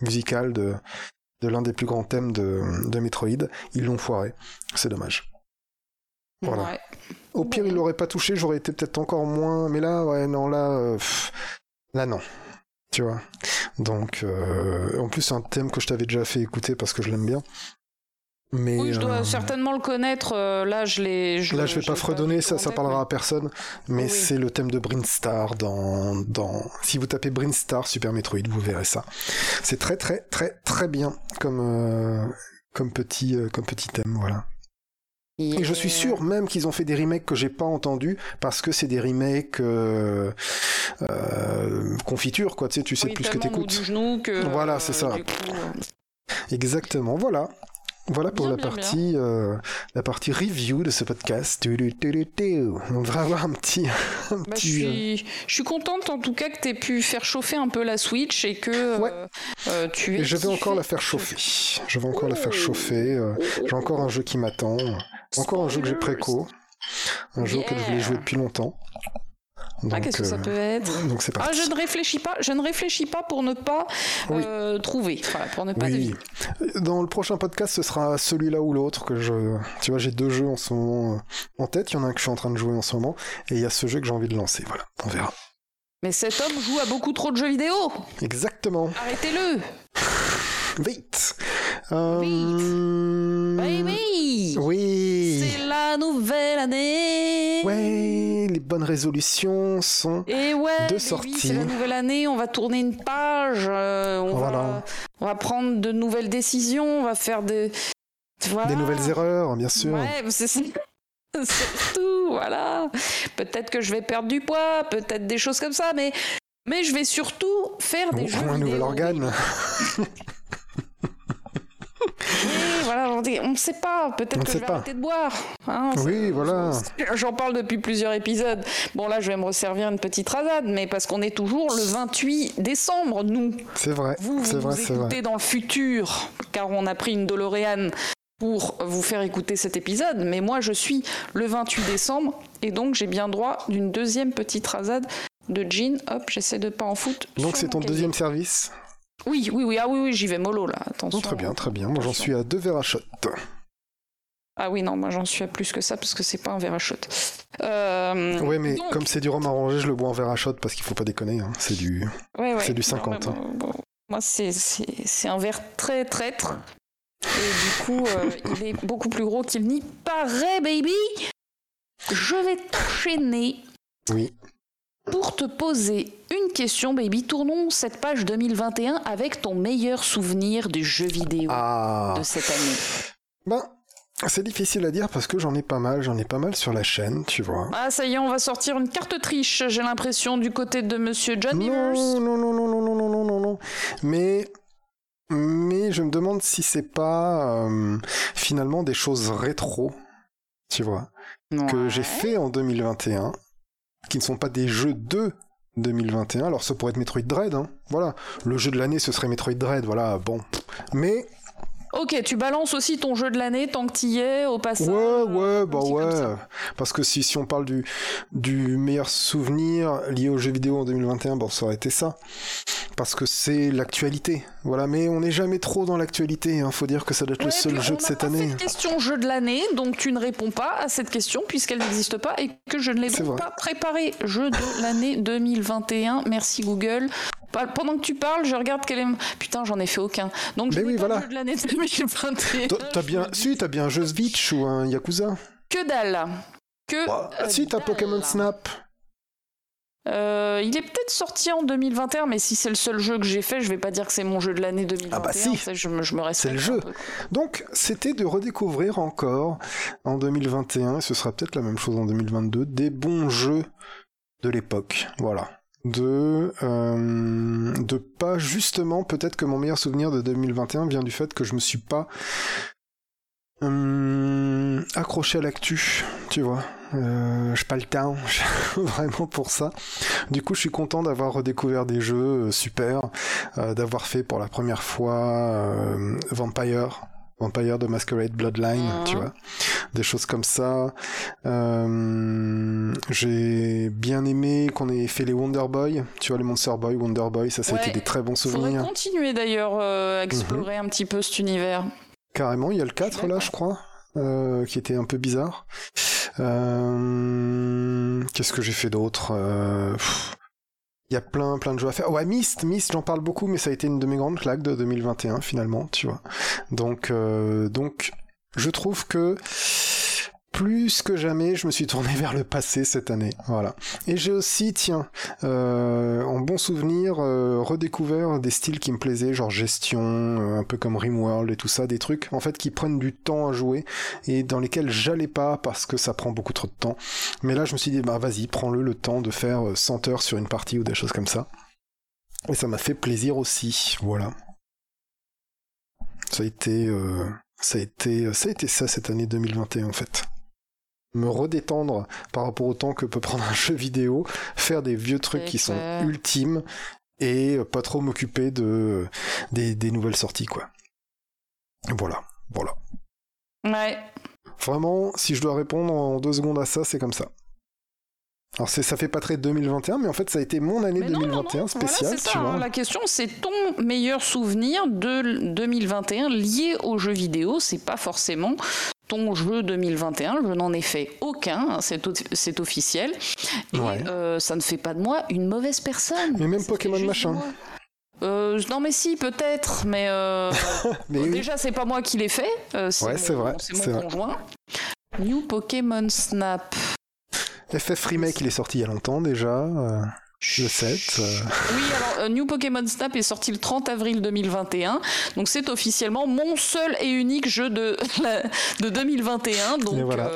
musical de de l'un des plus grands thèmes de de Metroid, ils l'ont foiré. C'est dommage. Voilà. Ouais. Au pire, il l'aurait pas touché, j'aurais été peut-être encore moins. Mais là, ouais, non, là, euh, là, non. Tu vois. Donc, euh, en plus, c'est un thème que je t'avais déjà fait écouter parce que je l'aime bien. Mais Oui, je dois euh, certainement le connaître. là, je l'ai. là, je vais pas fredonner, ça, ça parlera mais- à personne. Mais Oui. c'est le thème de Brinstar dans, dans. Si vous tapez Brinstar Super Metroid, vous verrez ça. C'est très, très, très, très bien comme euh, comme petit euh, comme petit thème, voilà. Et je suis sûr même qu'ils ont fait des remakes que j'ai pas entendus parce que c'est des remakes euh, euh, confiture quoi. Tu sais, tu sais Oui, plus ce que t'écoutes. que. Voilà, euh, c'est ça. coup, euh, Exactement. Voilà. Voilà pour Bien, la bien, partie euh, la partie review de ce podcast. On devrait avoir un petit un bah, je, petit. euh, suis, je suis contente en tout cas que tu aies pu faire chauffer un peu la Switch et que euh, Ouais. euh, tu aies Et je vais encore la faire chauffer. Je vais encore la faire chauffer. euh, J'ai encore un jeu qui m'attend. Encore un jeu que j'ai préco. Un jeu que je voulais jouer depuis longtemps. Ah, qu'est-ce que ça euh, peut être donc Ah, je ne réfléchis pas, je ne réfléchis pas pour ne pas Oui. euh, trouver, voilà, pour ne pas Oui. deviner. Dans le prochain podcast, ce sera celui-là ou l'autre que je. Tu vois, j'ai deux jeux en ce moment euh, en tête. Il y en a un que je suis en train de jouer en ce moment, et il y a ce jeu que j'ai envie de lancer. Voilà, on verra. Mais cet homme joue à beaucoup trop de jeux vidéo. Exactement. Arrêtez-le. Vite. Euh... Baby. Oui. C'est la nouvelle année. Ouais, les bonnes résolutions sont. Et ouais, De sortie. c'est la nouvelle année, on va tourner une page, euh, on, Voilà. va, on va prendre de nouvelles décisions, on va faire des... Voilà. Des nouvelles erreurs, bien sûr. Ouais, c'est surtout, voilà. Peut-être que je vais perdre du poids, peut-être des choses comme ça, mais, mais je vais surtout faire des jeux un nouvel organe. Oui, voilà, on ne sait pas. Peut-être que je vais arrêter de boire. Hein, oui, voilà. J'en parle depuis plusieurs épisodes. Bon, là, je vais me resservir une petite rasade, mais parce qu'on est toujours le 28 décembre, nous. C'est vrai. Vous, vous, vrai, vous écoutez dans le futur, car on a pris une DeLorean pour vous faire écouter cet épisode, mais moi, je suis le 28 décembre, et donc j'ai bien droit d'une deuxième petite rasade de jean. Hop, j'essaie de pas en foutre. Donc c'est ton deuxième service? Oui, oui, oui, ah oui, oui, j'y vais mollo là, attention. très bien, très bien. Moi j'en suis à deux verres à shot. Ah oui, non, moi j'en suis à plus que ça parce que c'est pas un verre à shot. Euh, oui, mais comme c'est du rhum arrangé, je le bois en verre à shot parce qu'il faut pas déconner. Hein. C'est du, c'est du 50. Moi, c'est un verre très traître. Et du coup, euh, il est beaucoup plus gros qu'il n'y paraît, baby. Je vais t'enchaîner. Oui. Pour te poser une question, baby, tournons cette page 2021 avec ton meilleur souvenir du jeu vidéo ah. de cette année. Ben, c'est difficile à dire parce que j'en ai pas mal, j'en ai pas mal sur la chaîne, tu vois. Ah, ça y est, on va sortir une carte triche, j'ai l'impression, du côté de Monsieur John non, Non, non, non, non, non, non, non, non, non. Mais, mais je me demande si c'est pas euh, finalement des choses rétro, tu vois, que j'ai fait en 2021 qui ne sont pas des jeux de 2021. Alors ça pourrait être Metroid Dread, hein. voilà. Le jeu de l'année ce serait Metroid Dread, voilà, bon. Mais Ok, tu balances aussi ton jeu de l'année tant que y es au passage. Ouais, ouais, bah ouais. Parce que si, si on parle du, du meilleur souvenir lié aux jeux vidéo en 2021, bon, ça aurait été ça. Parce que c'est l'actualité. Voilà, mais on n'est jamais trop dans l'actualité. Hein. Faut dire que ça doit être le seul jeu de cette année. Cette question jeu de l'année, donc tu ne réponds pas à cette question puisqu'elle n'existe pas et que je ne l'ai donc pas préparé. Jeu de l'année 2021. Merci Google. Pendant que tu parles, je regarde quel est. Putain, j'en ai fait aucun. Donc je Mais oui, voilà. jeu de l'année 2021. T'as bien, si, t'as bien un jeu Switch ou un Yakuza. Que dalle. Que. Bah, si, t'as Pokémon Snap. Euh, il est peut-être sorti en 2021, mais si c'est le seul jeu que j'ai fait, je vais pas dire que c'est mon jeu de l'année 2021. Ah bah si, je me, je me C'est le jeu. Donc c'était de redécouvrir encore en 2021, et ce sera peut-être la même chose en 2022, des bons jeux de l'époque. Voilà de euh, de pas justement peut-être que mon meilleur souvenir de 2021 vient du fait que je me suis pas euh, accroché à l'actu, tu vois. Euh, je pas le temps vraiment pour ça. Du coup, je suis content d'avoir redécouvert des jeux euh, super, d'avoir fait pour la première fois Vampire Vampire de Masquerade Bloodline, tu vois, des choses comme ça. Euh, j'ai bien aimé qu'on ait fait les Wonder Boy, tu vois, les Monster Boy, Wonder Boy, ça, ça a été des très bons souvenirs. Faudrait continuer d'ailleurs euh, à explorer un petit peu cet univers. Carrément, il y a le 4 là, je crois, euh, qui était un peu bizarre. Qu'est-ce que j'ai fait d'autre il y a plein, plein de jeux à faire. Ouais, Myst, Myst, j'en parle beaucoup, mais ça a été une de mes grandes claques de 2021 finalement, tu vois. Donc, euh, donc, je trouve que plus que jamais, je me suis tourné vers le passé cette année. Voilà. Et j'ai aussi, tiens, euh, en bon souvenir, euh, redécouvert des styles qui me plaisaient, genre gestion, euh, un peu comme Rimworld et tout ça, des trucs en fait qui prennent du temps à jouer et dans lesquels j'allais pas parce que ça prend beaucoup trop de temps. Mais là, je me suis dit, bah vas-y, prends-le le temps de faire 100 heures sur une partie ou des choses comme ça. Et ça m'a fait plaisir aussi. Voilà. Ça a été, ça a été, ça a été ça cette année 2021 en fait me redétendre par rapport au temps que peut prendre un jeu vidéo, faire des vieux trucs qui sont ultimes et pas trop m'occuper de des, des, nouvelles sorties quoi. Voilà, voilà. Ouais. Vraiment, si je dois répondre en deux secondes à ça, c'est comme ça. Alors ça fait pas très 2021, mais en fait ça a été mon année 2021 spéciale. tu vois. Hein. La question c'est ton meilleur souvenir de 2021 lié aux jeux vidéo? C'est pas forcément ton jeu 2021, je n'en ai fait aucun, hein, c'est officiel. Et euh, ça ne fait pas de moi une mauvaise personne. Mais même Pokémon machin. Euh, non mais si peut-être, mais, euh, déjà c'est pas moi qui l'ai fait, c'est c'est vrai, c'est mon conjoint. New Pokémon Snap. FF Remake il est sorti il y a longtemps déjà. Le 7. Oui, alors New Pokémon Snap est sorti le 30 avril 2021, donc c'est officiellement mon seul et unique jeu de, de 2021. Donc, et voilà.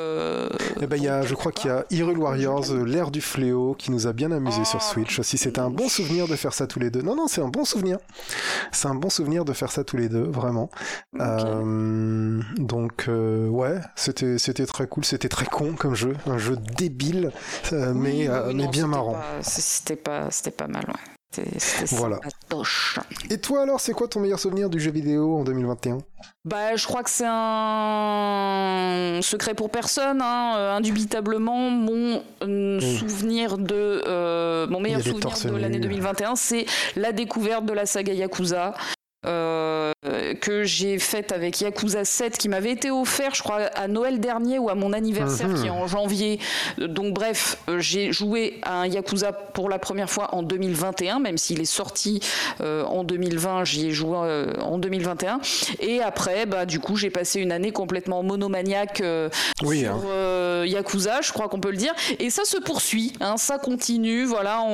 Eh ben, y a, je crois qu'il y a Hyrule Warriors, l'ère du fléau, qui nous a bien amusé sur ah. Switch aussi. C'était un bon souvenir de faire ça tous les deux. Non, non, c'est un bon souvenir. C'est un bon souvenir de faire ça tous les deux, vraiment. donc, ouais, c'était c'était très cool, c'était très con comme jeu, un jeu débile, mais, mais bien marrant. C'était pas, c'était pas mal, ouais. voilà. Et toi alors, c'est quoi ton meilleur souvenir du jeu vidéo en 2021 Bah, je crois que c'est un secret pour personne, hein. Euh, indubitablement. Mon euh, mmh. souvenir de, euh, mon meilleur souvenir de l'année 2021, c'est la découverte de la saga Yakuza. Euh, que j'ai faite avec Yakuza 7 qui m'avait été offert je crois à Noël dernier ou à mon anniversaire qui est en janvier. Donc bref euh, j'ai joué à un Yakuza pour la première fois en 2021 même s'il est sorti euh, en 2020 j'y ai joué en 2021 et après bah du coup j'ai passé une année complètement monomaniaque oui, sur hein. Yakuza je crois qu'on peut le dire. Et ça se poursuit hein, ça continue voilà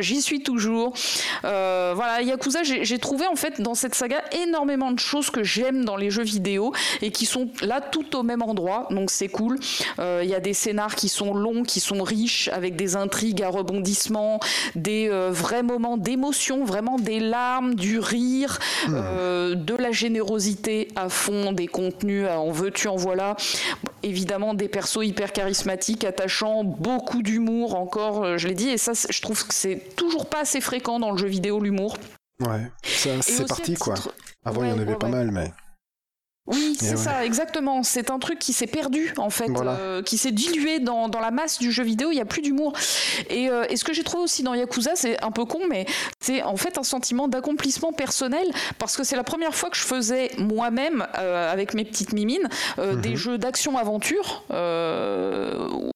j'y suis toujours. Voilà Yakuza j'ai trouvé en fait dans cette saga énormément de choses que j'aime dans les jeux vidéo et qui sont là tout au même endroit, donc c'est cool. Il euh, y a des scénars qui sont longs, qui sont riches, avec des intrigues à rebondissement, des euh, vrais moments d'émotion, vraiment des larmes, du rire, mmh. euh, de la générosité à fond, des contenus, en veux-tu, en voilà. Évidemment, des persos hyper charismatiques, attachants, beaucoup d'humour encore, je l'ai dit, et ça, je trouve que c'est toujours pas assez fréquent dans le jeu vidéo, l'humour. Ouais, c'est parti quoi. Avant, il y en avait pas mal, mais. Oui, c'est ça, exactement. C'est un truc qui s'est perdu, en fait, euh, qui s'est dilué dans, dans, la masse du jeu vidéo. Il n'y a plus d'humour. Et, euh, et, ce que j'ai trouvé aussi dans Yakuza, c'est un peu con, mais c'est en fait un sentiment d'accomplissement personnel, parce que c'est la première fois que je faisais moi-même, euh, avec mes petites mimines, des mhm. jeux d'action-aventure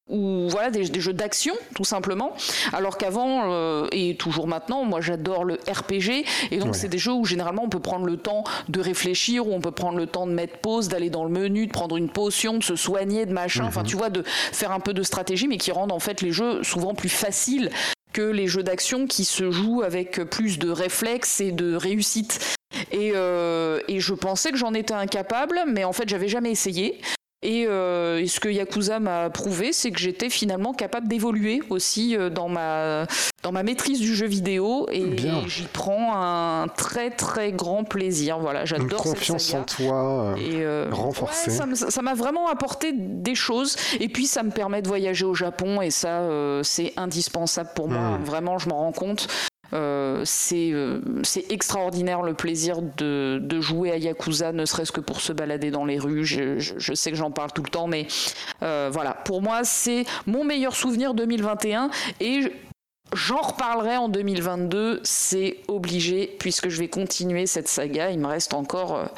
ou voilà des, jeux d'action tout simplement alors qu'avant euh, et toujours maintenant moi j'adore le RPG et donc c'est des jeux où généralement on peut prendre le temps de réfléchir où on peut prendre le temps de mettre pause d'aller dans le menu de prendre une potion de se soigner de machin enfin mhm. tu vois de faire un peu de stratégie mais qui rendent en fait les jeux souvent plus faciles que les jeux d'action qui se jouent avec plus de réflexes et de réussite et, euh, et, je pensais que j'en étais incapable, mais en fait, j'avais jamais essayé. Euh, et, ce que Yakuza m'a prouvé, c'est que j'étais finalement capable d'évoluer aussi euh, dans ma, dans ma maîtrise du jeu vidéo et, j'y prends un très très grand plaisir. Voilà, j'adore cette confiance en toi euh, renforcée. ça m'a vraiment apporté des choses et puis ça me permet de voyager au Japon et ça c'est indispensable pour moi. Hmm. Vraiment, je m'en rends compte. Euh, euh, c'est extraordinaire le plaisir de, jouer à Yakuza, ne serait-ce que pour se balader dans les rues. Je, je, sais que j'en parle tout le temps, mais euh, voilà, pour moi, c'est mon meilleur souvenir 2021 et J'en reparlerai en 2022, c'est obligé, puisque je vais continuer cette saga. Il me reste encore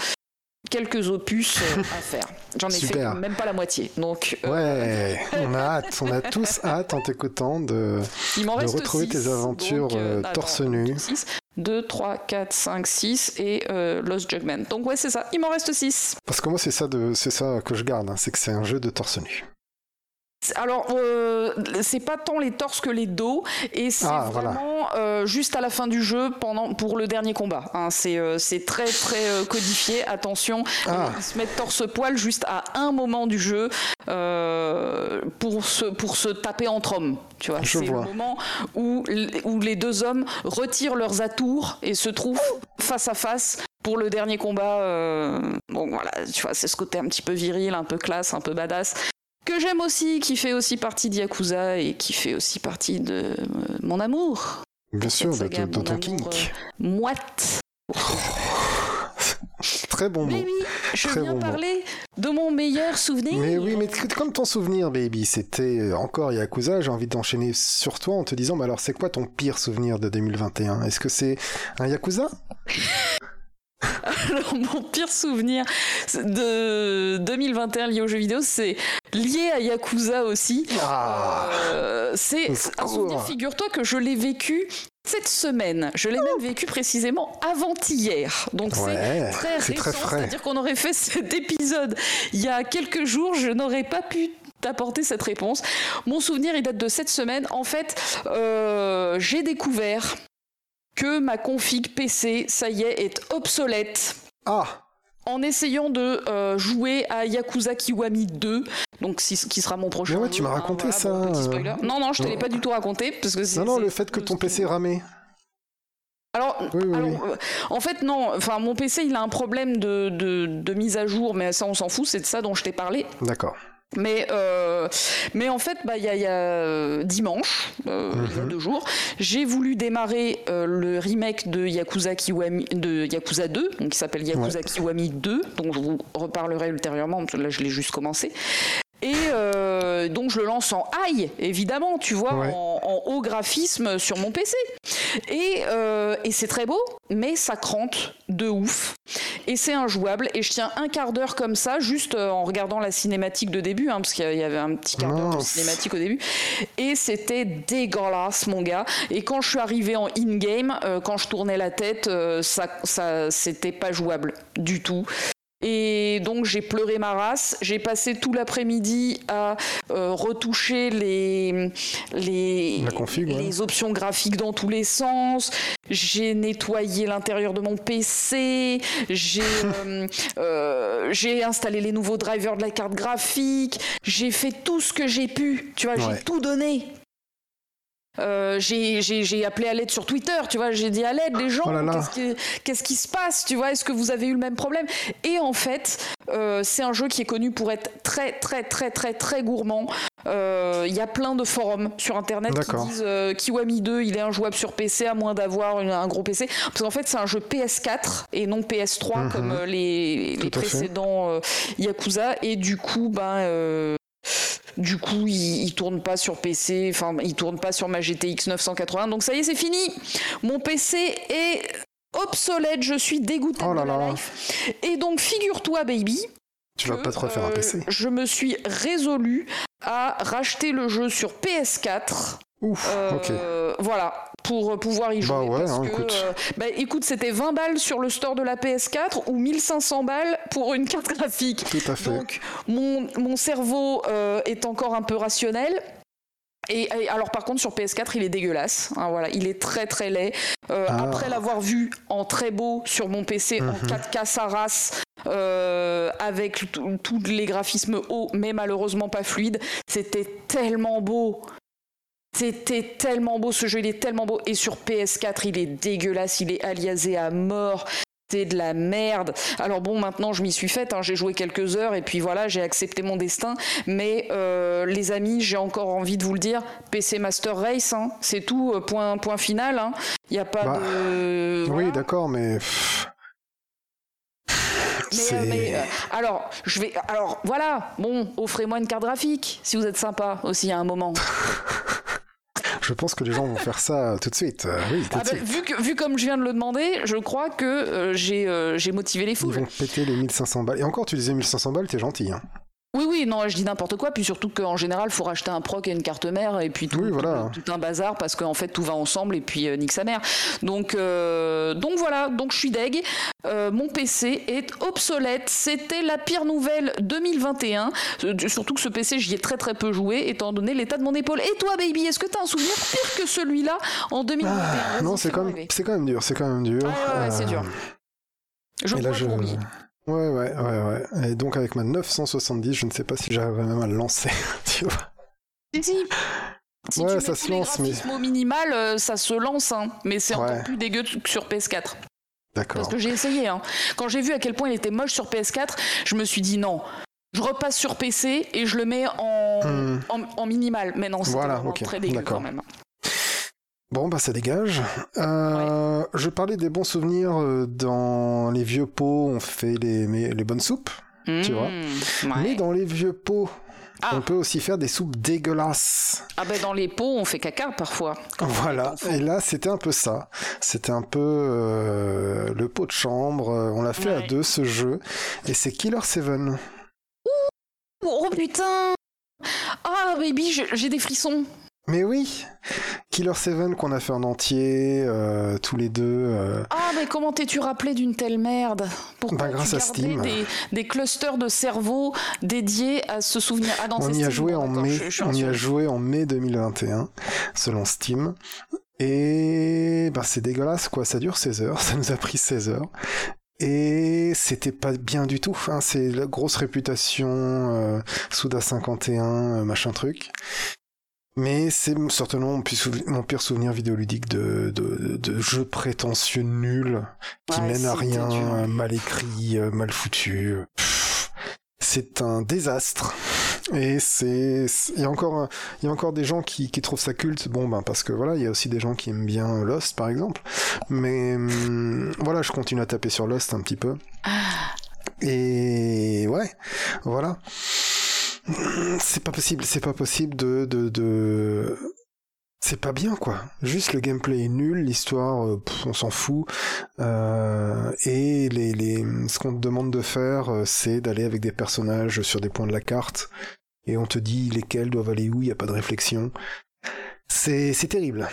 quelques opus euh, à faire. J'en ai fait même pas la moitié. Donc, euh, Ouais, on a hâte, on a tous hâte en t'écoutant de, de retrouver tes aventures euh, torse nu. 2, 3, 4, 5, 6 et Lost Judgment. Donc ouais, c'est ça, il m'en reste 6. Parce que moi, c'est ça, de, ça que je garde, hein. c'est que c'est un jeu de torse nu. Alors, euh, c'est pas tant les torses que les dos, et c'est ah, vraiment euh, juste à la fin du jeu, pendant pour le dernier combat. Hein. Euh, c'est très très codifié. Attention, ah. ils se mettent torse-poil juste à un moment du jeu pour se pour se taper entre hommes. Tu vois, c'est le moment où où les deux hommes retirent leurs atours et se trouvent face à face pour le dernier combat, bon voilà, tu vois, c'est ce côté un petit peu viril, un peu classe, un peu badass que j'aime aussi, qui fait aussi partie d'Yakuza et qui fait aussi partie de euh, mon amour. Bien sûr, de, ton kink. Moite. Très bon mot. Baby, je viens parler de mon meilleur souvenir. Mais oui, mais comme ton souvenir, baby, c'était euh, encore Yakuza, j'ai envie d'enchaîner sur toi en te disant, mais alors c'est quoi ton pire souvenir de 2021 Est-ce que c'est un Yakuza? Alors, mon pire souvenir de 2021 lié aux jeux vidéo, c'est lié à Yakuza aussi. Ah. Euh, c'est un souvenir, figure-toi, que je l'ai vécu cette semaine. Je l'ai même vécu précisément avant-hier. Donc c'est très récent. C'est-à-dire qu'on aurait fait cet épisode il y a quelques jours, je n'aurais pas pu t'apporter cette réponse. Mon souvenir, il date de cette semaine. En fait, euh, j'ai découvert que ma config PC, ça y est, est obsolète. Ah en essayant de euh, jouer à Yakuza Kiwami 2, donc qui sera mon prochain. Mais ouais, tu m'as raconté ça. non, non, je te l'ai pas du tout raconté parce que Non, non, le fait que ton PC ramait. Alors, euh, en fait, non. Enfin, mon PC, il a un problème de, de mise à jour, mais ça, on s'en fout. C'est de ça dont je t'ai parlé. D'accord. Mais, euh, mais en fait, bah, il y a, y a euh, dimanche, euh, il y a deux jours, j'ai voulu démarrer le remake de Yakuza, Kiwami, de Yakuza 2, donc qui s'appelle Yakuza Kiwami 2, dont je vous reparlerai ultérieurement, parce que là je l'ai juste commencé. Et euh, donc je le lance en high, évidemment, tu vois, en, haut graphisme sur mon PC. Et, euh, et c'est très beau, mais ça crante de ouf. Et c'est injouable. Et je tiens un quart d'heure comme ça, juste euh, en regardant la cinématique de début, hein, parce qu'il y avait un petit quart d'heure de cinématique au début. Et c'était dégueulasse, mon gars. Et quand je suis arrivé en in-game, quand je tournais la tête, ça, ça c'était pas jouable du tout. Et donc j'ai pleuré ma race. J'ai passé tout l'après-midi à euh, retoucher les, les, les options graphiques dans tous les sens. J'ai nettoyé l'intérieur de mon PC. J'ai euh, euh, j'ai installé les nouveaux drivers de la carte graphique. J'ai fait tout ce que j'ai pu. Tu vois, j'ai tout donné. Euh, j'ai appelé à l'aide sur Twitter, tu vois, j'ai dit à l'aide les gens, oh qu'est-ce qui, se passe, tu vois, est-ce que vous avez eu le même problème? Et en fait, euh, c'est un jeu qui est connu pour être très très très très très gourmand. Euh, il y a plein de forums sur internet qui disent Kiwami 2 il est injouable sur PC à moins d'avoir un gros PC parce qu'en fait c'est un jeu PS4 et non PS3 mhm. comme les, les précédents Yakuza. Et du coup ben du coup, il, tourne pas sur PC, enfin, il tourne pas sur ma GTX 980. Donc ça y est, c'est fini. Mon PC est obsolète. Je suis dégoûté oh de la life. Et donc, figure-toi, baby. Tu vas pas te refaire un PC. Euh, je me suis résolu à racheter le jeu sur PS4 Ouf, euh, Voilà, pour pouvoir y jouer. Bah ouais, hein, écoute. Euh, bah écoute, c'était 20 balles sur le store de la PS4 ou 1500 balles pour une carte graphique. Tout à fait. Donc mon, mon cerveau euh, est encore un peu rationnel. Et, alors par contre sur PS4 il est dégueulasse, hein, voilà, il est très très laid. Ah. Après l'avoir vu en très beau sur mon PC en 4K mhm. Saras, avec tous les graphismes hauts mais malheureusement pas fluides, c'était tellement beau. C'était tellement beau, ce jeu il est tellement beau. Et sur PS4, il est dégueulasse, il est aliasé à mort. C'est de la merde. Alors bon, maintenant je m'y suis faite, hein. j'ai joué quelques heures et puis voilà, j'ai accepté mon destin. Mais euh, les amis, j'ai encore envie de vous le dire, PC Master Race, hein. c'est tout, euh, point, point final. Il hein. n'y a pas bah, de... Oui, d'accord, mais... Mais, euh, alors, je vais. Alors, voilà. Bon, offrez-moi une carte graphique si vous êtes sympa aussi à un moment. Je pense que les gens vont faire ça tout de suite. Euh, oui, ah bah, Vu, que, vu comme je viens de le demander, je crois que euh, euh, j'ai motivé les fous. Ils vont péter les 1500 balles. Et encore, tu disais 1500 balles, t'es gentil. Hein. Oui, oui, non, je dis n'importe quoi. Puis surtout qu'en général, il faut racheter un proc et une carte mère et puis tout, tout, un bazar parce qu'en fait, tout va ensemble et puis euh, nique sa mère. Donc, euh, donc voilà, donc je suis deg. Euh, mon PC est obsolète. C'était la pire nouvelle 2021. surtout que ce PC, j'y ai très très peu joué étant donné l'état de mon épaule. Et toi, baby, est-ce que tu as un souvenir pire que celui-là en 2021 ah, Non, c'est quand, même, quand même dur. C'est quand même dur. ouais, c'est dur. Je crois je... Ouais, ouais, ouais, ouais. Et donc avec ma 970, je ne sais pas si j'arriverai même à le lancer, tu vois. Si, si. si ouais, ça se lance, mais. au minimal, euh, ça se lance, hein. mais c'est encore plus dégueu que sur PS4. D'accord. Parce que j'ai essayé. Hein. Quand j'ai vu à quel point il était moche sur PS4, je me suis dit non. Je repasse sur PC et je le mets en, hmm. en, minimal. Mais non, c'est voilà, très dégueu quand même. Bon, bah ça dégage. Euh, Je parlais des bons souvenirs euh, dans les vieux pots, on fait les, les bonnes soupes, tu vois. Mmh, Mais dans les vieux pots, ah. on peut aussi faire des soupes dégueulasses. Ah ben dans les pots, on fait caca parfois. Voilà, et là c'était un peu ça. C'était un peu euh, le pot de chambre, on l'a fait à deux ce jeu, et c'est Killer 7. Oh putain Ah baby, j'ai des frissons. Mais oui Killer 7 qu'on a fait en entier, euh, tous les deux. euh, Ah, mais comment t'es-tu rappelé d'une telle merde? Pourquoi Bah, grâce tu à Steam. Des, des clusters de cerveau dédiés à ce souvenir? Ah non, on y a joué en mai, je- je suis on y a joué en mai 2021, selon Steam. Et bah, c'est dégueulasse, quoi. Ça dure 16 heures. Ça nous a pris 16 heures. Et c'était pas bien du tout. Hein. C'est la grosse réputation euh, Souda 51, euh, machin truc. Mais c'est certainement mon pire, souvi- mon pire souvenir vidéoludique de, de, de jeu prétentieux nul qui Ouais, mène à rien, dur. euh, mal écrit, euh, mal foutu. C'est un désastre. Et c'est, il y a encore, il y a encore des gens qui, qui trouvent ça culte. Bon, ben parce que voilà, il y a aussi des gens qui aiment bien Lost, par exemple. Mais hum, voilà, je continue à taper sur Lost un petit peu. Et ouais, voilà. C'est pas possible, c'est pas possible de, de, de... C'est pas bien quoi. Juste le gameplay est nul, l'histoire, euh, on s'en fout. Euh, et les, les, ce qu'on te demande de faire, euh, c'est d'aller avec des personnages sur des points de la carte. Et on te dit lesquels doivent aller où, il n'y a pas de réflexion. C'est terrible.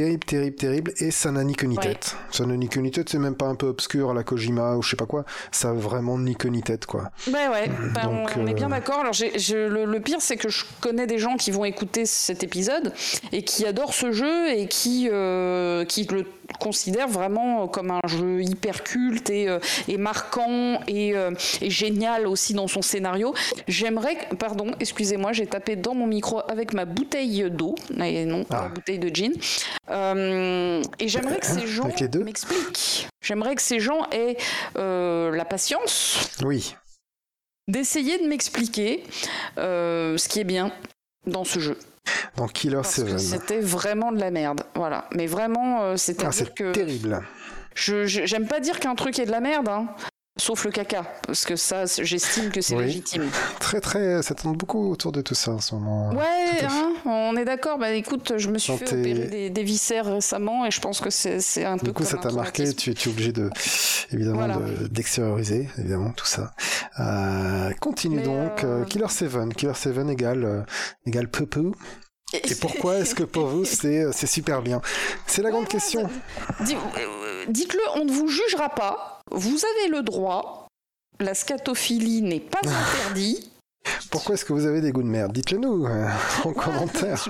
Terrible, terrible, terrible. Et ça n'a ni queue ni Ouais. tête. Ça n'a ni queue ni tête, c'est même pas un peu obscur à la Kojima ou je sais pas quoi. Ça a vraiment ni queue ni tête quoi. Ouais, ouais, on- est bien euh, d'accord. Alors, j'ai- je- le, le pire, c'est que je connais des gens qui vont écouter cet épisode et qui adorent ce jeu et qui, euh, qui le considèrent vraiment comme un jeu hyper culte et, euh, et marquant et, euh, et génial aussi dans son scénario. J'aimerais, pardon, excusez-moi, j'ai tapé dans mon micro avec ma bouteille d'eau, et non pas Ah. la bouteille de gin. Euh, et j'aimerais que ces gens m'expliquent. J'aimerais que ces gens aient euh, la patience Oui. d'essayer de m'expliquer euh, ce qui est bien dans ce jeu. Dans Killer Parce que 7. c'était vraiment de la merde. Voilà. Mais vraiment, euh, Ah, c'est-à-dire c'est que. terrible. Je, je- j'aime pas dire qu'un truc est de la merde, hein, sauf le caca. Parce que ça, j'estime que c'est Oui. légitime. Très très, ça tourne beaucoup autour de tout ça en ce moment. Ouais, hein, on est d'accord. Bah écoute, je me suis Quand fait opérer des, des viscères récemment et je pense que c'est, un peu Du coup, comme ça t'a marqué, tu, tu es obligé de, évidemment, Voilà. de- d'extérioriser, évidemment, tout ça. Euh, continue Mais, donc, euh, euh, Killer 7. Killer 7 égale, égale Poupou. Et pourquoi est-ce que pour vous, c'est, super bien? C'est la grande question. Dites-le, on ne vous jugera pas. Vous avez le droit. La scatophilie n'est pas interdite. Pourquoi est-ce que vous avez des goûts de merde? Dites-le nous euh, en commentaire.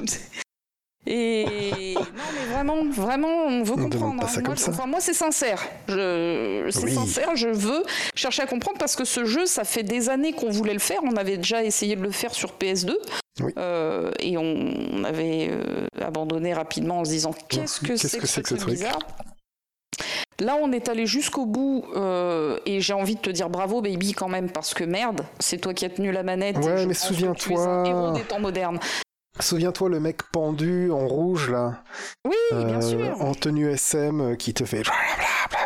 Et non, mais vraiment, vraiment, on veut On comprendre. pas hein. ça moi, comme ça. Enfin, moi, c'est sincère. Je, c'est Oui. sincère. Je veux chercher à comprendre parce que ce jeu, ça fait des années qu'on voulait le faire. On avait déjà essayé de le faire sur PS2. Oui. Euh, et on, avait euh, abandonné rapidement en se disant qu'est-ce que c'est que ce que ce truc truc? bizarre? Là, on est allé jusqu'au bout euh, et j'ai envie de te dire bravo, baby, quand même, parce que merde, c'est toi qui as tenu la manette. et Ouais, mais souviens-toi. un héros des temps modernes. Souviens-toi le mec pendu en rouge là, Oui, bien euh, sûr. en tenue SM euh, qui te fait.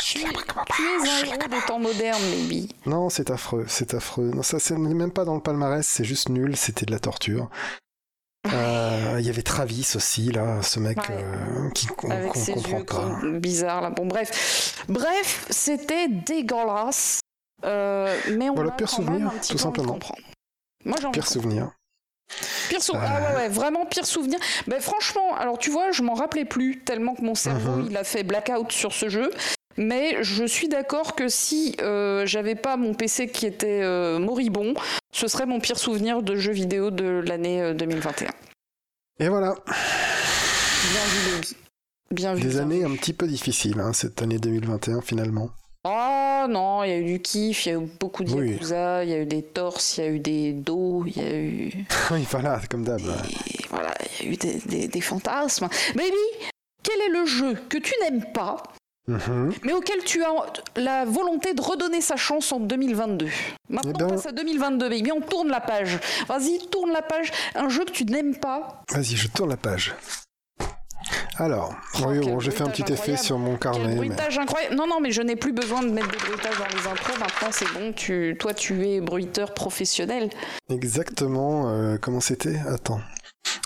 Tu es un héros des temps modernes, baby. Non, c'est affreux, c'est affreux. Non, ça c'est même pas dans le palmarès, c'est juste nul, c'était de la torture. Euh, Il y avait Travis aussi là, ce mec Ouais. euh, qui qu'on ses comprend pas. bizarres là. Bon bref, bref, c'était dégueulasse. Euh, mais on Voilà, a pire quand même souvenir, un petit tout peu simplement. Moi j'ai Pire souvenir. Pire sou- Euh. Ah ouais, ouais, vraiment pire souvenir. Ben, franchement, alors tu vois, je m'en rappelais plus tellement que mon cerveau Mhm. il a fait blackout sur ce jeu. Mais je suis d'accord que si euh, j'avais pas mon PC qui était euh, moribond, ce serait mon pire souvenir de jeu vidéo de l'année euh, 2021. Et voilà, Bien vu. Bien vu. des années vu. un petit peu difficiles, hein, cette année 2021 finalement. Oh non, il y a eu du kiff, il y a eu beaucoup de Oui. Yakuza, il y a eu des torses, il y a eu des dos, il y a eu. oui, voilà, comme d'hab. Et voilà, il y a eu des, des- des fantasmes. Baby, quel est le jeu que tu n'aimes pas, Mhm. mais auquel tu as la volonté de redonner sa chance en 2022 Maintenant, Eh ben- on passe à 2022, baby, on tourne la page. Vas-y, tourne la page. Un jeu que tu n'aimes pas. Vas-y, je tourne la page. Alors, Oh, oui, bon, j'ai fait un petit bruitage effet sur mon Quel carnet. mais- bruitage incroyable. Non, non, mais je n'ai plus besoin de mettre des bruitages dans les intros. Maintenant, c'est bon. Tu, toi, tu es bruiteur professionnel. Exactement, euh, comment c'était? Attends.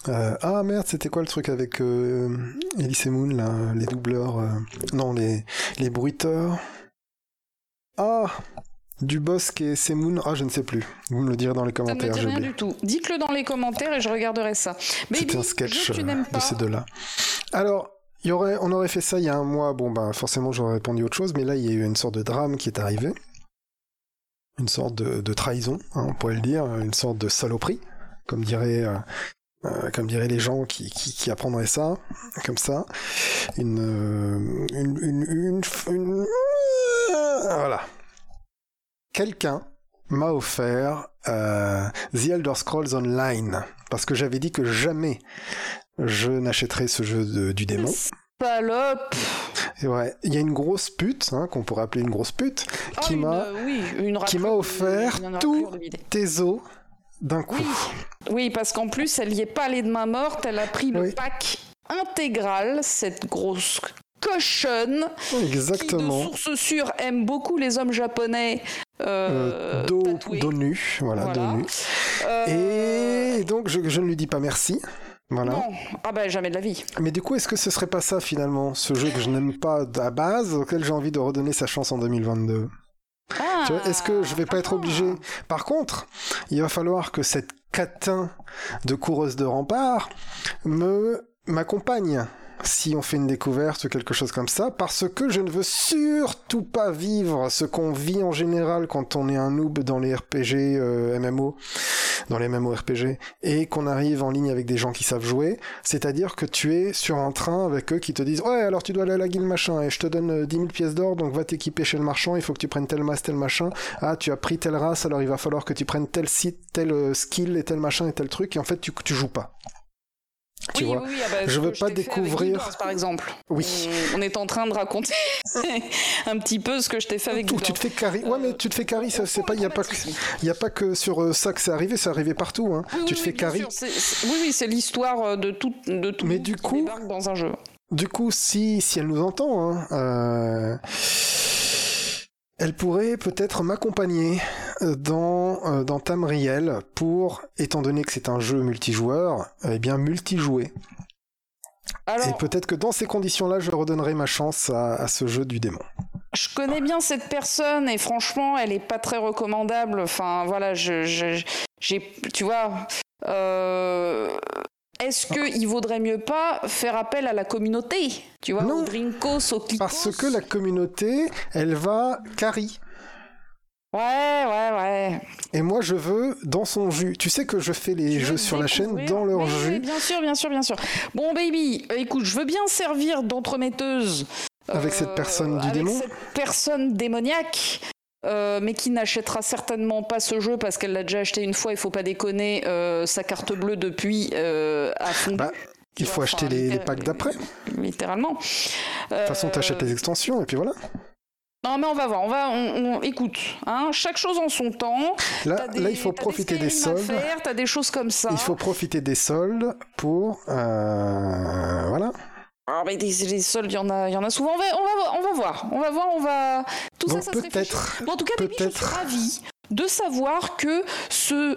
Euh, ah merde, c'était quoi le truc avec euh, Elise et Moon, là Les doubleurs euh, Non, les, les bruiteurs? Ah Du Bosque et Semoun, ah je ne sais plus. Vous me le direz dans les Ça ne me commentaires. dit rien du tout. Dites-le dans les commentaires et je regarderai ça. C'était un sketch je, de ces deux-là. Alors, y aurait, on aurait fait ça il y a un mois. Bon, bah, forcément, j'aurais répondu autre chose. Mais là, il y a eu une sorte de drame qui est arrivé. Une sorte de, de trahison, hein, on pourrait le dire. Une sorte de saloperie, comme diraient, euh, comme diraient les gens qui, qui, qui apprendraient ça, comme ça. Une, euh, une, une, une, une- voilà. Quelqu'un m'a offert euh, The Elder Scrolls Online parce que j'avais dit que jamais je n'achèterais ce jeu de- du démon. Salope. Et ouais, il y a une grosse pute, hein, qu'on pourrait appeler une grosse pute, Ah, qui m'a oui, qui m'a offert bidé. tes os d'un coup. Oui. Oui, parce qu'en plus, elle y est pas allée de main morte, elle a pris le Oui. pack intégral, cette grosse cochonne Exactement. qui, de source sûre, aime beaucoup les hommes japonais euh, Euh, nu, voilà, Voilà. dos nu. Euh, Et donc je, je ne lui dis pas merci. Voilà. Non, ah bah jamais de la vie. Mais du coup, est-ce que ce serait pas ça finalement, ce jeu que je n'aime pas à base, auquel j'ai envie de redonner sa chance en 2022 Ah. Est-ce que je vais pas être obligé? Par contre, il va falloir que cette catin de coureuse de rempart me m'accompagne si on fait une découverte ou quelque chose comme ça, parce que je ne veux surtout pas vivre ce qu'on vit en général quand on est un noob dans les RPG euh, MMO, dans les MMO RPG, et qu'on arrive en ligne avec des gens qui savent jouer, c'est-à-dire que tu es sur un train avec eux qui te disent ouais alors tu dois aller à la guilde machin et je te donne euh, 10 000 pièces d'or donc va t'équiper chez le marchand, il faut que tu prennes telle masse, tel machin, ah tu as pris telle race alors il va falloir que tu prennes tel site, tel euh, skill et tel machin et tel truc et en fait tu, tu joues pas. Tu oui, vois oui, oui, ah bah, Je veux pas découvrir- par exemple. Oui. On, on est en train de raconter un petit peu ce que je t'ai fait avec Ou Guild tu te fais carry. Ouais, mais tu te fais carry, ça, c'est pas, il y a pas que, y a pas que sur euh, ça que c'est arrivé, c'est arrivé partout. Hein. Oui, tu te fais carry. sûr, oui, oui, c'est l'histoire euh, de tout, de tout Mais du coup- dans un jeu. Du coup, si, si elle nous entend, hein, euh, elle pourrait peut-être m'accompagner euh, dans, euh, dans Tamriel pour, étant donné que c'est un jeu multijoueur, eh bien multijouer. Et peut-être que dans ces conditions-là, je redonnerai ma chance à, à ce jeu du démon. je connais bien cette personne et franchement, elle est pas très recommandable. Enfin, voilà, je, je- j'ai, tu vois. euh, Est-ce qu'il vaudrait mieux pas faire appel à la communauté Tu vois, Non. aux Drinkos, Klikos Parce que la communauté, elle va carry. Ouais, ouais, ouais. Et moi, je veux dans son jus. Tu sais que je fais les jeux sur la chaîne dans leur Oui, oui, jus. bien sûr, bien sûr, bien sûr. Bon, baby, euh, écoute, je veux bien servir d'entremetteuse. Avec cette personne du avec démon cette personne démoniaque. Euh, mais qui n'achètera certainement pas ce jeu parce qu'elle l'a déjà acheté une fois, il faut pas déconner, euh, sa carte bleue depuis euh, a fondu. Bah, il vois, faut acheter enfin, les, packs d'après. De Littéralement. toute façon, t'achètes les extensions et puis voilà. Non, mais on va voir. On va, on, on- écoute, hein, chaque chose en son temps. Là, des- là il faut profiter des à soldes. faire, T'as des choses comme ça. Il faut profiter des soldes pour. euh, voilà. Ah, mais des, des soldes, il y en a, y en a souvent. On va, on va, on va voir. On va voir. On va. Tout Donc ça, ça se réfléchit. Bon, en tout cas, Baby, je suis ravie de savoir que ce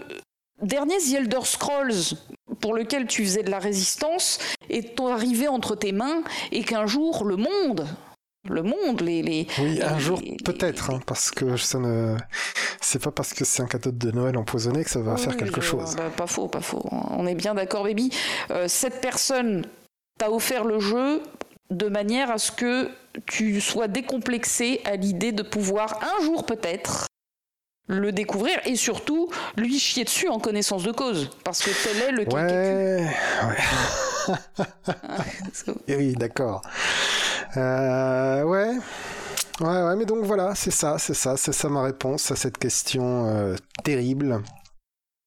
dernier The Elder Scrolls pour lequel tu faisais de la résistance est arrivé entre tes mains et qu'un jour le monde, le monde, les, les Oui, un jour peut-être, hein, parce que ça ne. C'est pas parce que c'est un cadeau de Noël empoisonné que ça va Oui, faire quelque chose. bah, pas faux, pas faux. On est bien d'accord, baby. Euh, cette personne t'a offert le jeu de manière à ce que tu sois décomplexé à l'idée de pouvoir un jour peut-être le découvrir et surtout lui chier dessus en connaissance de cause parce que tel est le Ouais, ouais. Eh oui, d'accord. Euh, ouais. Ouais, ouais, mais donc voilà, c'est ça, c'est ça, c'est ça ma réponse à cette question euh, terrible.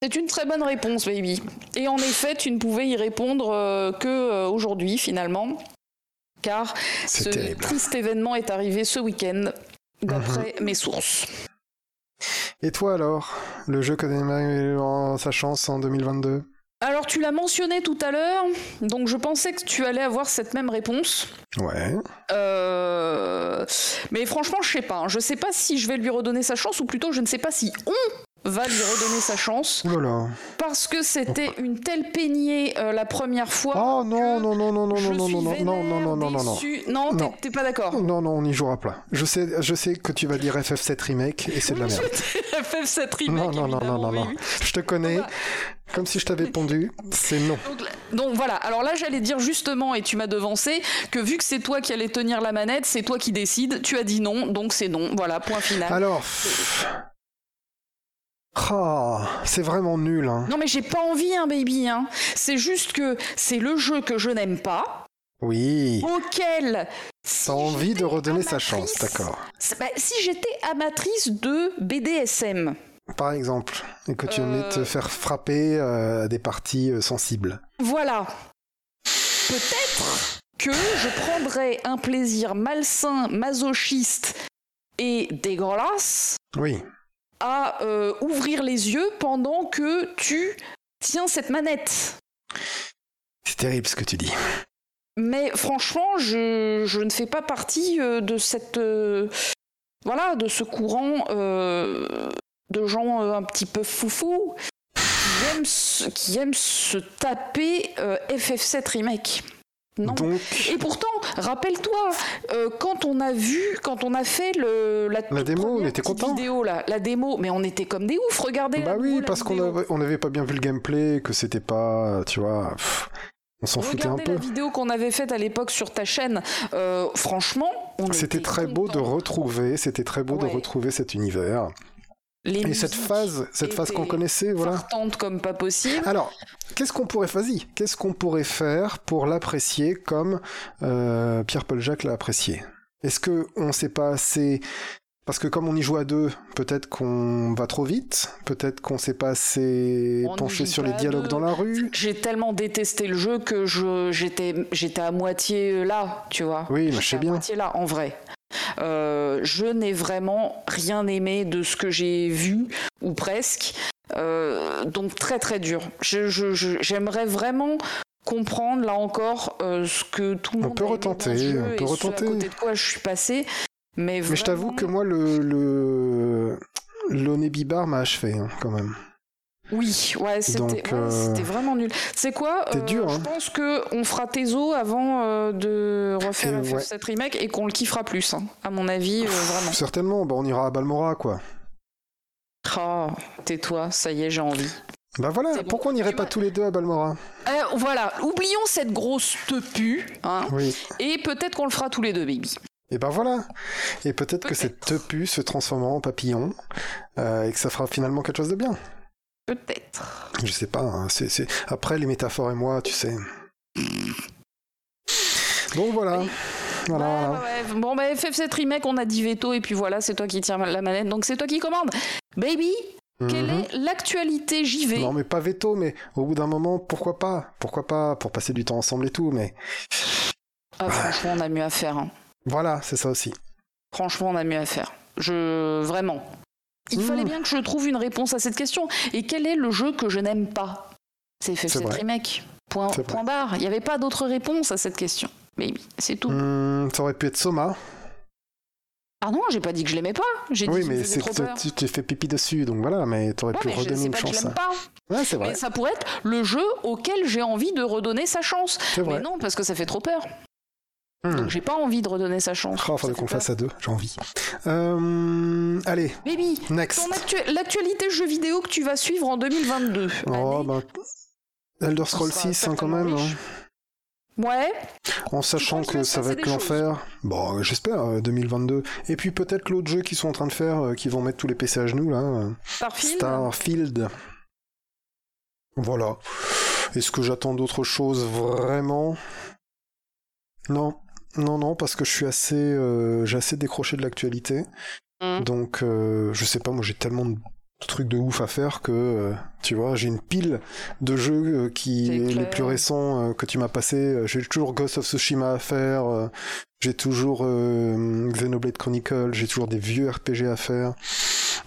C'est une très bonne réponse, baby. Et en effet, tu ne pouvais y répondre euh, que euh, aujourd'hui, finalement, car ce terrible. triste événement est arrivé ce week-end, d'après Mhm. mes sources. Et toi alors Le jeu que t'aimerais en sa chance en 2022 Alors, tu l'as mentionné tout à l'heure, donc je pensais que tu allais avoir cette même réponse. Ouais. Euh, Mais franchement, je sais pas. hein. Je sais pas si je vais lui redonner sa chance, ou plutôt, je ne sais pas si on va lui redonner sa chance. Voilà. Parce que c'était une telle peignée euh, la première fois. Oh non, non, non, non, non, non, non, non, non, non, non, non, non, non, non. t'es- pas d'accord. Non, non, on n'y jouera pas. Je sais, je sais que tu vas dire FF7 Remake et c'est de la merde. FF7 remake. Non, non, non, non, non, non. Je te connais. Comme si je t'avais pondu, c'est non. Donc, donc voilà, alors là j'allais dire justement, et tu m'as devancé, que vu que c'est toi qui allais tenir la manette, c'est toi qui décides, tu as dit non, donc c'est non, voilà, point final. Alors. Ah, c'est vraiment nul, hein. Non mais j'ai pas envie, hein, baby, hein. c'est juste que c'est le jeu que je n'aime pas, Oui. auquel... si T'as envie de redonner sa chance, d'accord. bah, si j'étais amatrice de BDSM, Par exemple, et que tu Euh. aimais te faire frapper euh, à des parties euh, sensibles. voilà, peut-être que je prendrais un plaisir malsain, masochiste et dégueulasse Oui. À euh, ouvrir les yeux pendant que tu tiens cette manette. C'est terrible ce que tu dis. Mais franchement, je, je ne fais pas partie euh, de cette euh, voilà de ce courant de gens un petit peu foufou qui aiment se, qui aiment se taper euh, FF7 remake. Non. Donc, Et pourtant, rappelle-toi, euh, quand on a vu, quand on a fait le, la, démo, on était content. vidéo là, la démo, mais on était comme des oufs. Regardez. bah la oui, parce qu'on vidéo. avait, on avait pas bien vu le gameplay, que c'était pas, tu vois, pff, on s'en foutait un peu. la vidéo qu'on avait faite à l'époque sur ta chaîne. Euh, franchement, on C'était était très beau de retrouver, c'était très beau de retrouver cet univers. Les Et cette phase, cette phase qu'on connaissait, voilà. fartantes comme pas possible. Alors, qu'est-ce qu'on pourrait vas-y, qu'est-ce qu'on pourrait faire pour l'apprécier comme euh, Pierre-Paul Jacques l'a apprécié? Est-ce que on sait pas assez parce que comme on y joue à deux, peut-être qu'on va trop vite, peut-être qu'on s'est pas assez On penché sur les à dialogues deux. dans la rue? J'ai tellement détesté le jeu que je j'étais j'étais à moitié là, tu vois. Oui, mais je J'étais sais à bien. moitié là, en vrai. Euh, je n'ai vraiment rien aimé de ce que j'ai vu, ou presque. Euh, donc très très dur. J'aimerais vraiment comprendre là encore euh, ce que tout le On monde peut retenter, on peut retenter. à côté de quoi je suis passé. Mais, Mais je t'avoue que moi le le l'Onebibar m'a achevé hein, quand même. Oui, ouais, c'était Donc, ouais, euh, c'était vraiment nul. C'est quoi euh, dur, hein. Je pense que on fera tes os avant euh, de refaire ouais. FF7 remake et qu'on le kiffera plus, hein, à mon avis, vraiment. Certainement, bah on ira à Balmora quoi. Oh, tais-toi, ça y est, j'ai envie. Bah voilà, bon. pourquoi on n'irait pas tous les deux à Balmora? Voilà, oublions cette grosse tepu, hein, Oui. et peut-être qu'on le fera tous les deux, baby. Et ben voilà. Et peut-être que cette tepu se transformera en papillon euh, et que ça fera finalement quelque chose de bien. Peut-être. Je sais pas. hein, c'est, c'est- Après les métaphores et moi, tu sais. Donc voilà. Oui. Voilà. Ouais, voilà. ouais, ouais. Bon, bah, FF7 remake, on a dit veto, et puis voilà, c'est toi qui tiens la manette, donc c'est toi qui commande. Baby, quelle Mhm. est l'actualité j'y vais Non mais pas veto, mais au bout d'un moment, pourquoi pas? Pourquoi pas? Pour passer du temps ensemble et tout, mais Ah, franchement, on a mieux à faire. hein. voilà, c'est ça aussi. Franchement, on a mieux à faire. Je. Vraiment. Il Mmh. fallait bien que je trouve une réponse à cette question. Et quel est le jeu que je n'aime pas? C'est C'est FF7 vrai. Remake. Point, point barre. Il n'y avait pas d'autre réponse à cette question. Mais c'est tout. Hmm, ça aurait pu être Soma. Ah non, j'ai pas dit que je l'aimais pas. J'ai Oui, dit me mais c'est tu t'es fait pipi dessus, donc voilà, mais t'aurais Ouais, pu mais redonner une pas que je chance. l'aime pas. Ouais, c'est vrai. Mais ça pourrait être le jeu auquel j'ai envie de redonner sa chance. Mais non, parce que ça fait trop peur. Hmm. Donc j'ai pas envie de redonner sa chance. Oh, faudrait qu'on fasse à deux, j'ai envie. Euh, allez, Baby, next. l'actualité jeu vidéo que tu vas suivre en 2022. Oh, Année ben, Elder Scrolls sera 6, hein, quand même. hein. Ouais, En sachant que se ça va être l'enfer. Bon, euh, j'espère, euh, 2022. Et puis peut-être l'autre jeu qu'ils sont en train de faire, euh, qui vont mettre tous les PC à genoux, là. euh, Starfield. Starfield. Voilà. Est-ce que j'attends d'autres choses vraiment? Non. Non, non, parce que je suis assez, euh, j'ai assez décroché de l'actualité. Mm. Donc, euh, je sais pas, moi j'ai tellement de trucs de ouf à faire que, euh, tu vois, j'ai une pile de jeux qui, les plus récents que tu m'as passé. J'ai toujours Ghost of Tsushima à faire. j'ai toujours Xenoblade Chronicle. J'ai toujours des vieux RPG à faire.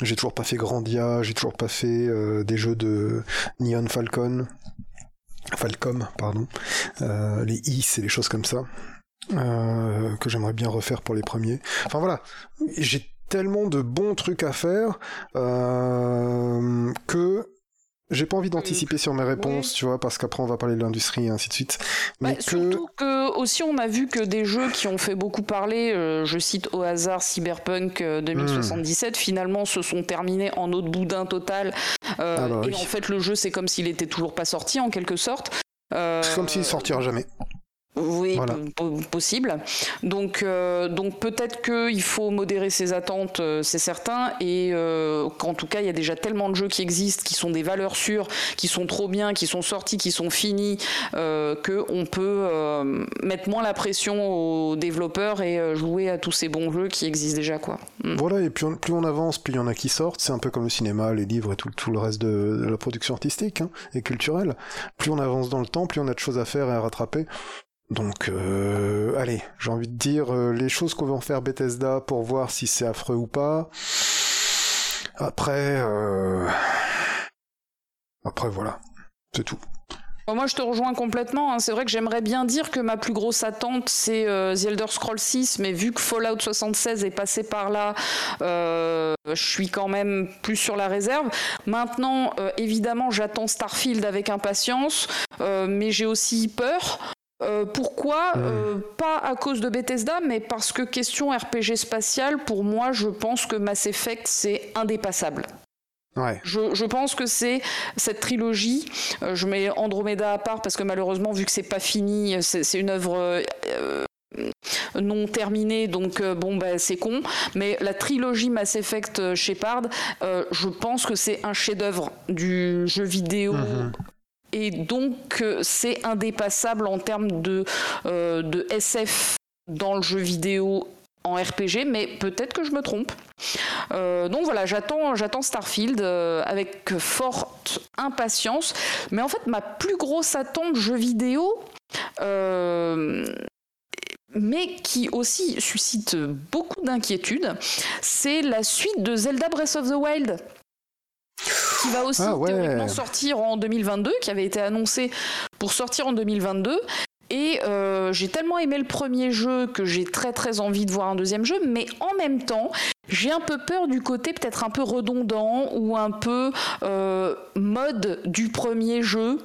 J'ai toujours pas fait Grandia. J'ai toujours pas fait des jeux de Neon Falcon. Falcom, pardon. Euh, les Is et les choses comme ça. Euh, que j'aimerais bien refaire pour les premiers. Enfin voilà, j'ai tellement de bons trucs à faire euh, que j'ai pas envie d'anticiper sur mes réponses, tu vois, parce qu'après on va parler de l'industrie et ainsi de suite. Mais que... Surtout que aussi on a vu que des jeux qui ont fait beaucoup parler, euh, je cite au hasard Cyberpunk 2077, hmm. finalement se sont terminés en autre boudin total. Euh, ah bah et en fait le jeu c'est comme s'il était toujours pas sorti en quelque sorte. C'est comme s'il sortira jamais. Oui, possible. Donc, euh, donc peut-être qu'il faut modérer ses attentes, euh, c'est certain, et euh, qu'en tout cas, il y a déjà tellement de jeux qui existent, qui sont des valeurs sûres, qui sont trop bien, qui sont sortis, qui sont finis, qu'on peut mettre moins la pression aux développeurs et jouer à tous ces bons jeux qui existent déjà. Quoi. Mm. Voilà, et plus on, plus on avance, plus il y en a qui sortent. C'est un peu comme le cinéma, les livres et tout, tout le reste de, la production artistique hein, et culturelle. Plus on avance dans le temps, plus on a de choses à faire et à rattraper. Donc, euh, allez, j'ai envie de dire euh, les choses qu'on va en faire Bethesda pour voir si c'est affreux ou pas. Après, euh... après voilà, c'est tout. Moi, je te rejoins complètement. Hein. C'est vrai que j'aimerais bien dire que ma plus grosse attente, c'est euh, The Elder Scrolls 6, mais vu que Fallout 76 est passé par là, euh, je suis quand même plus sur la réserve. Maintenant, euh, évidemment, j'attends Starfield avec impatience, mais j'ai aussi peur euh, pourquoi euh, Pas à cause de Bethesda, mais parce que question RPG spatial, pour moi, je pense que Mass Effect, c'est indépassable. Ouais. Je, pense que c'est cette trilogie. Euh, je mets Andromeda à part parce que malheureusement, vu que c'est pas fini, c'est une œuvre non terminée, donc bon, bah, c'est con. Mais la trilogie Mass Effect Shepard, je pense que c'est un chef-d'œuvre du jeu vidéo. Mhm et donc euh, c'est indépassable en termes de, euh, SF dans le jeu vidéo en RPG, mais peut-être que je me trompe. Euh, donc voilà, j'attends, j'attends Starfield avec forte impatience. Mais en fait, ma plus grosse attente jeu vidéo, mais qui aussi suscite beaucoup d'inquiétude, c'est la suite de Zelda Breath of the Wild qui va aussi ah théoriquement sortir en 2022, qui avait été annoncé pour sortir en 2022. Et euh, j'ai tellement aimé le premier jeu que j'ai très très envie de voir un deuxième jeu, mais en même temps, j'ai un peu peur du côté peut-être un peu redondant ou un peu euh, mode du premier jeu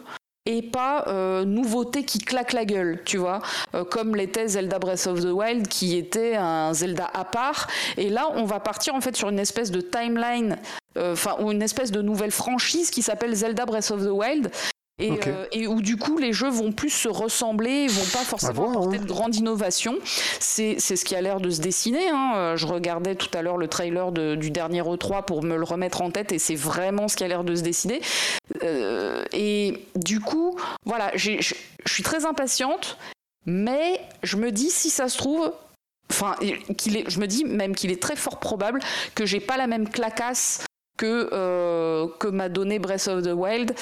et pas euh, nouveauté qui claque la gueule, tu vois, euh, comme l'était Zelda Breath of the Wild qui était un Zelda à part. Et là, on va partir en fait sur une espèce de timeline, enfin, ou une espèce de nouvelle franchise qui s'appelle Zelda Breath of the Wild euh, et, où du coup les jeux vont plus se ressembler, vont pas forcément apporter hein. de grande innovation. C'est ce qui a l'air de se dessiner. Hein. Euh, je regardais tout à l'heure le trailer du dernier E3 pour me le remettre en tête et c'est vraiment ce qui a l'air de se. Euh, et du coup, voilà, je suis très impatiente, mais je me dis si ça se trouve, enfin, qu'il est, je me dis même qu'il est très fort probable que j'ai pas la même clacasse que, que m'a donné Breath of the Wild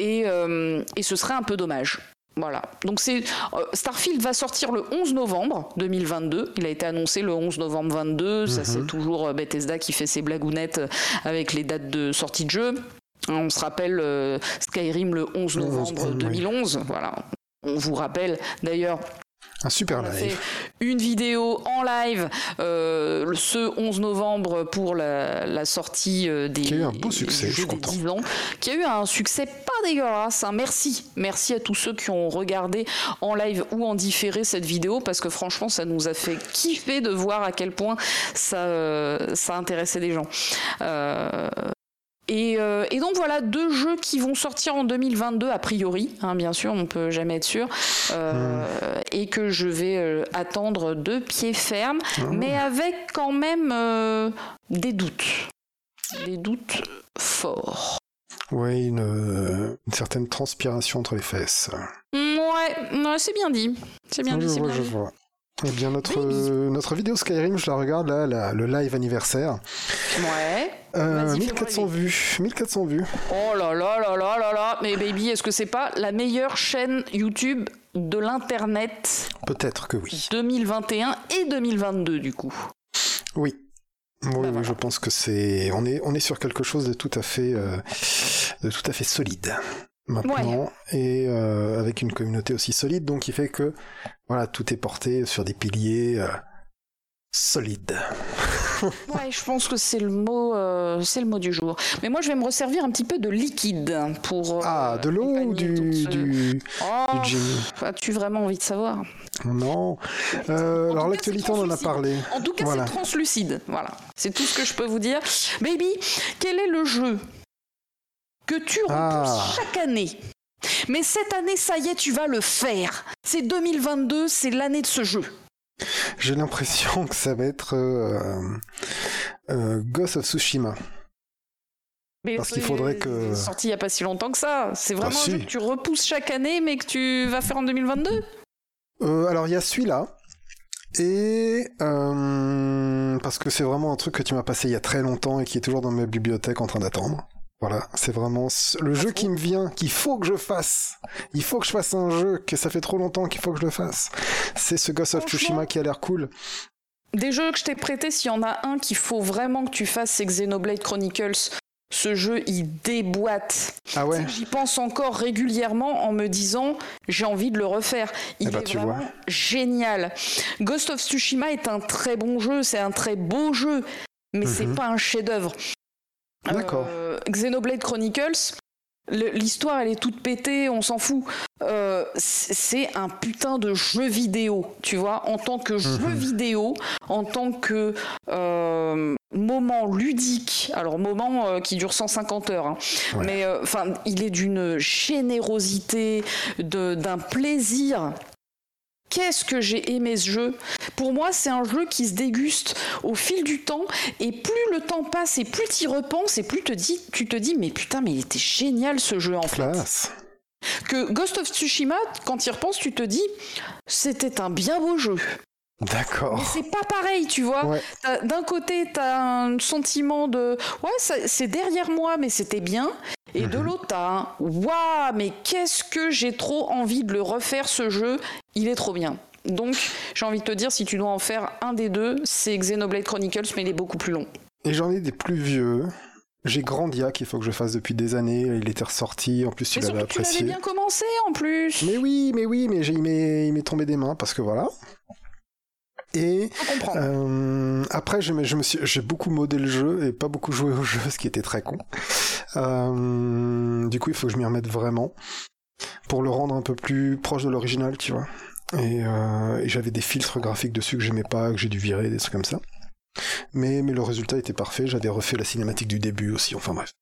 euh, et, ce serait un peu dommage. Voilà. Donc c'est euh, Starfield va sortir le 11 novembre 2022. Il a été annoncé le 11 novembre 22. Ça c'est mhm. toujours euh, Bethesda qui fait ses blagounettes avec les dates de sortie de jeu. On se rappelle Skyrim le 11 novembre 2011. Voilà. On vous rappelle d'ailleurs un super live. une vidéo en live euh, ce 11 novembre pour la, sortie euh, des. Qui a eu un beau succès, je suis content. qui a eu un succès pas dégueulasse. Hein. Merci. Merci à tous ceux qui ont regardé en live ou en différé cette vidéo parce que franchement, ça nous a fait kiffer de voir à quel point ça, euh, ça intéressait des gens. Euh, et, donc voilà deux jeux qui vont sortir en 2022 a priori, hein, bien sûr, on peut jamais être sûr, euh, et que je vais euh, attendre de pied ferme, ah. mais avec quand même des doutes, des doutes forts. Oui, une, certaine transpiration entre les fesses. Ouais, c'est bien dit. C'est bien dit. je vois. Eh bien, notre, notre vidéo Skyrim, je la regarde là, le live anniversaire. Ouais. 1400 euh, vues. 1400 vues. Oh là là là là là là. Mais baby, est-ce que c'est pas la meilleure chaîne YouTube de l'internet Peut-être que oui. 2021 et 2022 du coup. Oui. Oui, bah, je pense que c'est on est on est sur quelque chose de tout à fait euh, de tout à fait solide maintenant et euh, avec une communauté aussi solide donc qui fait que voilà tout est porté sur des piliers solides. ouais, je pense que c'est le mot, euh, c'est le mot du jour. Mais moi, je vais me resservir un petit peu de liquide pour. Euh, ah, de l'eau ou du, du, oh, As-tu vraiment envie de savoir? Non. Euh, alors l'actualité, on en a parlé. En tout cas, c'est translucide. Voilà, c'est tout ce que je peux vous dire. Baby, quel est le jeu que tu repousses ah. chaque année mais cette année, ça y est, tu vas le faire. C'est 2022, c'est l'année de ce jeu. J'ai l'impression que ça va être euh, euh, Ghost of Tsushima. Mais Parce qu'il faudrait que. sorti il n'y a pas si longtemps que ça. C'est vraiment ah, un jeu que tu repousses chaque année, mais que tu vas faire en 2022 euh, Alors, il y a celui-là. Et parce que c'est vraiment un truc que tu m'as passé il y a très longtemps et qui est toujours dans ma bibliothèque en train d'attendre. Voilà, c'est vraiment le jeu qui me vient, qu'il faut que je fasse. Il faut que je fasse un jeu que ça fait trop longtemps qu'il faut que je le fasse. C'est ce Ghost of Tsushima qui a l'air cool. Des jeux que je t'ai prêté, s'il y en a un qu'il faut vraiment que tu fasses, c'est Xenoblade Chronicles. Ce jeu, il déboîte. Ah ouais. J'y pense encore régulièrement en me disant, j'ai envie de le refaire. Il eh ben, est vraiment génial. Ghost of Tsushima est un très bon jeu, c'est un très beau jeu, mais c'est mhm. pas un chef-d'œuvre. D'accord. Euh, Xenoblade Chronicles, l'histoire elle est toute pétée, on s'en fout. Euh, c'est un putain de jeu vidéo, tu vois, en tant que jeu mhm. vidéo, en tant que euh, moment ludique. Alors moment qui dure 150 heures, hein. mais enfin il est d'une générosité, d'un plaisir Qu'est-ce que j'ai aimé ce jeu? Pour moi, c'est un jeu qui se déguste au fil du temps, et plus le temps passe, et plus tu y repenses, et plus te dis, tu te dis, mais putain, mais il était génial ce jeu en fait. Que Ghost of Tsushima, quand tu y repenses, tu te dis, c'était un bien beau jeu. D'accord. Mais c'est pas pareil, tu vois. D'un côté, t'as un sentiment de ouais, c'est derrière moi, mais c'était bien. Et de mhm. l'autre, t'as un waouh, mais qu'est-ce que j'ai trop envie de le refaire ce jeu? Il est trop bien. Donc, j'ai envie de te dire, si tu dois en faire un des deux, c'est Xenoblade Chronicles, mais il est beaucoup plus long. Et j'en ai des plus vieux. J'ai Grandia qu'il faut que je fasse depuis des années. Il était ressorti. En plus, tu l'avais apprécié. Tu l'avais bien commencé en plus. Mais oui, mais oui, mais il m'est tombé des mains parce que voilà. Et euh, après, je, je me suis, j'ai beaucoup modé le jeu et pas beaucoup joué au jeu, ce qui était très con. Euh, du coup, il faut que je m'y remette vraiment pour le rendre un peu plus proche de l'original, tu vois. Et, euh, et j'avais des filtres graphiques dessus que j'aimais pas, que j'ai dû virer, des trucs comme ça. Mais, mais le résultat était parfait. J'avais refait la cinématique du début aussi. Enfin bref.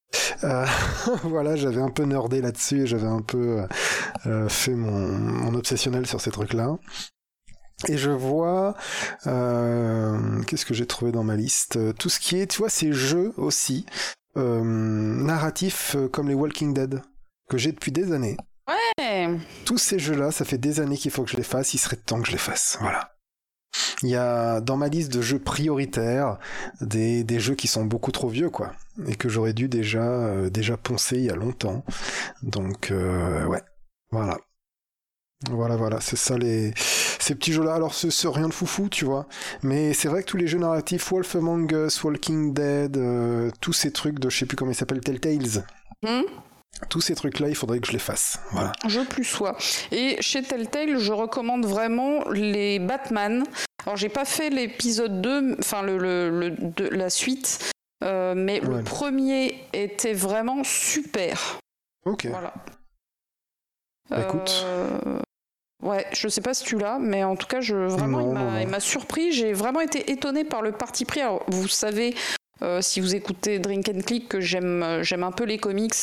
Euh, voilà, j'avais un peu nerdé là-dessus et j'avais un peu euh, fait mon, mon obsessionnel sur ces trucs-là. Et je vois, euh, qu'est-ce que j'ai trouvé dans ma liste? Tout ce qui est, tu vois, ces jeux aussi, euh, narratifs euh, comme les Walking Dead, que j'ai depuis des années. Ouais Tous ces jeux-là, ça fait des années qu'il faut que je les fasse, il serait temps que je les fasse, voilà. Il y a dans ma liste de jeux prioritaires des, des jeux qui sont beaucoup trop vieux, quoi, et que j'aurais dû déjà, déjà poncer il y a longtemps. Donc, ouais, voilà. Voilà, voilà, c'est ça les ces petits jeux-là. Alors c'est rien de foufou, tu vois, mais c'est vrai que tous les jeux narratifs, Wolf Among Us, Walking Dead, euh, tous ces trucs de je sais plus comment ils s'appellent, Telltales. Hmm? Tous ces trucs-là, il faudrait que je les fasse. Voilà. Je plus sois. Et chez Telltale, je recommande vraiment les Batman. Alors, j'ai pas fait l'épisode 2, enfin, le, le, la suite, euh, mais le premier était vraiment super. Ok. Voilà. Bah, écoute. Euh, ouais, je sais pas si tu l'as, mais en tout cas, je, vraiment, il m'a surpris. J'ai vraiment été étonné par le parti pris. Alors, vous savez, euh, si vous écoutez Drink and Click, que j'aime, j'aime un peu les comics.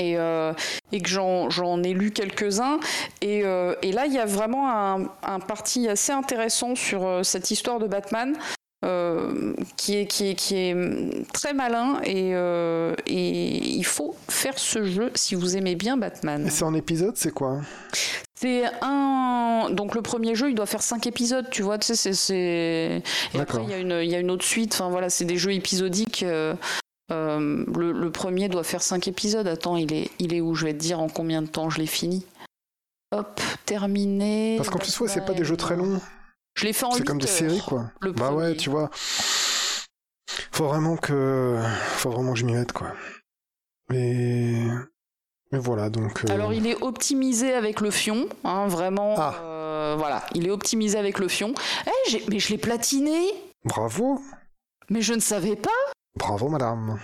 Et, euh, et que j'en, ai lu quelques-uns. Et, et là, il y a vraiment un, un, parti assez intéressant sur cette histoire de Batman. Euh, qui, est, qui, est, qui est très malin et, euh, et il faut faire ce jeu si vous aimez bien Batman. C'est en épisode, c'est quoi? C'est un. Donc le premier jeu, il doit faire 5 épisodes, tu vois. Tu sais, c'est. Et après, il y, a une, il y a une autre suite. Enfin voilà, c'est des jeux épisodiques. Euh, le, le, premier doit faire 5 épisodes. Attends, il est, il est où? Je vais te dire en combien de temps je l'ai fini. Hop, terminé. Parce qu'en plus, ouais, c'est pas des jeux très longs. Je l'ai fait en C'est comme des séries, quoi. bah ouais, tu vois. Faut vraiment que, faut vraiment que je m'y mette, quoi. Et, mais voilà, donc. Euh, Alors, il est optimisé avec le fion, hein, vraiment. Ah. Euh, voilà, il est optimisé avec le fion. Eh, mais je l'ai platiné. Bravo. Mais je ne savais pas. Bravo, madame.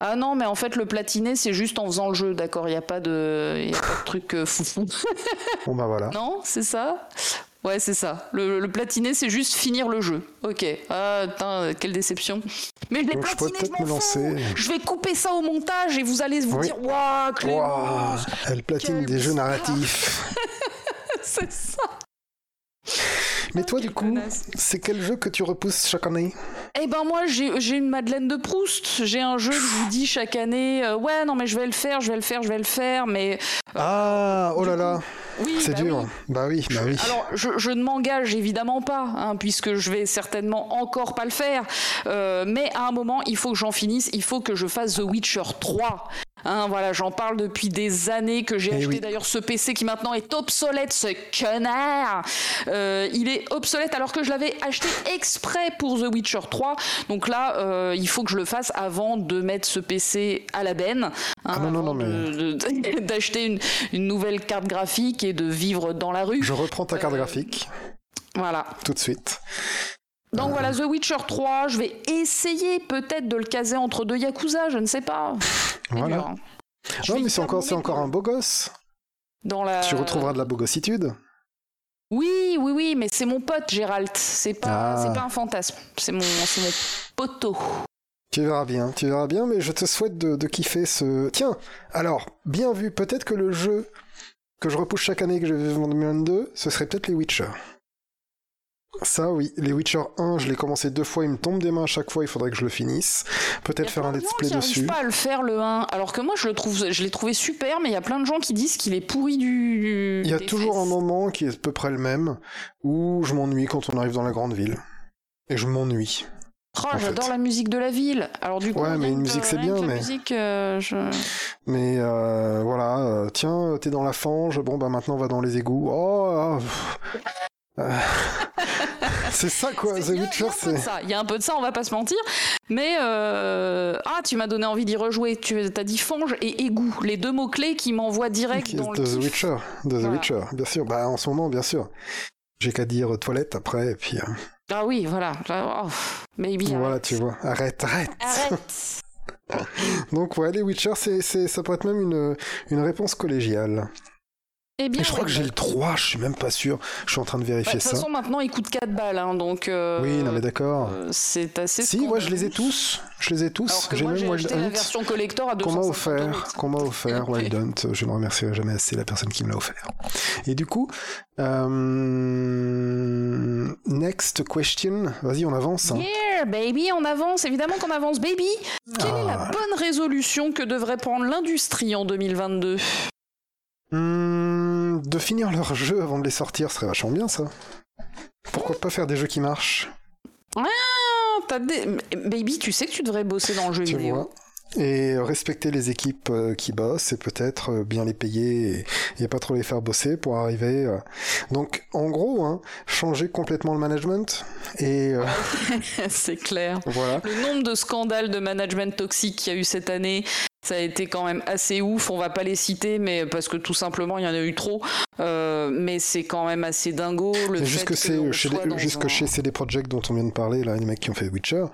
Ah non, mais en fait, le platiné, c'est juste en faisant le jeu, d'accord Il n'y a, pas de... y a pas de truc euh, foufou. Bon, bah voilà. non, c'est ça Ouais, c'est ça. Le, le platiné, c'est juste finir le jeu. Ok. Ah, putain, quelle déception. Mais je l'ai je m'en lancer. fous. Je vais couper ça au montage et vous allez vous Oui. dire Waouh, Clémence Waouh, elle platine des jeux narratifs. C'est ça Mais toi, du coup, c'est quel jeu que tu repousses chaque année? Eh ben moi j'ai une Madeleine de Proust. J'ai un jeu que je vous dis chaque année. euh, ouais non mais je vais le faire, je vais le faire, je vais le faire. Mais Ah, oh là là, oui, c'est bah dur. oui. Bah oui, bah oui. Alors, je, je ne m'engage évidemment pas, hein, puisque je vais certainement encore pas le faire. Euh, mais à un moment, il faut que j'en finisse. Il faut que je fasse The Witcher 3. Hein, voilà, j'en parle depuis des années que j'ai Eh acheté oui. d'ailleurs ce PC qui maintenant est obsolète, ce connard. Euh, il est obsolète alors que je l'avais acheté exprès pour The Witcher 3. Donc là, euh, il faut que je le fasse avant de mettre ce PC à la benne. hein, Ah non, non, non, mais- d'acheter une, une nouvelle carte graphique et de vivre dans la rue. Je reprends ta carte Euh, graphique Voilà. tout de suite. Donc voilà, The Witcher 3, je vais essayer peut-être de le caser entre deux Yakuza, je ne sais pas. Voilà. dur, hein. Non, mais c'est encore, c'est un beau gosse. Dans la... Tu retrouveras de la bogossitude. Oui, oui, oui, mais c'est mon pote Gérald. C'est pas, Ah. c'est pas un fantasme. C'est mon, c'est mon poteau. Tu verras bien, tu verras bien, mais je te souhaite de, de kiffer ce. Tiens, alors, bien vu, peut-être que le jeu que je repousse chaque année que je vais en 2022, ce serait peut-être les Witcher. Ça, oui, les Witcher 1, je l'ai commencé deux fois, il me tombe des mains à chaque fois, il faudrait que je le finisse. Peut-être a faire un let's play dessus. pas à le faire le 1, alors que moi je le trouve, je l'ai trouvé super, mais il y a plein de gens qui disent qu'il est pourri du. Il y a toujours un moment qui est à peu près le même, où je m'ennuie quand on arrive dans la grande ville. Et je m'ennuie. Oh, j'adore la musique de la ville. Alors du coup, Ouais, mais une que- musique, c'est bien, mais- musique, euh, je... Mais euh, voilà, euh, tiens, t'es dans la fange, bon bah maintenant on va dans les égouts. Oh, ah, c'est ça quoi, The Witcher, c'est. il y a un peu de ça, on va pas se mentir. Mais euh, ah, tu m'as donné envie d'y rejouer. Tu as dit fange et égout, les deux mots clés qui m'envoient direct est dans de le The. Witcher, de The Voilà. Witcher, bien sûr. Bah en ce moment, bien sûr. J'ai qu'à dire toilette après, et puis euh, Ah oui, voilà. Oh, maybe. voilà, arrête. tu vois. Arrête, arrête. Arrête. Donc ouais, les Witcher, c'est, ça pourrait être même une, une réponse collégiale. Eh bien, je crois que j'ai le 3, je suis même pas sûr. Je suis en train de bah, De vérifier toute ça. façon, maintenant, il coûte 4 balles, hein, donc. euh, Oui, non mais d'accord. euh, c'est assez. si, moi je les ai scandaleux. tous. Je les ai tous. J'ai même acheté la version collector à qu'on m'a 250 euros. offert, qu'on m'a offert. Wild Hunt, je ne remercierai jamais assez la personne qui me l'a offert. Et du coup, euh, next question, vas-y on avance. hein. Yeah, baby, on avance, évidemment qu'on avance, baby. Quelle est la Ah. bonne résolution que devrait prendre l'industrie en 2022 Hmm, de finir leur jeu avant de les sortir serait vachement bien ça. Pourquoi pas faire des jeux qui marchent, Ah, des... Baby, tu sais que tu devrais bosser dans le jeu tu vidéo. vois et respecter les équipes euh, qui bossent et peut-être euh, bien les payer et, et pas trop les faire bosser pour arriver. euh. Donc en gros, hein, changer complètement le management et euh, C'est clair. voilà. Le nombre de scandales de management toxique qu'il y a eu cette année, ça a été quand même assez ouf. On va pas les citer, mais parce que tout simplement il y en a eu trop. Euh, mais c'est quand même assez dingo. Le jusque, que c'est- on chez les- jusque un- chez CD Projekt dont on vient de parler, là, les mecs qui ont fait Witcher,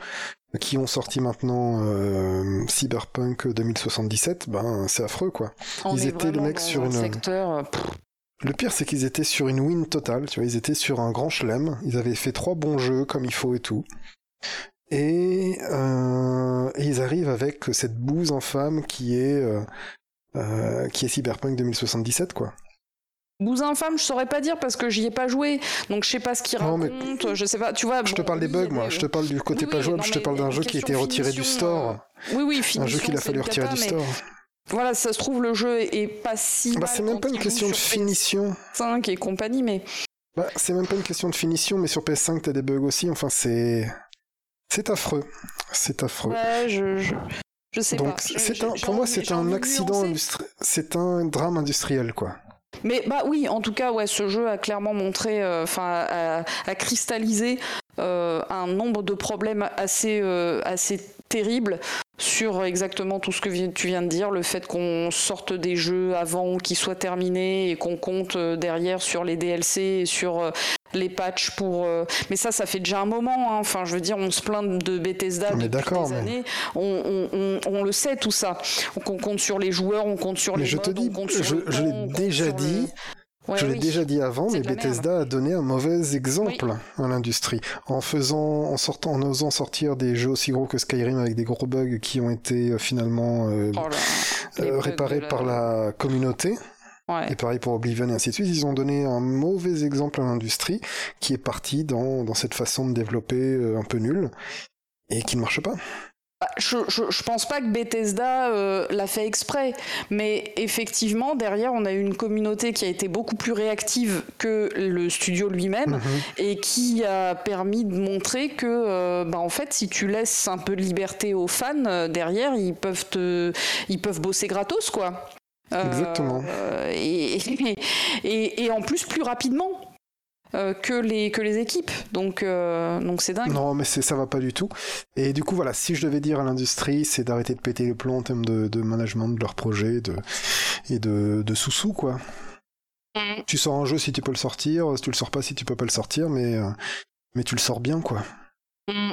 qui ont sorti maintenant euh, Cyberpunk 2077, ben c'est affreux quoi. on ils étaient les mecs sur un une- secteur. euh, Le pire c'est qu'ils étaient sur une win totale, tu vois, ils étaient sur un grand chelem, ils avaient fait trois bons jeux comme il faut et tout. Et, euh, et ils arrivent avec cette bouse infâme qui est euh, euh, qui est Cyberpunk 2077 quoi. Bousin infâme, je saurais pas dire parce que j'y ai pas joué, donc je sais pas ce qu'il raconte. mais- Je sais pas, tu vois. Je te parle des bugs, moi. Je te parle du côté Oui, pas jouable. non, je te parle d'un jeu qui question était retiré du finition, store. euh, Oui, oui, un jeu finition, qu'il a fallu retirer du mais store. Voilà, ça se trouve le jeu est pas si. Bah, c'est même pas une question de finition. PS5 et compagnie, mais Bah, c'est même pas une question de finition, mais sur PS5, t'as des bugs aussi. Enfin, c'est. C'est affreux. C'est affreux. ouais, je, je, je sais Donc, pas. Je- c'est j'ai- un, pour moi, c'est un accident nuancer. industri- C'est un drame industriel, quoi. Mais bah oui, en tout cas, ouais, ce jeu a clairement montré, euh, enfin, a, a cristallisé euh, un nombre de problèmes assez, euh, assez terribles sur exactement tout ce que tu viens de dire, le fait qu'on sorte des jeux avant qu'ils soient terminés et qu'on compte derrière sur les DLC et sur les patchs pour. Mais ça, ça fait déjà un moment. Hein. Enfin, je veux dire, on se plaint de Bethesda depuis des années. On, le sait tout ça. on compte sur les joueurs, on compte sur les. je te dis, je, l'ai déjà dit je l'ai déjà dit avant, mais Bethesda a donné un mauvais exemple à l'industrie en faisant, en sortant, en osant sortir des jeux aussi gros que Skyrim avec des gros bugs qui ont été euh, finalement euh, oh euh, réparés par la communauté. Et pareil pour Oblivion et ainsi de suite. Ils ont donné un mauvais exemple à l'industrie qui est partie dans, dans cette façon de développer un peu nulle et qui ne marche pas. Bah, je, je, pense pas que Bethesda euh, l'a fait exprès, mais effectivement, derrière, on a eu une communauté qui a été beaucoup plus réactive que le studio lui-même mhm. et qui a permis de montrer que, euh, bah, en fait, si tu laisses un peu de liberté aux fans, euh, derrière, ils peuvent, te, ils peuvent bosser gratos, quoi. Exactement. et, et, et en plus, plus rapidement. Euh, que, les, que les équipes. Donc euh, donc c'est dingue. Non, mais ça va pas du tout. Et du coup, voilà, si je devais dire à l'industrie, c'est d'arrêter de péter les plombs en termes de, management de leurs projets de, et de, de sous-sous, quoi. Mm. Tu sors un jeu si tu peux le sortir, si tu le sors pas si tu peux pas le sortir, mais, euh, mais tu le sors bien, quoi. Mm.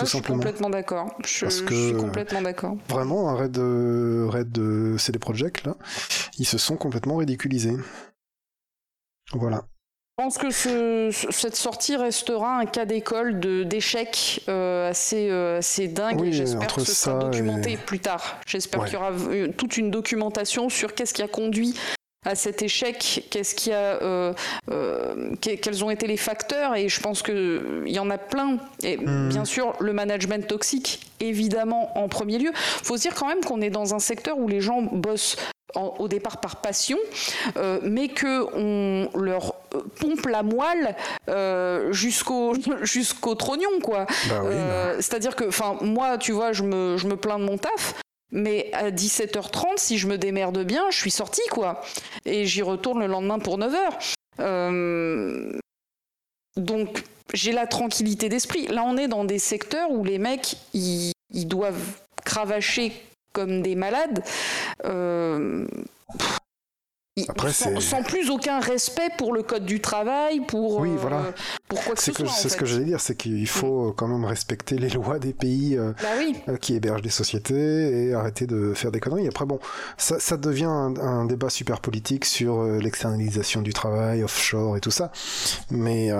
Je suis complètement d'accord. Je, suis complètement d'accord. Vraiment, un raid, de, raid de CD Projekt, là, ils se sont complètement ridiculisés. Voilà. Je pense que cette sortie restera un cas d'école d'échec euh, assez, euh, assez dingue et j'espère que ce sera documenté plus tard. J'espère qu'il y aura toute une documentation sur qu'est-ce qui a conduit à cet échec, qu'est-ce qui a, euh, quels ont été les facteurs? Et je pense qu'il y en a plein. Et hmm. bien sûr, le management toxique, évidemment en premier lieu. Faut se dire quand même qu'on est dans un secteur où les gens bossent au départ par passion, euh, mais que on leur pompe la moelle euh, jusqu'au jusqu'au trognon quoi. Bah euh, c'est-à-dire que, enfin, moi, tu vois, je me, je me plains de mon taf. Mais à 17h30, si je me démerde bien, je suis sortie, quoi. Et j'y retourne le lendemain pour 9h. donc, j'ai la tranquillité d'esprit. Là, on est dans des secteurs où les mecs, ils, ils doivent cravacher comme des malades. Euh, après, sans, plus aucun respect pour le code du travail, pour, oui, voilà. Euh, pour quoi que ce soit. C'est ce que j'allais dire, c'est qu'il faut mm. quand même respecter les lois des pays euh, bah qui hébergent des sociétés et arrêter de faire des conneries. Après, bon, ça, ça devient un, débat super politique sur l'externalisation du travail, offshore et tout ça. Mais,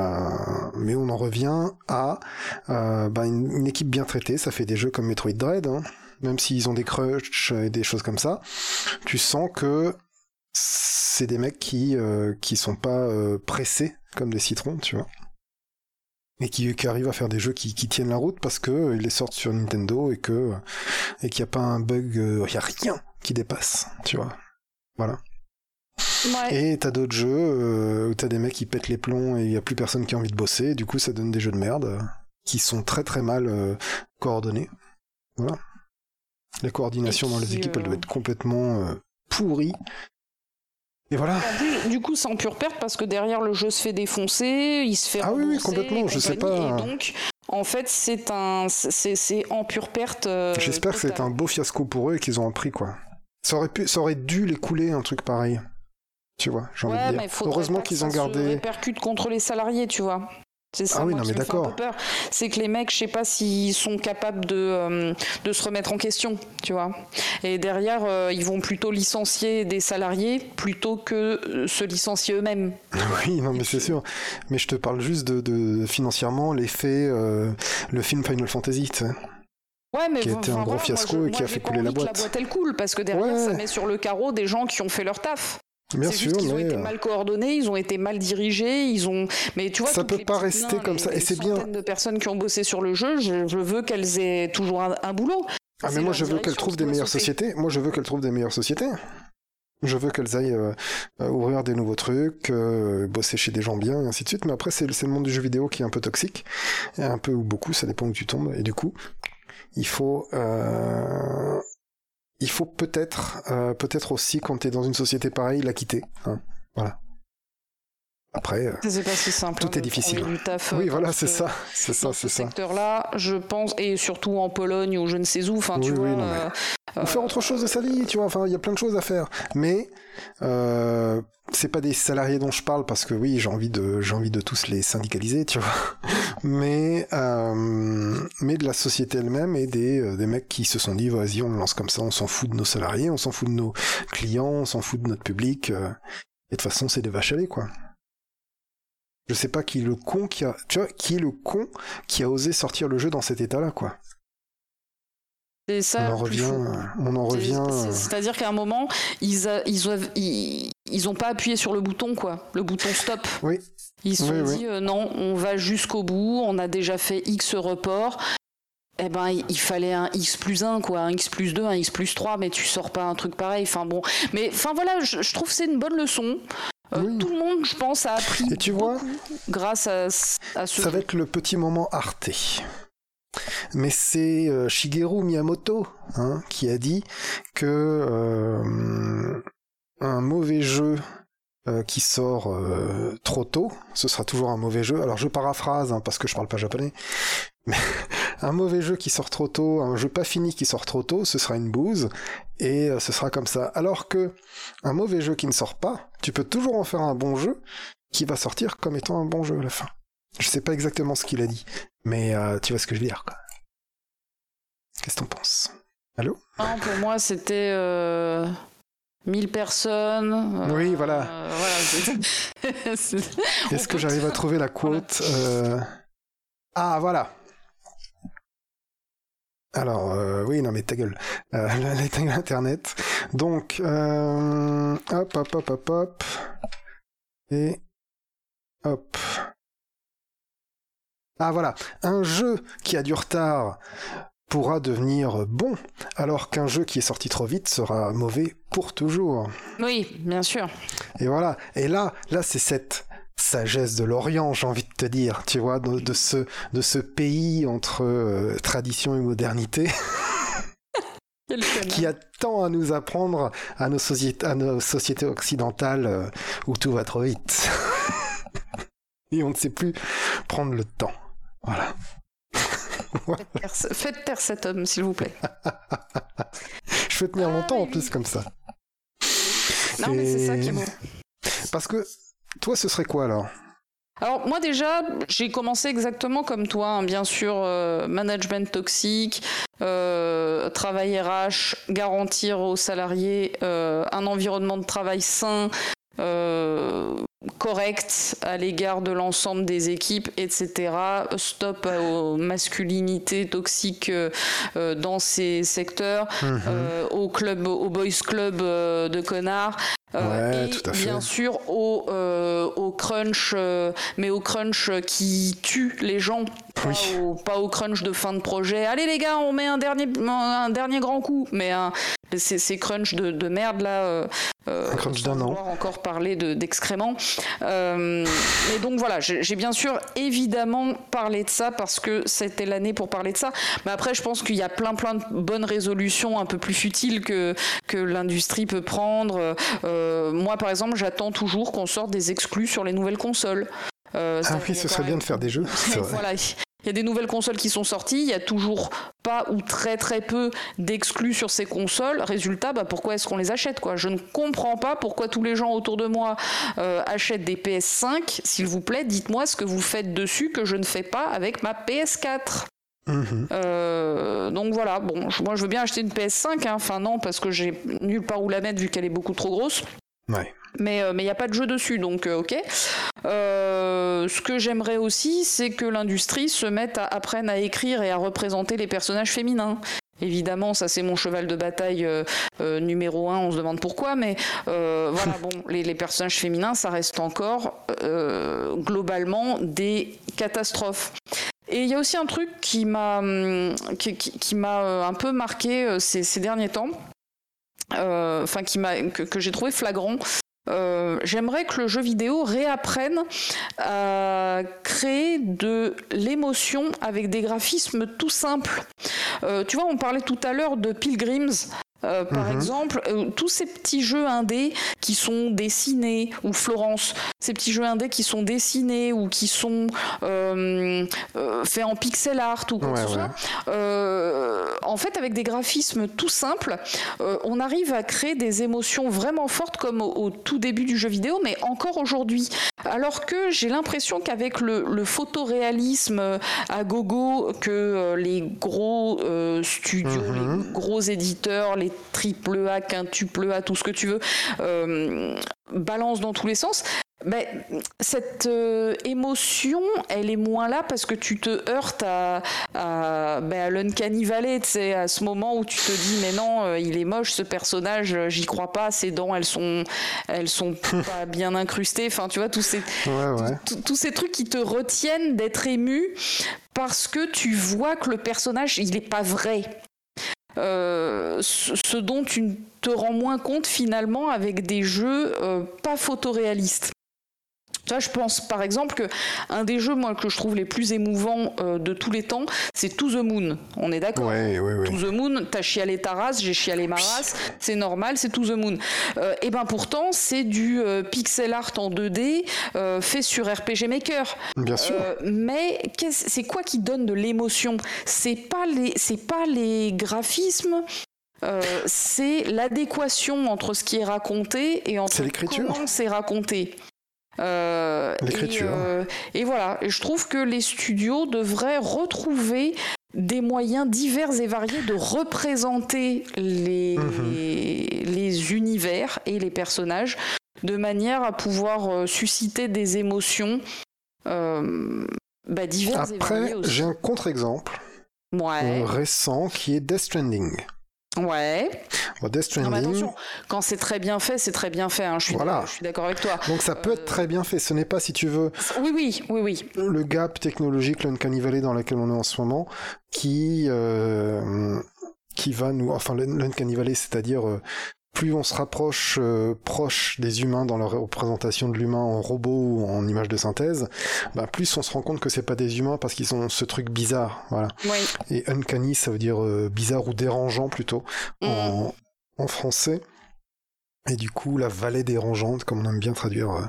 mais on en revient à bah, une, une, équipe bien traitée. Ça fait des jeux comme Metroid Dread. Hein même s'ils ont des crushs et des choses comme ça, tu sens que c'est des mecs qui euh, qui sont pas euh, pressés comme des citrons, tu vois. Et qui, qui, arrivent à faire des jeux qui, qui tiennent la route parce que euh, ils les sortent sur Nintendo et que et qu'il n'y a pas un bug, il y a rien qui dépasse, tu vois. Voilà. Ouais. Et t'as d'autres jeux où t'as des mecs qui pètent les plombs et il y a plus personne qui a envie de bosser. Du coup, ça donne des jeux de merde qui sont très très mal coordonnés. Voilà. La coordination dans les équipes, elle doit être complètement euh, pourrie. Et voilà. Bah, du, coup, c'est en pure perte parce que derrière le jeu se fait défoncer, il se fait. Ah oui, oui, complètement. Je sais pas. Et donc, en fait, c'est un, c'est en pure perte. Euh, J'espère que c'est un beau fiasco pour eux et qu'ils ont appris quoi. Ça aurait pu, ça aurait dû les couler un truc pareil. Tu vois, j'ai envie de dire. Heureusement qu'ils ont gardé. Ça répercute contre les salariés, tu vois. C'est ça ah oui, non, mais d'accord. C'est que les mecs, je sais pas s'ils sont capables de, euh, de se remettre en question, tu vois. Et derrière, euh, ils vont plutôt licencier des salariés plutôt que euh, se licencier eux-mêmes. Oui, non, mais c'est sûr. Mais je te parle juste de, de financièrement l'effet, le film Final Fantasy, tu sais. Ouais, mais qui a été un gros fiasco et qui a fait couler la boîte. La boîte elle coule parce que derrière ça met sur le carreau des gens qui ont fait leur taf. Bien sûr, juste ils ont été mal coordonnés, ils ont été mal dirigés, ils ont. Mais tu vois, ça peut pas rester comme ça. Et c'est bien. de personnes qui ont bossé sur le jeu, je, veux qu'elles aient toujours un, boulot. Ah mais moi je veux qu'elles trouvent des meilleures sociétés. Moi je veux qu'elles trouvent des meilleures sociétés. Je veux qu'elles aillent euh, euh, ouvrir des nouveaux trucs, euh, bosser chez des gens bien, et ainsi de suite. Mais après, c'est le monde du jeu vidéo qui est un peu toxique, et un peu ou beaucoup, ça dépend où tu tombes. Et du coup, il faut il faut peut-être, euh, peut-être aussi quand t'es dans une société pareille, la quitter. Hein. Voilà. Après, c'est pas si simple. Tout hein, est difficile. Taf oui, voilà, ce- c'est ça, c'est ça, c'est ce ça. secteur-là, je pense, et surtout en Pologne ou je ne sais où, enfin, tu Oui, vois. oui, non, mais- euh, Ou faire autre chose de sa vie, tu vois. Enfin, il y a plein de choses à faire. Mais euh, c'est pas des salariés dont je parle parce que oui, j'ai envie de, j'ai envie de tous les syndicaliser, tu vois. Mais euh, mais de la société elle-même et des euh, des mecs qui se sont dit vas-y, on le lance comme ça, on s'en fout de nos salariés, on s'en fout de nos clients, on s'en fout de notre public. euh, et de toute façon, c'est des vaches à quoi. Je sais pas qui est le con qui a, tu vois, qui est le con qui a osé sortir le jeu dans cet état-là, quoi. C'est ça. On en revient, euh, on en C'est- revient. c'est- euh, C'est-à-dire qu'à un moment, ils, a- ils, ont, ils, ils ont pas appuyé sur le bouton, quoi, le bouton stop. Oui. Ils se sont Oui, oui. dit euh, non, on va jusqu'au bout, on a déjà fait X report. Eh ben, il fallait un X plus 1, quoi, un X plus 2, un X plus 3, mais tu sors pas un truc pareil. Enfin bon. Mais enfin voilà, je, je trouve que c'est une bonne leçon. Euh, Oui. Tout le monde, je pense, a appris Et tu vois, grâce à, à ce Ça va être le petit moment Arte. Mais c'est euh, Shigeru Miyamoto hein, qui a dit que euh, un mauvais jeu euh, qui sort trop tôt, ce sera toujours un mauvais jeu. Alors je paraphrase hein, parce que je parle pas japonais. Mais un mauvais jeu qui sort trop tôt, un jeu pas fini qui sort trop tôt, ce sera une bouse et ce sera comme ça. Alors que un mauvais jeu qui ne sort pas, tu peux toujours en faire un bon jeu qui va sortir comme étant un bon jeu à la fin. Je sais pas exactement ce qu'il a dit, mais euh, tu vois ce que je veux dire, quoi. Qu'est-ce que t'en penses? Allô? Non, pour moi, c'était euh, 1000 personnes. euh, Oui, voilà. euh, Est-ce que j'arrive à trouver la quote euh, Ah, voilà alors, euh, oui, non mais ta gueule. Euh, la, la- ta gueule Internet. Donc, euh, hop, hop, hop, hop, hop. Et hop. Ah voilà, un jeu qui a du retard pourra devenir bon, alors qu'un jeu qui est sorti trop vite sera mauvais pour toujours. Oui, bien sûr. Et voilà. Et là, là, c'est cette sagesse de l'Orient, j'ai envie de te dire, tu vois, de, de ce, de ce pays entre euh, tradition et modernité, qui a tant à nous apprendre à nos, sociétés, à nos sociétés occidentales euh, où tout va trop vite. et on ne sait plus prendre le temps. Voilà. Faites taire ce- Faites taire cet homme, s'il vous plaît. Je peux tenir Ah, longtemps en oui. plus comme ça. Non, mais c'est ça qui est beau. Parce que toi, ce serait quoi alors? Alors moi déjà, j'ai commencé exactement comme toi, hein, bien sûr, euh, management toxique, euh, travail RH, garantir aux salariés euh, un environnement de travail sain, euh, correct à l'égard de l'ensemble des équipes, etc. Stop aux masculinités toxiques euh, euh, dans ces secteurs, euh, au club, au boys club de connards. euh, Ouais, et tout à fait. bien sûr au, euh, au crunch, mais au crunch qui tue les gens, pas, Oui. au, pas au crunch de fin de projet. Allez les gars, on met un dernier, un dernier grand coup, mais un- ces, ces crunchs de, de merde là. euh, euh, Un crunch d'un an. encore parler de- d'excréments. Euh, mais donc voilà, j'ai bien sûr évidemment parlé de ça parce que c'était l'année pour parler de ça. Mais après, je pense qu'il y a plein plein de bonnes résolutions un peu plus futiles que, que l'industrie peut prendre. Euh, moi, par exemple, j'attends toujours qu'on sorte des exclus sur les nouvelles consoles. Euh, Ah oui, ce serait bien de faire des jeux. voilà. Il y a des nouvelles consoles qui sont sorties, il y a toujours pas ou très très peu d'exclus sur ces consoles. Résultat, bah, pourquoi est-ce qu'on les achète quoi? Je ne comprends pas pourquoi tous les gens autour de moi euh, achètent des PS5. S'il vous plaît, dites-moi ce que vous faites dessus que je ne fais pas avec ma PS4. Mhm. Euh, donc voilà, bon, moi je veux bien acheter une PS5, hein. enfin non, parce que j'ai nulle part où la mettre vu qu'elle est beaucoup trop grosse. Ouais. Mais il n'y a pas de jeu dessus, donc euh, ok. Euh, ce que j'aimerais aussi, c'est que l'industrie se mette à apprenne à écrire et à représenter les personnages féminins. Évidemment, ça c'est mon cheval de bataille euh, euh, numéro un. On se demande pourquoi, mais euh, voilà, bon, les, les personnages féminins, ça reste encore euh, globalement des catastrophes. Et il y a aussi un truc qui m'a hum, qui, qui- qui m'a euh, un peu marqué euh, ces, ces derniers temps, euh, enfin qui m'a que, que j'ai trouvé flagrant. Euh, J'aimerais que le jeu vidéo réapprenne à créer de l'émotion avec des graphismes tout simples. Euh, tu vois, on parlait tout à l'heure de Pilgrims. Euh, par Mhm. exemple, euh, tous ces petits jeux indés qui sont dessinés, ou Florence, ces petits jeux indés qui sont dessinés ou qui sont euh, faits en pixel art ou quoi que ce soit, en fait, avec des graphismes tout simples, on arrive à créer des émotions vraiment fortes comme au, au tout début du jeu vidéo, mais encore aujourd'hui. Alors que j'ai l'impression qu'avec le, le photoréalisme à gogo que les gros studios, Mhm. les gros éditeurs, les triple A, quintuple A, tout ce que tu veux, euh, balancent dans tous les sens, ben, cette euh, émotion, elle est moins là parce que tu te heurtes à, à, ben, à l'Uncanny Valley, à ce moment où tu te dis mais non, euh, il est moche ce personnage, euh, j'y crois pas, ses dents elles sont, elles sont pas bien incrustées, enfin tu vois tous ces, Ouais, ouais. tous- ces trucs qui te retiennent d'être ému parce que tu vois que le personnage il est pas vrai. Euh, ce, dont tu te rends moins compte finalement avec des jeux euh, pas photoréalistes. Vois, je pense par exemple que un des jeux moi que je trouve les plus émouvants euh, de tous les temps, c'est To the Moon. On est d'accord Ouais, ouais, ouais. To the Moon, t'as chialé ta race, j'ai chialé ma race, c'est normal, c'est To the Moon. Euh, et ben pourtant, c'est du euh, pixel art en 2D euh, fait sur RPG Maker. Bien sûr. Mais c'est quoi qui donne de l'émotion? C'est pas les, c'est pas les graphismes. euh, c'est l'adéquation entre ce qui est raconté et entre comment c'est raconté. Euh, L'écriture. Et, euh, et voilà, et je trouve que les studios devraient retrouver des moyens divers et variés de représenter les, Mhm. les univers et les personnages de manière à pouvoir euh, susciter des émotions euh, bah, diverses et Après, variées aussi. j'ai un contre-exemple Ouais, récent qui est Death Stranding. Ouais. Bon, Death Non, mais Stranding, attention, quand c'est très bien fait, c'est très bien fait. hein. Je suis Voilà. je suis d'accord avec toi. donc ça peut être très bien fait. Ce n'est pas, si tu veux, Oui, oui, oui, oui. le gap technologique, l'Uncanny Valley dans lequel on est en ce moment, qui euh, qui va nous, enfin l'Uncanny Valley, c'est-à-dire euh, plus on se rapproche euh, proche des humains dans leur représentation de l'humain en robot ou en image de synthèse, bah, plus on se rend compte que c'est pas des humains parce qu'ils ont ce truc bizarre, voilà. Oui. Et uncanny, ça veut dire euh, bizarre ou dérangeant plutôt en, en français. Et du coup, la vallée dérangeante, comme on aime bien traduire, euh,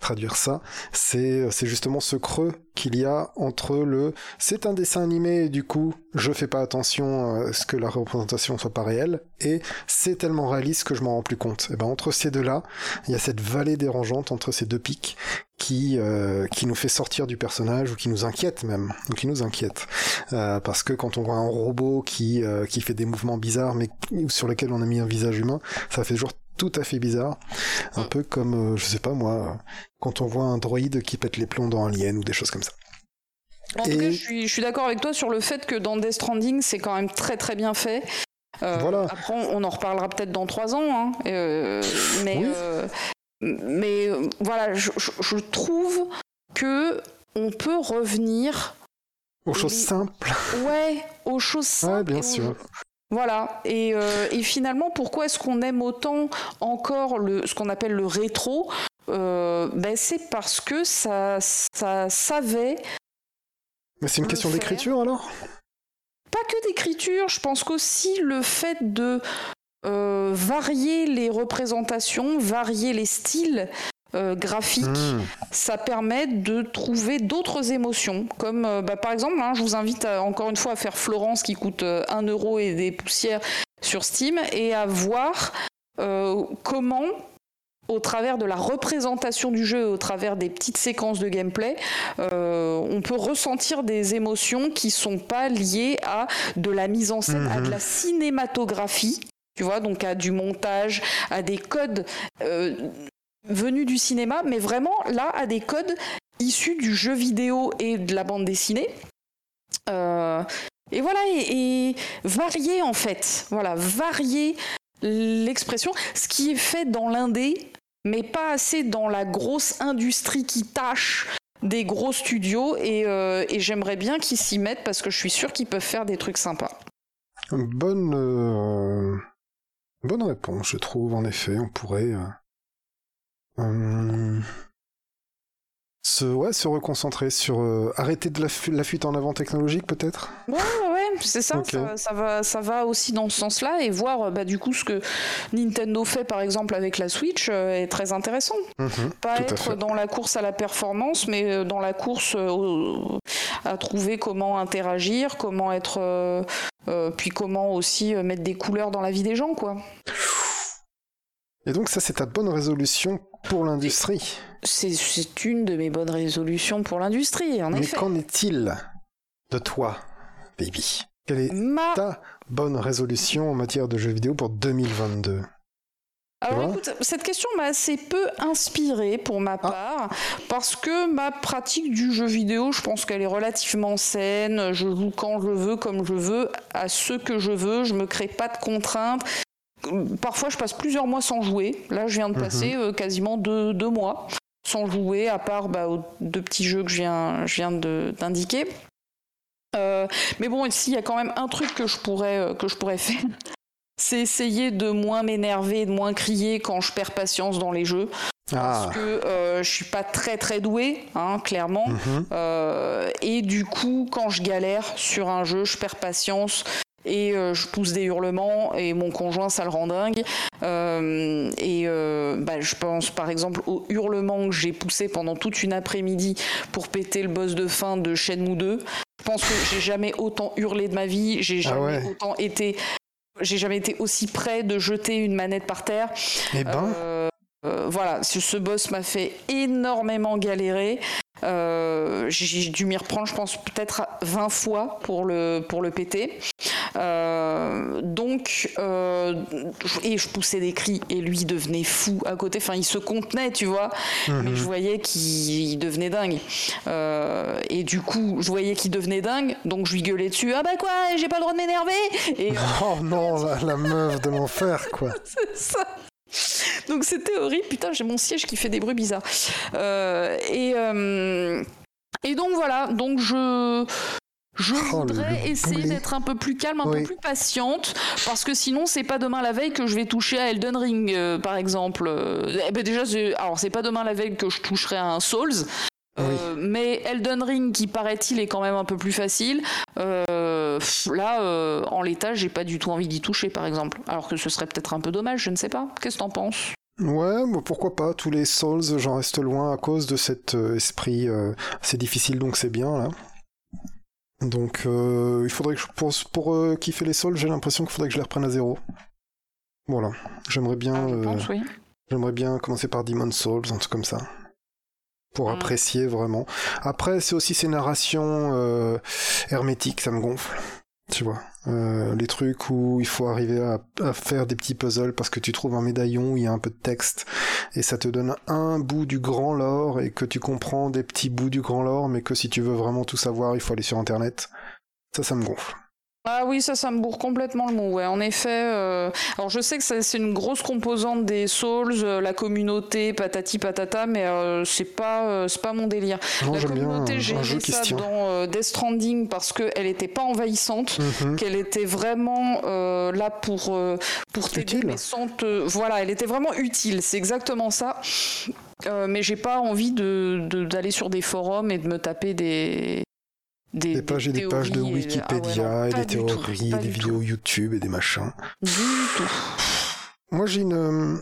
traduire ça, c'est c'est justement ce creux qu'il y a entre le c'est un dessin animé et du coup je fais pas attention à ce que la représentation soit pas réelle et c'est tellement réaliste que je m'en rends plus compte. Et ben entre ces deux là, il y a cette vallée dérangeante entre ces deux pics qui euh, qui nous fait sortir du personnage ou qui nous inquiète même, ou qui nous inquiète Euh, parce que quand on voit un robot qui euh, qui fait des mouvements bizarres mais sur lequel on a mis un visage humain, ça fait toujours tout à fait bizarre, un peu comme euh, je sais pas moi, quand on voit un droïde qui pète les plombs dans Alien ou des choses comme ça. En tout Et- cas, je suis, d'accord avec toi sur le fait que dans Death Stranding, c'est quand même très très bien fait. Euh, Voilà. Après, on en reparlera peut-être dans trois ans, hein, euh, mais Oui. euh, mais voilà, je, je- je trouve que on peut revenir, Aux choses simples. ouais, aux choses simples. bien et aux- sûr. Voilà. Et, euh, et finalement, pourquoi est-ce qu'on aime autant encore le, ce qu'on appelle le rétro? Euh, ben, C'est parce que ça, ça savait Mais c'est une question d'écriture alors? Pas que d'écriture, je pense qu'aussi le fait de euh, varier les représentations, varier les styles euh, graphiques, Hmm. ça permet de trouver d'autres émotions. Comme euh, bah, par exemple, hein, je vous invite à- encore une fois à faire Florence qui coûte euh, 1 euro et des poussières sur Steam et à voir euh, comment au travers de la représentation du jeu, au travers des petites séquences de gameplay, euh, on peut ressentir des émotions qui sont pas liées à de la mise en scène, à de la cinématographie, tu vois, donc à du montage, à des codes euh, venus du cinéma, mais vraiment là à des codes issus du jeu vidéo et de la bande dessinée. Euh, et voilà, et, et varier en fait, voilà, varier l'expression, ce qui est fait dans l'indé, mais pas assez dans la grosse industrie qui tâche des gros studios, et, euh, j'aimerais bien qu'ils s'y mettent parce que je suis sûre qu'ils peuvent faire des trucs sympas. Bonne, euh, bonne réponse, je trouve. En effet, on pourrait hum, se, ouais, se reconcentrer sur euh, arrêter de la, fu- la fuite en avant technologique, peut-être? Ouais, ouais, c'est ça, ça, va, ça va aussi dans ce sens-là et voir bah, du coup ce que Nintendo fait par exemple avec la Switch est très intéressant. Mhm, Pas être dans la course à la performance, mais dans la course à trouver comment interagir, comment être, puis comment aussi mettre des couleurs dans la vie des gens, quoi. Et donc ça, c'est ta bonne résolution pour l'industrie. C'est une de mes bonnes résolutions pour l'industrie, en Mais qu'en est-il de toi, baby? Quelle est ta bonne résolution en matière de jeux vidéo pour 2022 alors écoute, cette question m'a assez peu inspirée pour ma ah. part, parce que ma pratique du jeu vidéo, je pense qu'elle est relativement saine. Je joue quand je veux, comme je veux, à ce que je veux. Je me crée pas de contraintes parfois je passe plusieurs mois sans jouer. Là, je viens de mhm. passer euh, quasiment deux, mois sans jouer, à part bah, aux deux petits jeux que je viens, je viens d'indiquer. Euh, mais bon, ici, il y a quand même un truc que je pourrais, euh, que je pourrais faire. C'est essayer de moins m'énerver, de moins crier quand je perds patience dans les jeux. Parce ah. que je suis pas très très doué, hein, clairement. Mhm. et du coup, quand je galère sur un jeu, je perds patience et euh, je pousse des hurlements et mon conjoint ça le rend dingue. Euh, et euh, bah, je pense par exemple aux hurlements que j'ai poussé pendant toute une après-midi pour péter le boss de fin de Shenmue 2 je pense que j'ai jamais autant hurlé de ma vie. J'ai ah jamais autant été j'ai jamais été aussi près de jeter une manette par terre. Eh ben. Voilà, ce boss m'a fait énormément galérer. Euh, j'ai dû m'y reprendre, je pense, peut-être 20 fois pour le, pour le péter. Euh, donc, euh, et je poussais des cris et lui devenait fou à côté. Enfin, il se contenait, tu vois, mais mhm. je voyais qu'il devenait dingue. et du coup, je voyais qu'il devenait dingue, donc je lui gueulais dessus. Ah bah quoi, j'ai pas le droit de m'énerver. Et oh non, la, la meuf de l'enfer, quoi. C'est ça. Donc c'était horrible. Putain, j'ai mon siège qui fait des bruits bizarres. Euh, et, euh, et donc voilà, donc je, je oh, voudrais essayer d'être un peu plus calme, un peu plus patiente, parce que sinon c'est pas demain la veille que je vais toucher à Elden Ring, euh, par exemple. Eh ben déjà, alors c'est pas demain la veille que je toucherai à un Souls, euh, mais Elden Ring, qui paraît-il est quand même un peu plus facile, euh, là, euh, en l'état, j'ai pas du tout envie d'y toucher, par exemple. Alors que ce serait peut-être un peu dommage, je ne sais pas. Qu'est-ce que t'en penses? Ouais, pourquoi pas. Tous les Souls, j'en reste loin à cause de cet esprit. c'est difficile, donc c'est bien, là. Donc, il faudrait que je pense, pour kiffer les Souls, j'ai l'impression qu'il faudrait que je les reprenne à zéro. Voilà. J'aimerais bien. Ah, j'aimerais bien commencer par Demon Souls, un truc comme ça pour mm. apprécier vraiment. Après, c'est aussi ces narrations euh, hermétiques, ça me gonfle. Tu vois, euh, les trucs où il faut arriver à, faire des petits puzzles parce que tu trouves un médaillon où il y a un peu de texte et ça te donne un bout du grand lore et que tu comprends des petits bouts du grand lore, mais que si tu veux vraiment tout savoir, il faut aller sur internet. Ça, ça me gonfle. Ah oui, ça, ça me bourre complètement le mot. Ouais, en effet. Euh, alors, je sais que c'est une grosse composante des Souls, euh, la communauté, patati patata, mais euh, c'est pas, c'est pas mon délire. la communauté, j'ai vu ça dans Death Stranding parce qu'elle était pas envahissante, mhm. qu'elle était vraiment là pour pour t'aider, mais sans Voilà, elle était vraiment utile. C'est exactement ça. mais j'ai pas envie de d'aller sur des forums et de me taper des des, pages et des pages de Wikipédia ah et, des théories, et des vidéos YouTube et des machins. Du tout. Moi j'ai une. Euh,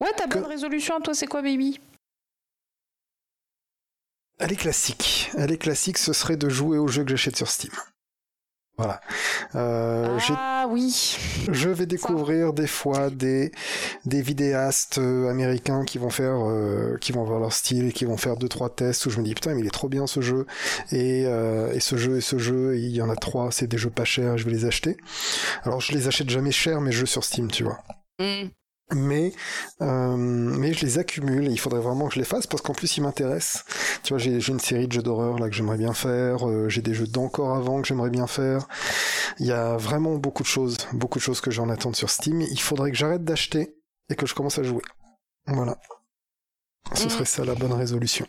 ouais, ta bonne résolution à toi, c'est quoi, baby? Elle est classique. Elle est classique, ce serait de jouer aux jeux que j'achète sur Steam. Voilà. Euh, ah oui. Je vais découvrir des fois des des vidéastes euh, américains qui vont faire euh, qui vont avoir leur style et qui vont faire deux trois tests où je me dis putain mais il est trop bien ce jeu et et ce jeu et ce jeu il y en a trois c'est des jeux pas chers je vais les acheter. Alors je les achète jamais chers mes jeux sur Steam tu vois. Mm mais euh, mais je les accumule et il faudrait vraiment que je les fasse parce qu'en plus ils m'intéressent. Tu vois, j'ai une série de jeux d'horreur là que j'aimerais bien faire, euh, j'ai des jeux d'encore avant que j'aimerais bien faire. Il y a vraiment beaucoup de choses, beaucoup de choses que j'en attends sur Steam. Il faudrait que j'arrête d'acheter et que je commence à jouer. Voilà. Ce mm. serait ça la bonne résolution.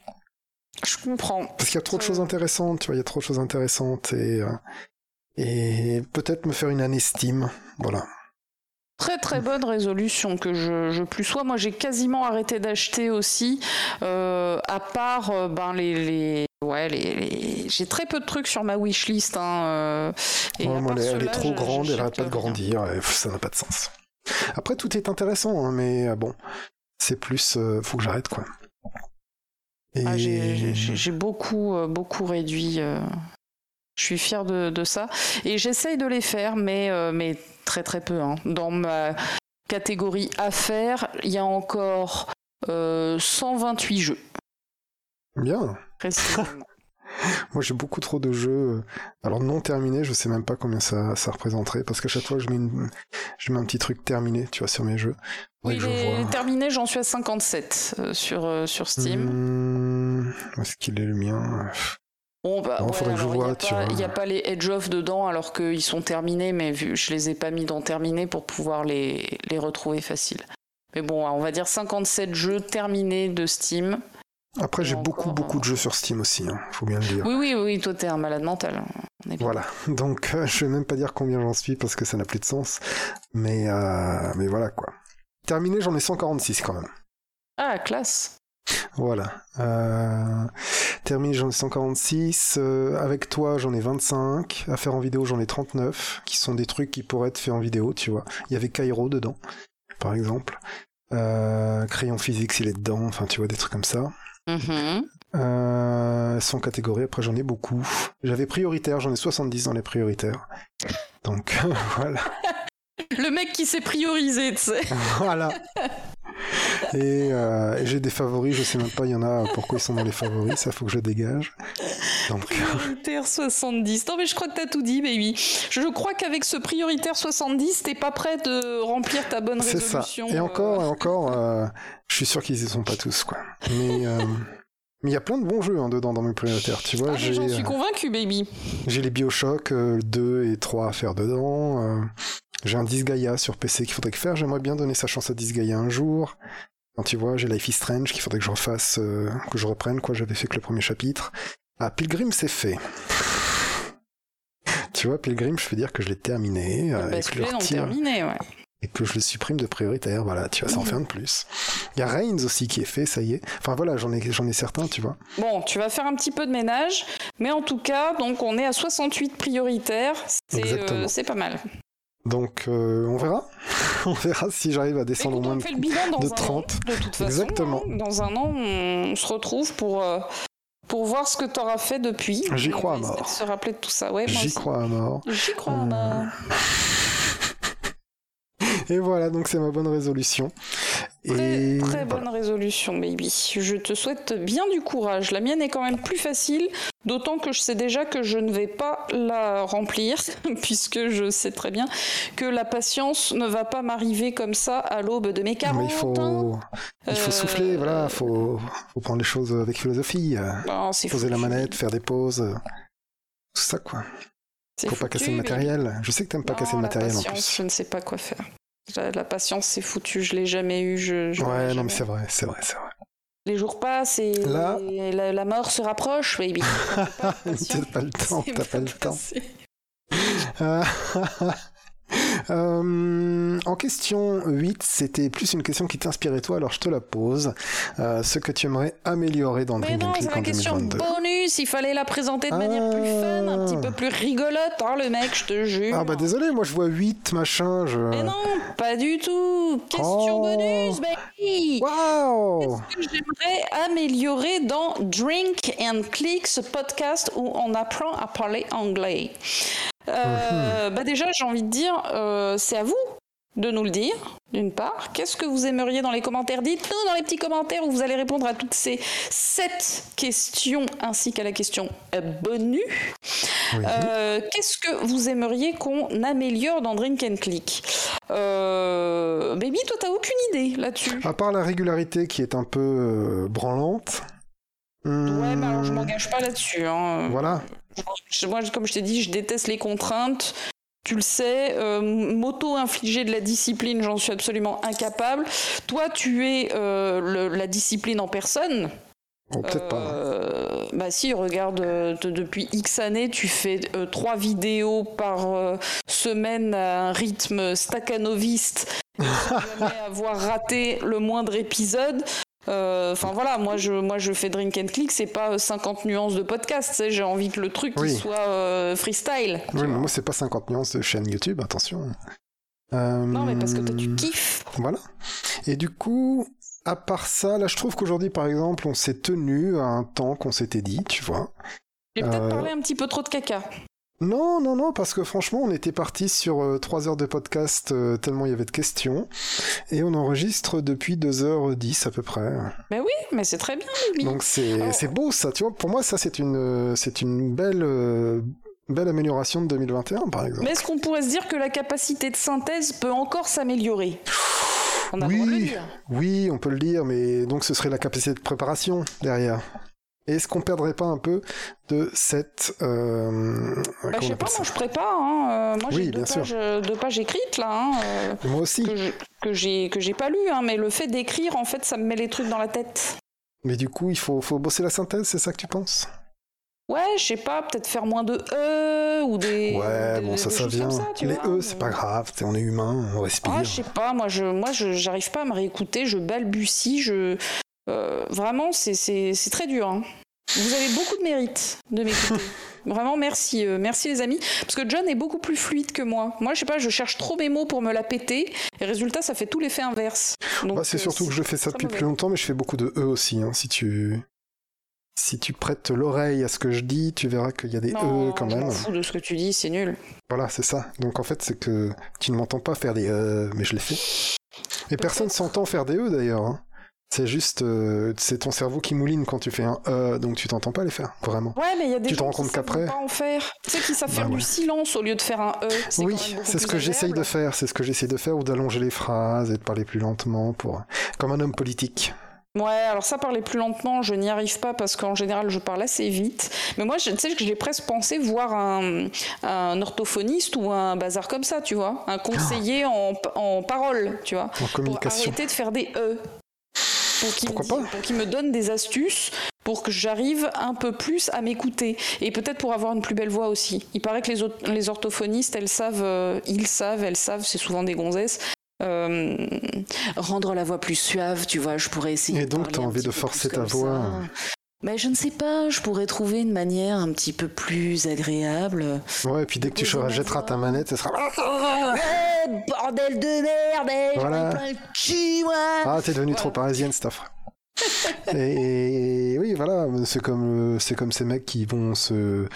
Je comprends. Parce qu'il y a trop de choses intéressantes, tu vois, il y a trop de choses intéressantes et euh, et peut-être me faire une année Steam, voilà. Très très bonne résolution que je, je plus sois. Moi j'ai quasiment arrêté d'acheter aussi, euh, à part euh, ben, les, les, ouais, les, j'ai très peu de trucs sur ma wishlist. Hein, et moi, elle, est trop grande, elle n'arrête pas de grandir, ça n'a pas de sens. Après, tout est intéressant, hein, mais bon, c'est plus, faut que j'arrête quoi. Ah, j'ai beaucoup, beaucoup réduit. Je suis fière de, ça. Et j'essaye de les faire, mais, euh, mais très très peu. Hein. Dans ma catégorie affaires, il y a encore 128 euh, jeux. Bien. Moi, j'ai beaucoup trop de jeux. Euh, alors, non terminés, je sais même pas combien ça, ça représenterait. Parce qu'à chaque fois, je mets, une, je mets un petit truc terminé, tu vois, sur mes jeux. Oui, les terminés, j'en suis à 57 sur, sur Steam. Mmh, est-ce qu'il est le mien? Il n'y a, pas les Edge of dedans alors qu'ils sont terminés, mais vu, je les ai pas mis dans terminés pour pouvoir les, les retrouver facile. Mais bon, on va dire 57 jeux terminés de Steam. Après, j'ai beaucoup, beaucoup de jeux sur Steam aussi, il hein, faut bien le dire. Oui, oui, oui, toi, t'es un malade mental. voilà, donc euh, je vais même pas dire combien j'en suis parce que ça n'a plus de sens. Mais, euh, mais voilà quoi. Terminé, j'en ai 146 quand même. Ah, classe. Voilà. Euh, terminé, j'en ai 146. Euh, avec toi, j'en ai 25. À faire en vidéo, j'en ai 39. Qui sont des trucs qui pourraient être faits en vidéo, tu vois. Il y avait Cairo dedans, par exemple. Euh, crayon physique, il est dedans. Enfin, tu vois, des trucs comme ça. Mm sans catégorie, après j'en ai beaucoup. J'avais prioritaire, j'en ai 70 dans les prioritaires. Donc voilà. Le mec qui s'est priorisé, tu sais. voilà. Euh, et, j'ai des favoris, je sais même pas, il y en a pourquoi ils sont dans les favoris, ça faut que je dégage. Donc... Prioritaire 70. Non mais je crois que t'as tout dit, baby. Je crois qu'avec ce prioritaire 70, t'es pas prêt de remplir ta bonne résolution. C'est ça. Et encore, et euh. encore, euh, je suis sûr qu'ils y sont pas tous, quoi. Mais mais il y a plein de bons jeux hein, dedans dans mes prioritaires, tu vois. Ah, j'en suis convaincu, baby. J'ai les Bioshock 2 et 3 à faire dedans. J'ai un Disgaea sur PC qu'il faudrait que faire. J'aimerais bien donner sa chance à Disgaea un jour. Quand tu vois, j'ai Life is Strange qu'il faudrait que je refasse, euh, que je reprenne, quoi. J'avais fait que le premier chapitre. Ah, Pilgrim, c'est fait. tu vois, Pilgrim, je peux dire que je l'ai terminé. Euh, et que je terminé, ouais. Et que je le supprime de prioritaire, voilà, tu vois, ça en fait un de plus. Il y a Reigns aussi qui est fait, ça y est. Enfin voilà, j'en ai, j'en ai certains, tu vois. Bon, tu vas faire un petit peu de ménage, mais en tout cas, donc on est à 68 prioritaires, c'est, euh, c'est pas mal. Donc euh, on verra. on verra si j'arrive à descendre au moins fait le bilan dans de 30. de toute façon, Exactement. Hein. dans un an, on se retrouve pour, euh, pour voir ce que tu auras fait depuis. J'y crois à mort. Se rappeler de tout ça. Ouais, J'y crois à mort. J'y crois à mort. Et voilà, donc c'est ma bonne résolution. Très, très bonne résolution, baby. Je te souhaite bien du courage. La mienne est quand même plus facile, d'autant que je sais déjà que je ne vais pas la remplir, puisque je sais très bien que la patience ne va pas m'arriver comme ça à l'aube de mes 40 il faut, ans. Il faut souffler, euh, voilà, il faut, faut, prendre les choses avec philosophie. poser la manette, faire des pauses. Tout ça, quoi. Faut pas casser le matériel. Je sais que t'aimes pas casser le matériel en plus. Je ne sais pas quoi faire. La, patience, c'est foutu. Je l'ai jamais eu. Je, ouais, non, mais c'est vrai, c'est vrai, c'est vrai. Les jours passent et la, mort se rapproche, baby. T'as pas le temps, t'as pas le temps. Euh, en question 8, c'était plus une question qui t'inspirait toi, alors je te la pose. Euh, ce que tu aimerais améliorer dans Mais non, c'est la question bonus, il fallait la présenter de manière plus fun, un petit peu plus rigolote, hein, le mec, je te jure. Ah bah désolé, moi je vois 8, machin, je... Mais non, pas du tout. Question oh. bonus, baby Waouh. Qu'est-ce que j'aimerais améliorer dans Drink and Click, ce podcast où on apprend à parler anglais? Euh, bah déjà, j'ai envie de dire, euh, c'est à vous de nous le dire, d'une part. Qu'est-ce que vous aimeriez dans les commentaires? Dites-nous dans les petits commentaires où vous allez répondre à toutes ces sept questions ainsi qu'à la question bonus. Euh, qu'est-ce que vous aimeriez qu'on améliore dans Drink and Click? Baby, toi, t'as aucune idée là-dessus. À part la régularité qui est un peu branlante. Ouais, mais alors je m'engage pas là-dessus. Hein. Voilà. Moi, comme je t'ai dit, je déteste les contraintes. Tu le sais, euh, m'auto-infliger de la discipline, j'en suis absolument incapable. Toi, tu es euh, la discipline en personne. Oh, peut-être pas. Euh, bah si, regarde, depuis X années, tu fais trois vidéos par semaine à un rythme staccanoviste. jamais avoir raté le moindre épisode. Euh, enfin voilà, moi je, moi je fais Drink and Click, c'est pas 50 nuances de podcast, j'ai envie que le truc soit freestyle. Oui, mais moi c'est pas 50 nuances de chaîne YouTube, attention. Non, mais parce que toi tu kiffes. Voilà. Et du coup, à part ça, là je trouve qu'aujourd'hui par exemple, on s'est tenu à un temps qu'on s'était dit, tu vois. J'ai peut-être parlé un petit peu trop de caca. Non, non, non, parce que franchement, on était parti sur euh, trois 3 heures de podcast euh, tellement il y avait de questions. Et on enregistre depuis 2h10 à peu près. Mais oui, mais c'est très bien, Donc c'est beau ça, tu vois. Pour moi, ça, c'est une, c'est une belle, euh, belle amélioration de 2021, par exemple. Mais est-ce qu'on pourrait se dire que la capacité de synthèse peut encore s'améliorer? Oui, oui, on peut le dire, mais donc ce serait la capacité de préparation derrière. Est-ce qu'on perdrait pas un peu de cette... Euh, bah, je sais pas, moi je prépare. Hein. Euh, moi j'ai deux, pages, euh, deux pages écrites là. Hein, euh, moi aussi. Que j'ai que j'ai pas lu, hein, mais le fait d'écrire, en fait, ça me met les trucs dans la tête. Mais du coup, il faut, faut bosser la synthèse, c'est ça que tu penses? Ouais, je sais pas, peut-être faire moins de E ou des. Ouais, bon, ça, ça vient. les E, c'est pas grave, on est humain, on respire. Ah, je sais pas, moi, je, moi, j'arrive pas à me réécouter, je balbutie, je, euh, vraiment, c'est très dur. Hein. Vous avez beaucoup de mérite de m'écouter. Vraiment, merci. Euh, merci les amis. Parce que John est beaucoup plus fluide que moi. Moi, je sais pas, je cherche trop mes mots pour me la péter. Et résultat, ça fait tout l'effet inverse. Bah, c'est euh, surtout que je fais ça depuis plus longtemps, mais je fais beaucoup de E aussi. Hein, si tu si tu prêtes l'oreille à ce que je dis, tu verras qu'il y a des E quand même. Je m'en fous de ce que tu dis, c'est nul. Voilà, c'est ça. Donc en fait, c'est que tu ne m'entends pas faire des E, mais je l'ai fait. Et personne s'entend faire des E d'ailleurs. Hein. C'est juste, euh, c'est ton cerveau qui mouline quand tu fais un euh, donc tu t'entends pas les faire, vraiment. Ouais, mais il y a des tu gens te rends compte qu'après. pas en faire. Tu sais, qui savent faire bah du silence au lieu de faire un E. Oui, c'est ce que j'essaye de faire, c'est ce que j'essaye de faire, ou d'allonger les phrases et de parler plus lentement, pour comme un homme politique. Ouais, alors ça, parler plus lentement, je n'y arrive pas parce qu'en général, je parle assez vite. Mais moi, tu sais que j'ai presque pensé voir un, un, orthophoniste ou un bazar comme ça, tu vois. Un conseiller en, en parole, tu vois. En communication. Pour arrêter de faire des E pour qu'il me, donne des astuces pour que j'arrive un peu plus à m'écouter et peut-être pour avoir une plus belle voix aussi. Il paraît que les, les orthophonistes, elles savent, euh, ils savent, elles savent, c'est souvent des gonzesses. Euh, rendre la voix plus suave, tu vois, je pourrais essayer. Et donc, tu as envie de forcer ta voix. Mais je ne sais pas, je pourrais trouver une manière un petit peu plus agréable. Ouais, et puis dès que tu jetteras ta manette, ce sera. bordel de merde, eh, voilà. plein le cul, Ah, t'es devenu trop parisienne, cette et, oui, voilà, c'est comme, c'est comme ces mecs qui vont se.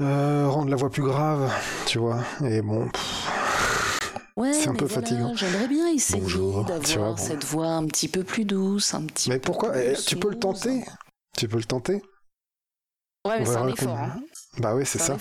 Euh, rendre la voix plus grave, tu vois. Et bon. Ouais, c'est un peu fatigant. J'aimerais bien essayer d'avoir cette voix un petit peu plus douce, un petit. Mais pourquoi eh, Tu peux le tenter? Tu peux le tenter? Ouais, mais c'est un effort. Hein. Bah oui, c'est ça.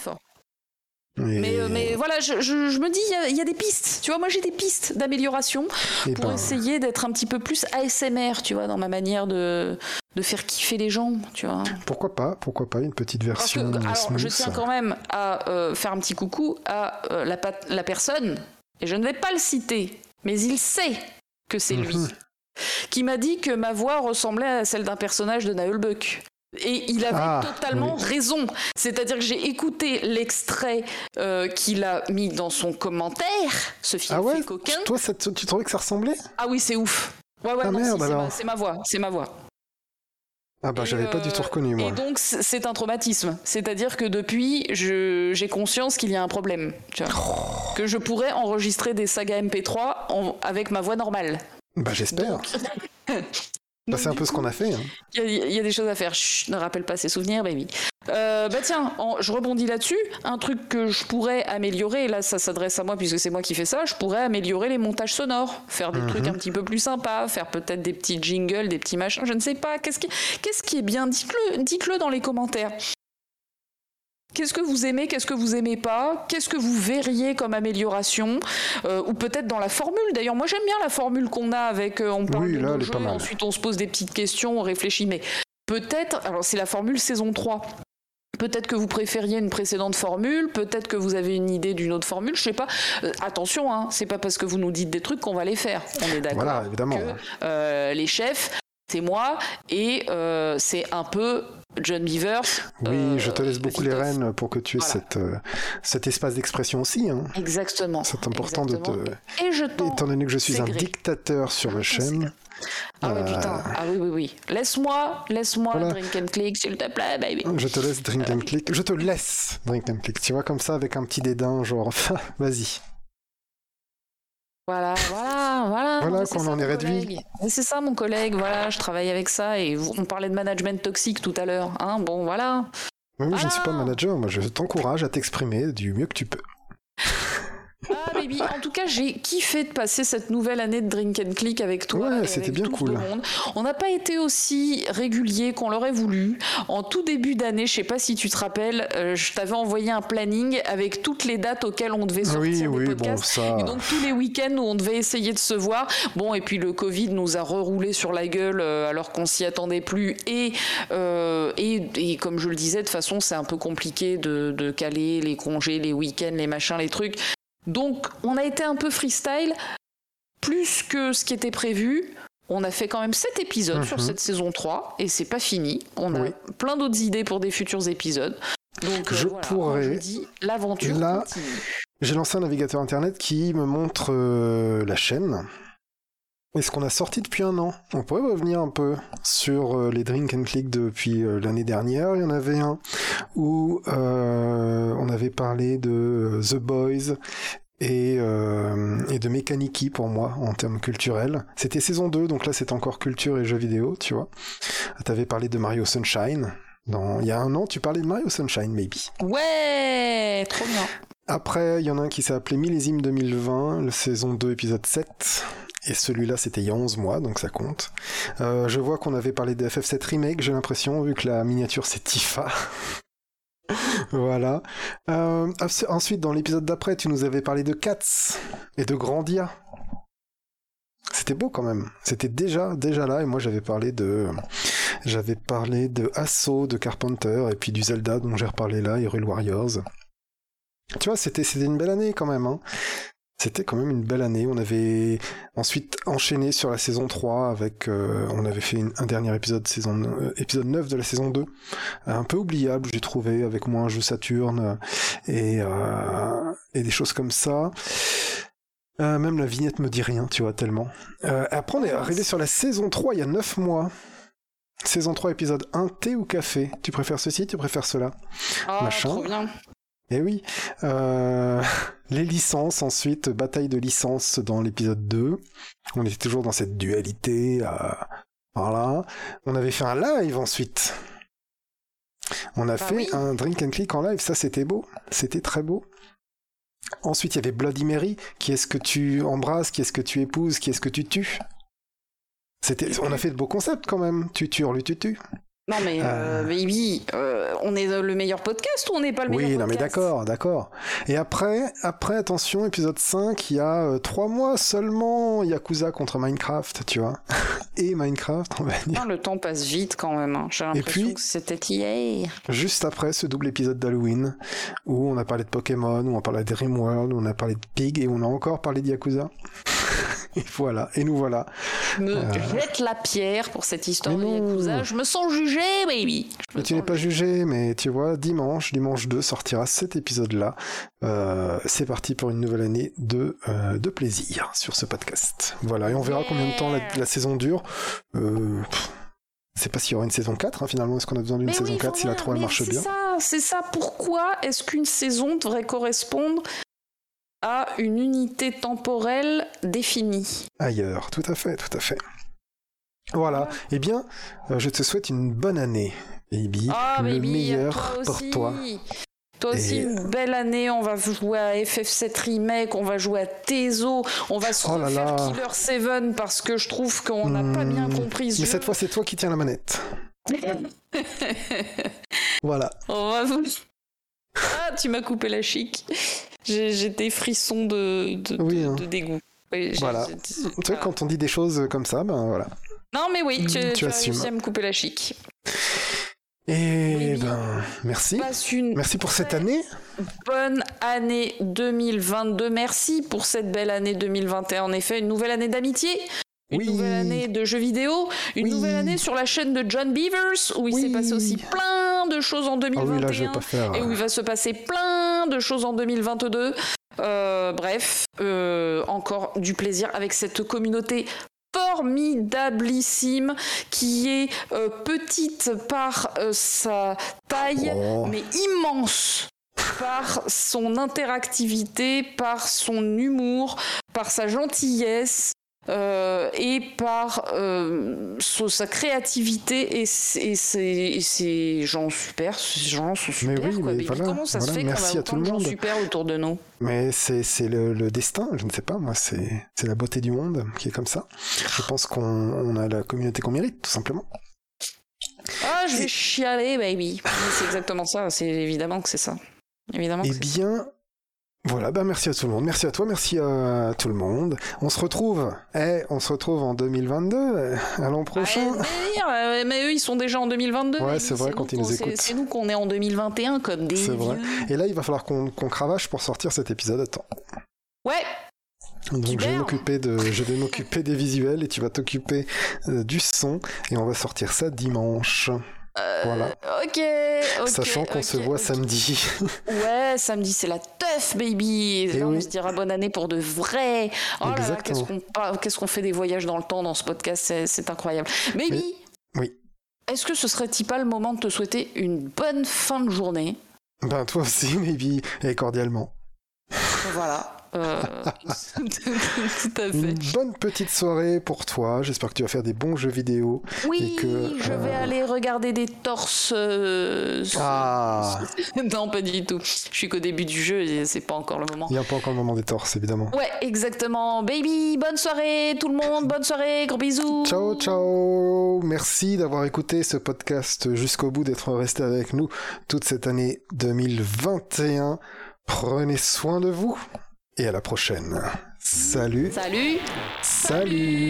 Mais, euh, mais, voilà, je, je, me dis, il y, a des pistes. Tu vois, moi j'ai des pistes d'amélioration eh pour ben. essayer d'être un petit peu plus ASMR, tu vois, dans ma manière de, de faire kiffer les gens, tu vois. Pourquoi pas Pourquoi pas une petite version que, alors, Je tiens quand même à euh, faire un petit coucou à euh, la, la personne et je ne vais pas le citer, mais il sait que c'est lui, mhm. qui m'a dit que ma voix ressemblait à celle d'un personnage de Naël Buck. Et il avait ah, totalement raison. C'est-à-dire que j'ai écouté l'extrait euh, qu'il a mis dans son commentaire, ce film ah ouais coquin. Toi, tu trouvais que ça ressemblait? Ah oui, c'est ouf. Ouais, ouais, ah c'est ma voie, c'est ma voix. Ah bah j'avais pas du tout reconnu moi. Et donc c'est un traumatisme, c'est-à-dire que depuis j'ai conscience qu'il y a un problème, tu vois, oh. que je pourrais enregistrer des sagas MP3 avec ma voix normale. Bah j'espère. Bah, c'est un peu ce qu'on a fait. Hein. Il y, a des choses à faire. Chut, ne rappelle pas ses souvenirs, baby. Euh, bah tiens, je rebondis là-dessus. Un truc que je pourrais améliorer, et là ça s'adresse à moi puisque c'est moi qui fais ça, je pourrais améliorer les montages sonores, faire des trucs mhm. un petit peu plus sympas, faire peut-être des petits jingles, des petits machins, je ne sais pas. Qu'est-ce qui, est bien? Dites-le, dites-le dans les commentaires. Qu'est-ce que vous aimez, qu'est-ce que vous aimez pas? Qu'est-ce que vous verriez comme amélioration? Euh, Ou peut-être dans la formule. D'ailleurs, moi j'aime bien la formule qu'on a avec euh, on parle oui, de jeux, ensuite on se pose des petites questions, on réfléchit. Mais peut-être, alors c'est la formule saison 3. Peut-être que vous préfériez une précédente formule, peut-être que vous avez une idée d'une autre formule, je sais pas. Euh, attention, hein, c'est pas parce que vous nous dites des trucs qu'on va les faire. On est d'accord. Voilà, évidemment. Que, les chefs, c'est moi et c'est un peu John Beaver. Oui, euh, je te laisse beaucoup les rênes pour que tu aies cette, euh, cet espace d'expression aussi. Hein. Exactement. C'est important de te. Et je Étant donné que je suis un dictateur sur ma chaîne. Ah ouais, putain. Ah oui, oui, oui. Laisse-moi, laisse-moi drink and click, s'il te plaît, baby. Je te laisse drink and click. Je te laisse drink and click. Tu vois, comme ça, avec un petit dédain, genre, vas-y. Voilà, voilà, voilà. Voilà qu'on en est réduit. C'est ça, mon collègue. Voilà, je travaille avec ça et on parlait de management toxique tout à l'heure. Hein, bon, voilà. Mais moi, je ne suis pas manager. Moi, je t'encourage à t'exprimer du mieux que tu peux. Ah baby, en tout cas j'ai kiffé de passer cette nouvelle année de Drink and Click avec toi. Ouais, c'était bien cool. On n'a pas été aussi régulier qu'on l'aurait voulu. En tout début d'année, je sais pas si tu te rappelles, euh, je t'avais envoyé un planning avec toutes les dates auxquelles on devait sortir oui, des oui, podcasts. Bon, ça... Et donc tous les week-ends où on devait essayer de se voir. Bon, et puis le Covid nous a reroulé sur la gueule euh, alors qu'on s'y attendait plus. Et, euh, et, et, comme je le disais, de toute façon, c'est un peu compliqué de, de caler les congés, les week-ends, les machins, les trucs. Donc on a été un peu freestyle, plus que ce qui était prévu. On a fait quand même 7 épisodes sur mhm. cette saison 3 et c'est pas fini. On a plein d'autres idées pour des futurs épisodes. Donc je euh, pourrais. l'aventure Là, j'ai lancé un navigateur internet qui me montre euh, la chaîne. Et ce qu'on a sorti depuis un an? On pourrait revenir un peu sur euh, les Drink and Click depuis l'année dernière. Il y en avait un où on avait parlé de The Boys et, euh, et de Mechaniki pour moi en termes culturels. C'était saison 2, donc là c'est encore culture et jeux vidéo, tu vois. T'avais parlé de Mario Sunshine. Dans... Il y a un an, tu parlais de Mario Sunshine, maybe. Ouais, trop bien. Après, il y en a un qui s'est appelé Millésime 2020, le saison 2, épisode 7. Et celui-là, c'était il y a 11 mois, donc ça compte. Euh, je vois qu'on avait parlé de FF7 Remake, j'ai l'impression, vu que la miniature c'est Tifa. voilà. Euh, ensuite, dans l'épisode d'après, tu nous avais parlé de Cats et de Grandia. C'était beau quand même. C'était déjà déjà là et moi j'avais parlé de j'avais parlé de Assaut de Carpenter et puis du Zelda dont j'ai reparlé là, Hyrule Warriors. Tu vois, c'était une belle année quand même. Hein. C'était quand même une belle année. On avait ensuite enchaîné sur la saison 3 avec, euh, on avait fait un dernier épisode, saison, euh, épisode 9 de la saison 2. Un peu oubliable, j'ai trouvé, avec moins un jeu Saturne et, euh, et des choses comme ça. même la vignette me dit rien, tu vois, tellement. après, on est arrivé sur la saison 3 il y a 9 mois. Saison 3, épisode 1, thé ou café Tu préfères ceci, tu préfères cela? Oh, Machin. Trop bien. Eh oui. Euh, les licences, ensuite, bataille de licences dans l'épisode 2. On était toujours dans cette dualité. Euh, voilà. On avait fait un live ensuite. On a bah fait un drink and click en live, ça c'était beau, c'était très beau. Ensuite, il y avait Bloody Mary, qui est-ce que tu embrasses, qui est-ce que tu épouses, qui est-ce que tu tues? C'était, on a fait de beaux concepts quand même. Tu tues, tu tues. Non mais euh... baby, euh, euh, on est le meilleur podcast ou on n'est pas le meilleur Oui, non mais d'accord, d'accord. Et après, après attention, épisode 5, il y a euh, trois mois seulement Yakuza contre Minecraft, tu vois. Et Minecraft, on va dire. le temps passe vite quand même. Hein. J'ai l'impression que c'était hier. Juste après ce double épisode d'Halloween, où on a parlé de Pokémon, où on a parlé de Dreamworld, où on a parlé de Pig, et on a encore parlé de Yakuza. Et voilà, et nous voilà. Me euh... jette la pierre pour cette histoire de Yakuza. Je me sens jugé, baby. Mais tu n'es pas jugé, mais tu vois, dimanche, dimanche 2 sortira cet épisode-là. Euh, c'est parti pour une nouvelle année de, euh, de plaisir sur ce podcast. Voilà, et on verra combien de temps la, saison dure. Euh, c'est pas s'il y aura une saison 4, hein, finalement. Est-ce qu'on a besoin d'une saison 4 si la 3 marche bien? C'est ça, pourquoi est-ce qu'une saison devrait correspondre à une unité temporelle définie. Ailleurs, tout à fait, tout à fait. Voilà, eh bien, euh, je te souhaite une bonne année, baby. Ah, le meilleur pour toi. Toi aussi, une belle année. On va jouer à FF7 Remake, on va jouer à Tezo, on va se oh refaire Killer 7 parce que je trouve qu'on n'a pas bien hmm. compris ce Mais cette fois, c'est toi qui tiens la manette. voilà. On va vous... Ah, tu m'as coupé la chic. J'étais frisson de, de, de, hein. dégoût. voilà. Tu sais, quand on dit des choses comme ça, ben voilà. Non, mais oui, tu, tu, as réussi à me couper la chic. Et ben, merci. Merci pour cette année. Bonne année 2022. Merci pour cette belle année 2021. En effet, une nouvelle année d'amitié, une nouvelle année de jeux vidéo, une nouvelle année sur la chaîne de John Beavers où il s'est passé aussi plein de choses en 2021 ah et où il va se passer plein de choses en 2022. Euh, bref, euh, encore du plaisir avec cette communauté formidablissime, qui est euh, petite par sa taille, Oh. mais immense par son interactivité, par son humour, par sa gentillesse. Euh, et par euh, sa créativité et ses, gens super, ces gens sont Mais super. oui, quoi. mais Mais voilà, comment ça voilà, se fait qu'on merci a à tout autant le de gens super autour de nous? Mais c'est le, le destin, je ne sais pas, moi, c'est la beauté du monde qui est comme ça. Je pense qu'on on a la communauté qu'on mérite, tout simplement. Ah, je vais Et- chialer, baby. C'est exactement ça. C'est évidemment que c'est ça. Évidemment Eh bien, voilà, bah merci à tout le monde, merci à toi, merci à tout le monde. On se retrouve, eh, on se retrouve en 2022, euh, à l'an prochain. Ah, délire, euh, mais eux, ils sont déjà en 2022. Ouais, c'est vrai, quand ils nous écoutent. C'est nous qu'on est en 2021 comme des C'est vrai. Et là, il va falloir qu'on qu'on cravache pour sortir cet épisode à temps. Ouais, Donc je vais m'occuper de, je vais m'occuper des visuels et tu vas t'occuper euh, du son et on va sortir ça dimanche. Euh, Voilà. ok. ok, Sachant qu'on se voit samedi. Ouais, samedi, c'est la teuf, baby. Et Eh là, oui. on se dira bonne année pour de vrai. Oh là là, Exactement. qu'est-ce qu'on fait des voyages dans le temps dans ce podcast, c'est- incroyable. Baby, Oui. est-ce que ce serait-il pas le moment de te souhaiter une bonne fin de journée? Ben toi aussi, maybe, et cordialement. Voilà. Euh, tout à fait. Une bonne petite soirée pour toi. J'espère que tu vas faire des bons jeux vidéo. Oui, et que, je vais euh, aller regarder des torses. euh, Ah, non, pas du tout. Je suis qu'au début du jeu et c'est pas encore le moment. il n'y a pas encore le moment des torses, évidemment. Ouais, exactement. Baby, bonne soirée tout le monde, bonne soirée, gros bisous. Ciao, ciao Merci d'avoir écouté ce podcast jusqu'au bout, d'être resté avec nous toute cette année 2021. Prenez soin de vous et à la prochaine. Salut, Salut. salut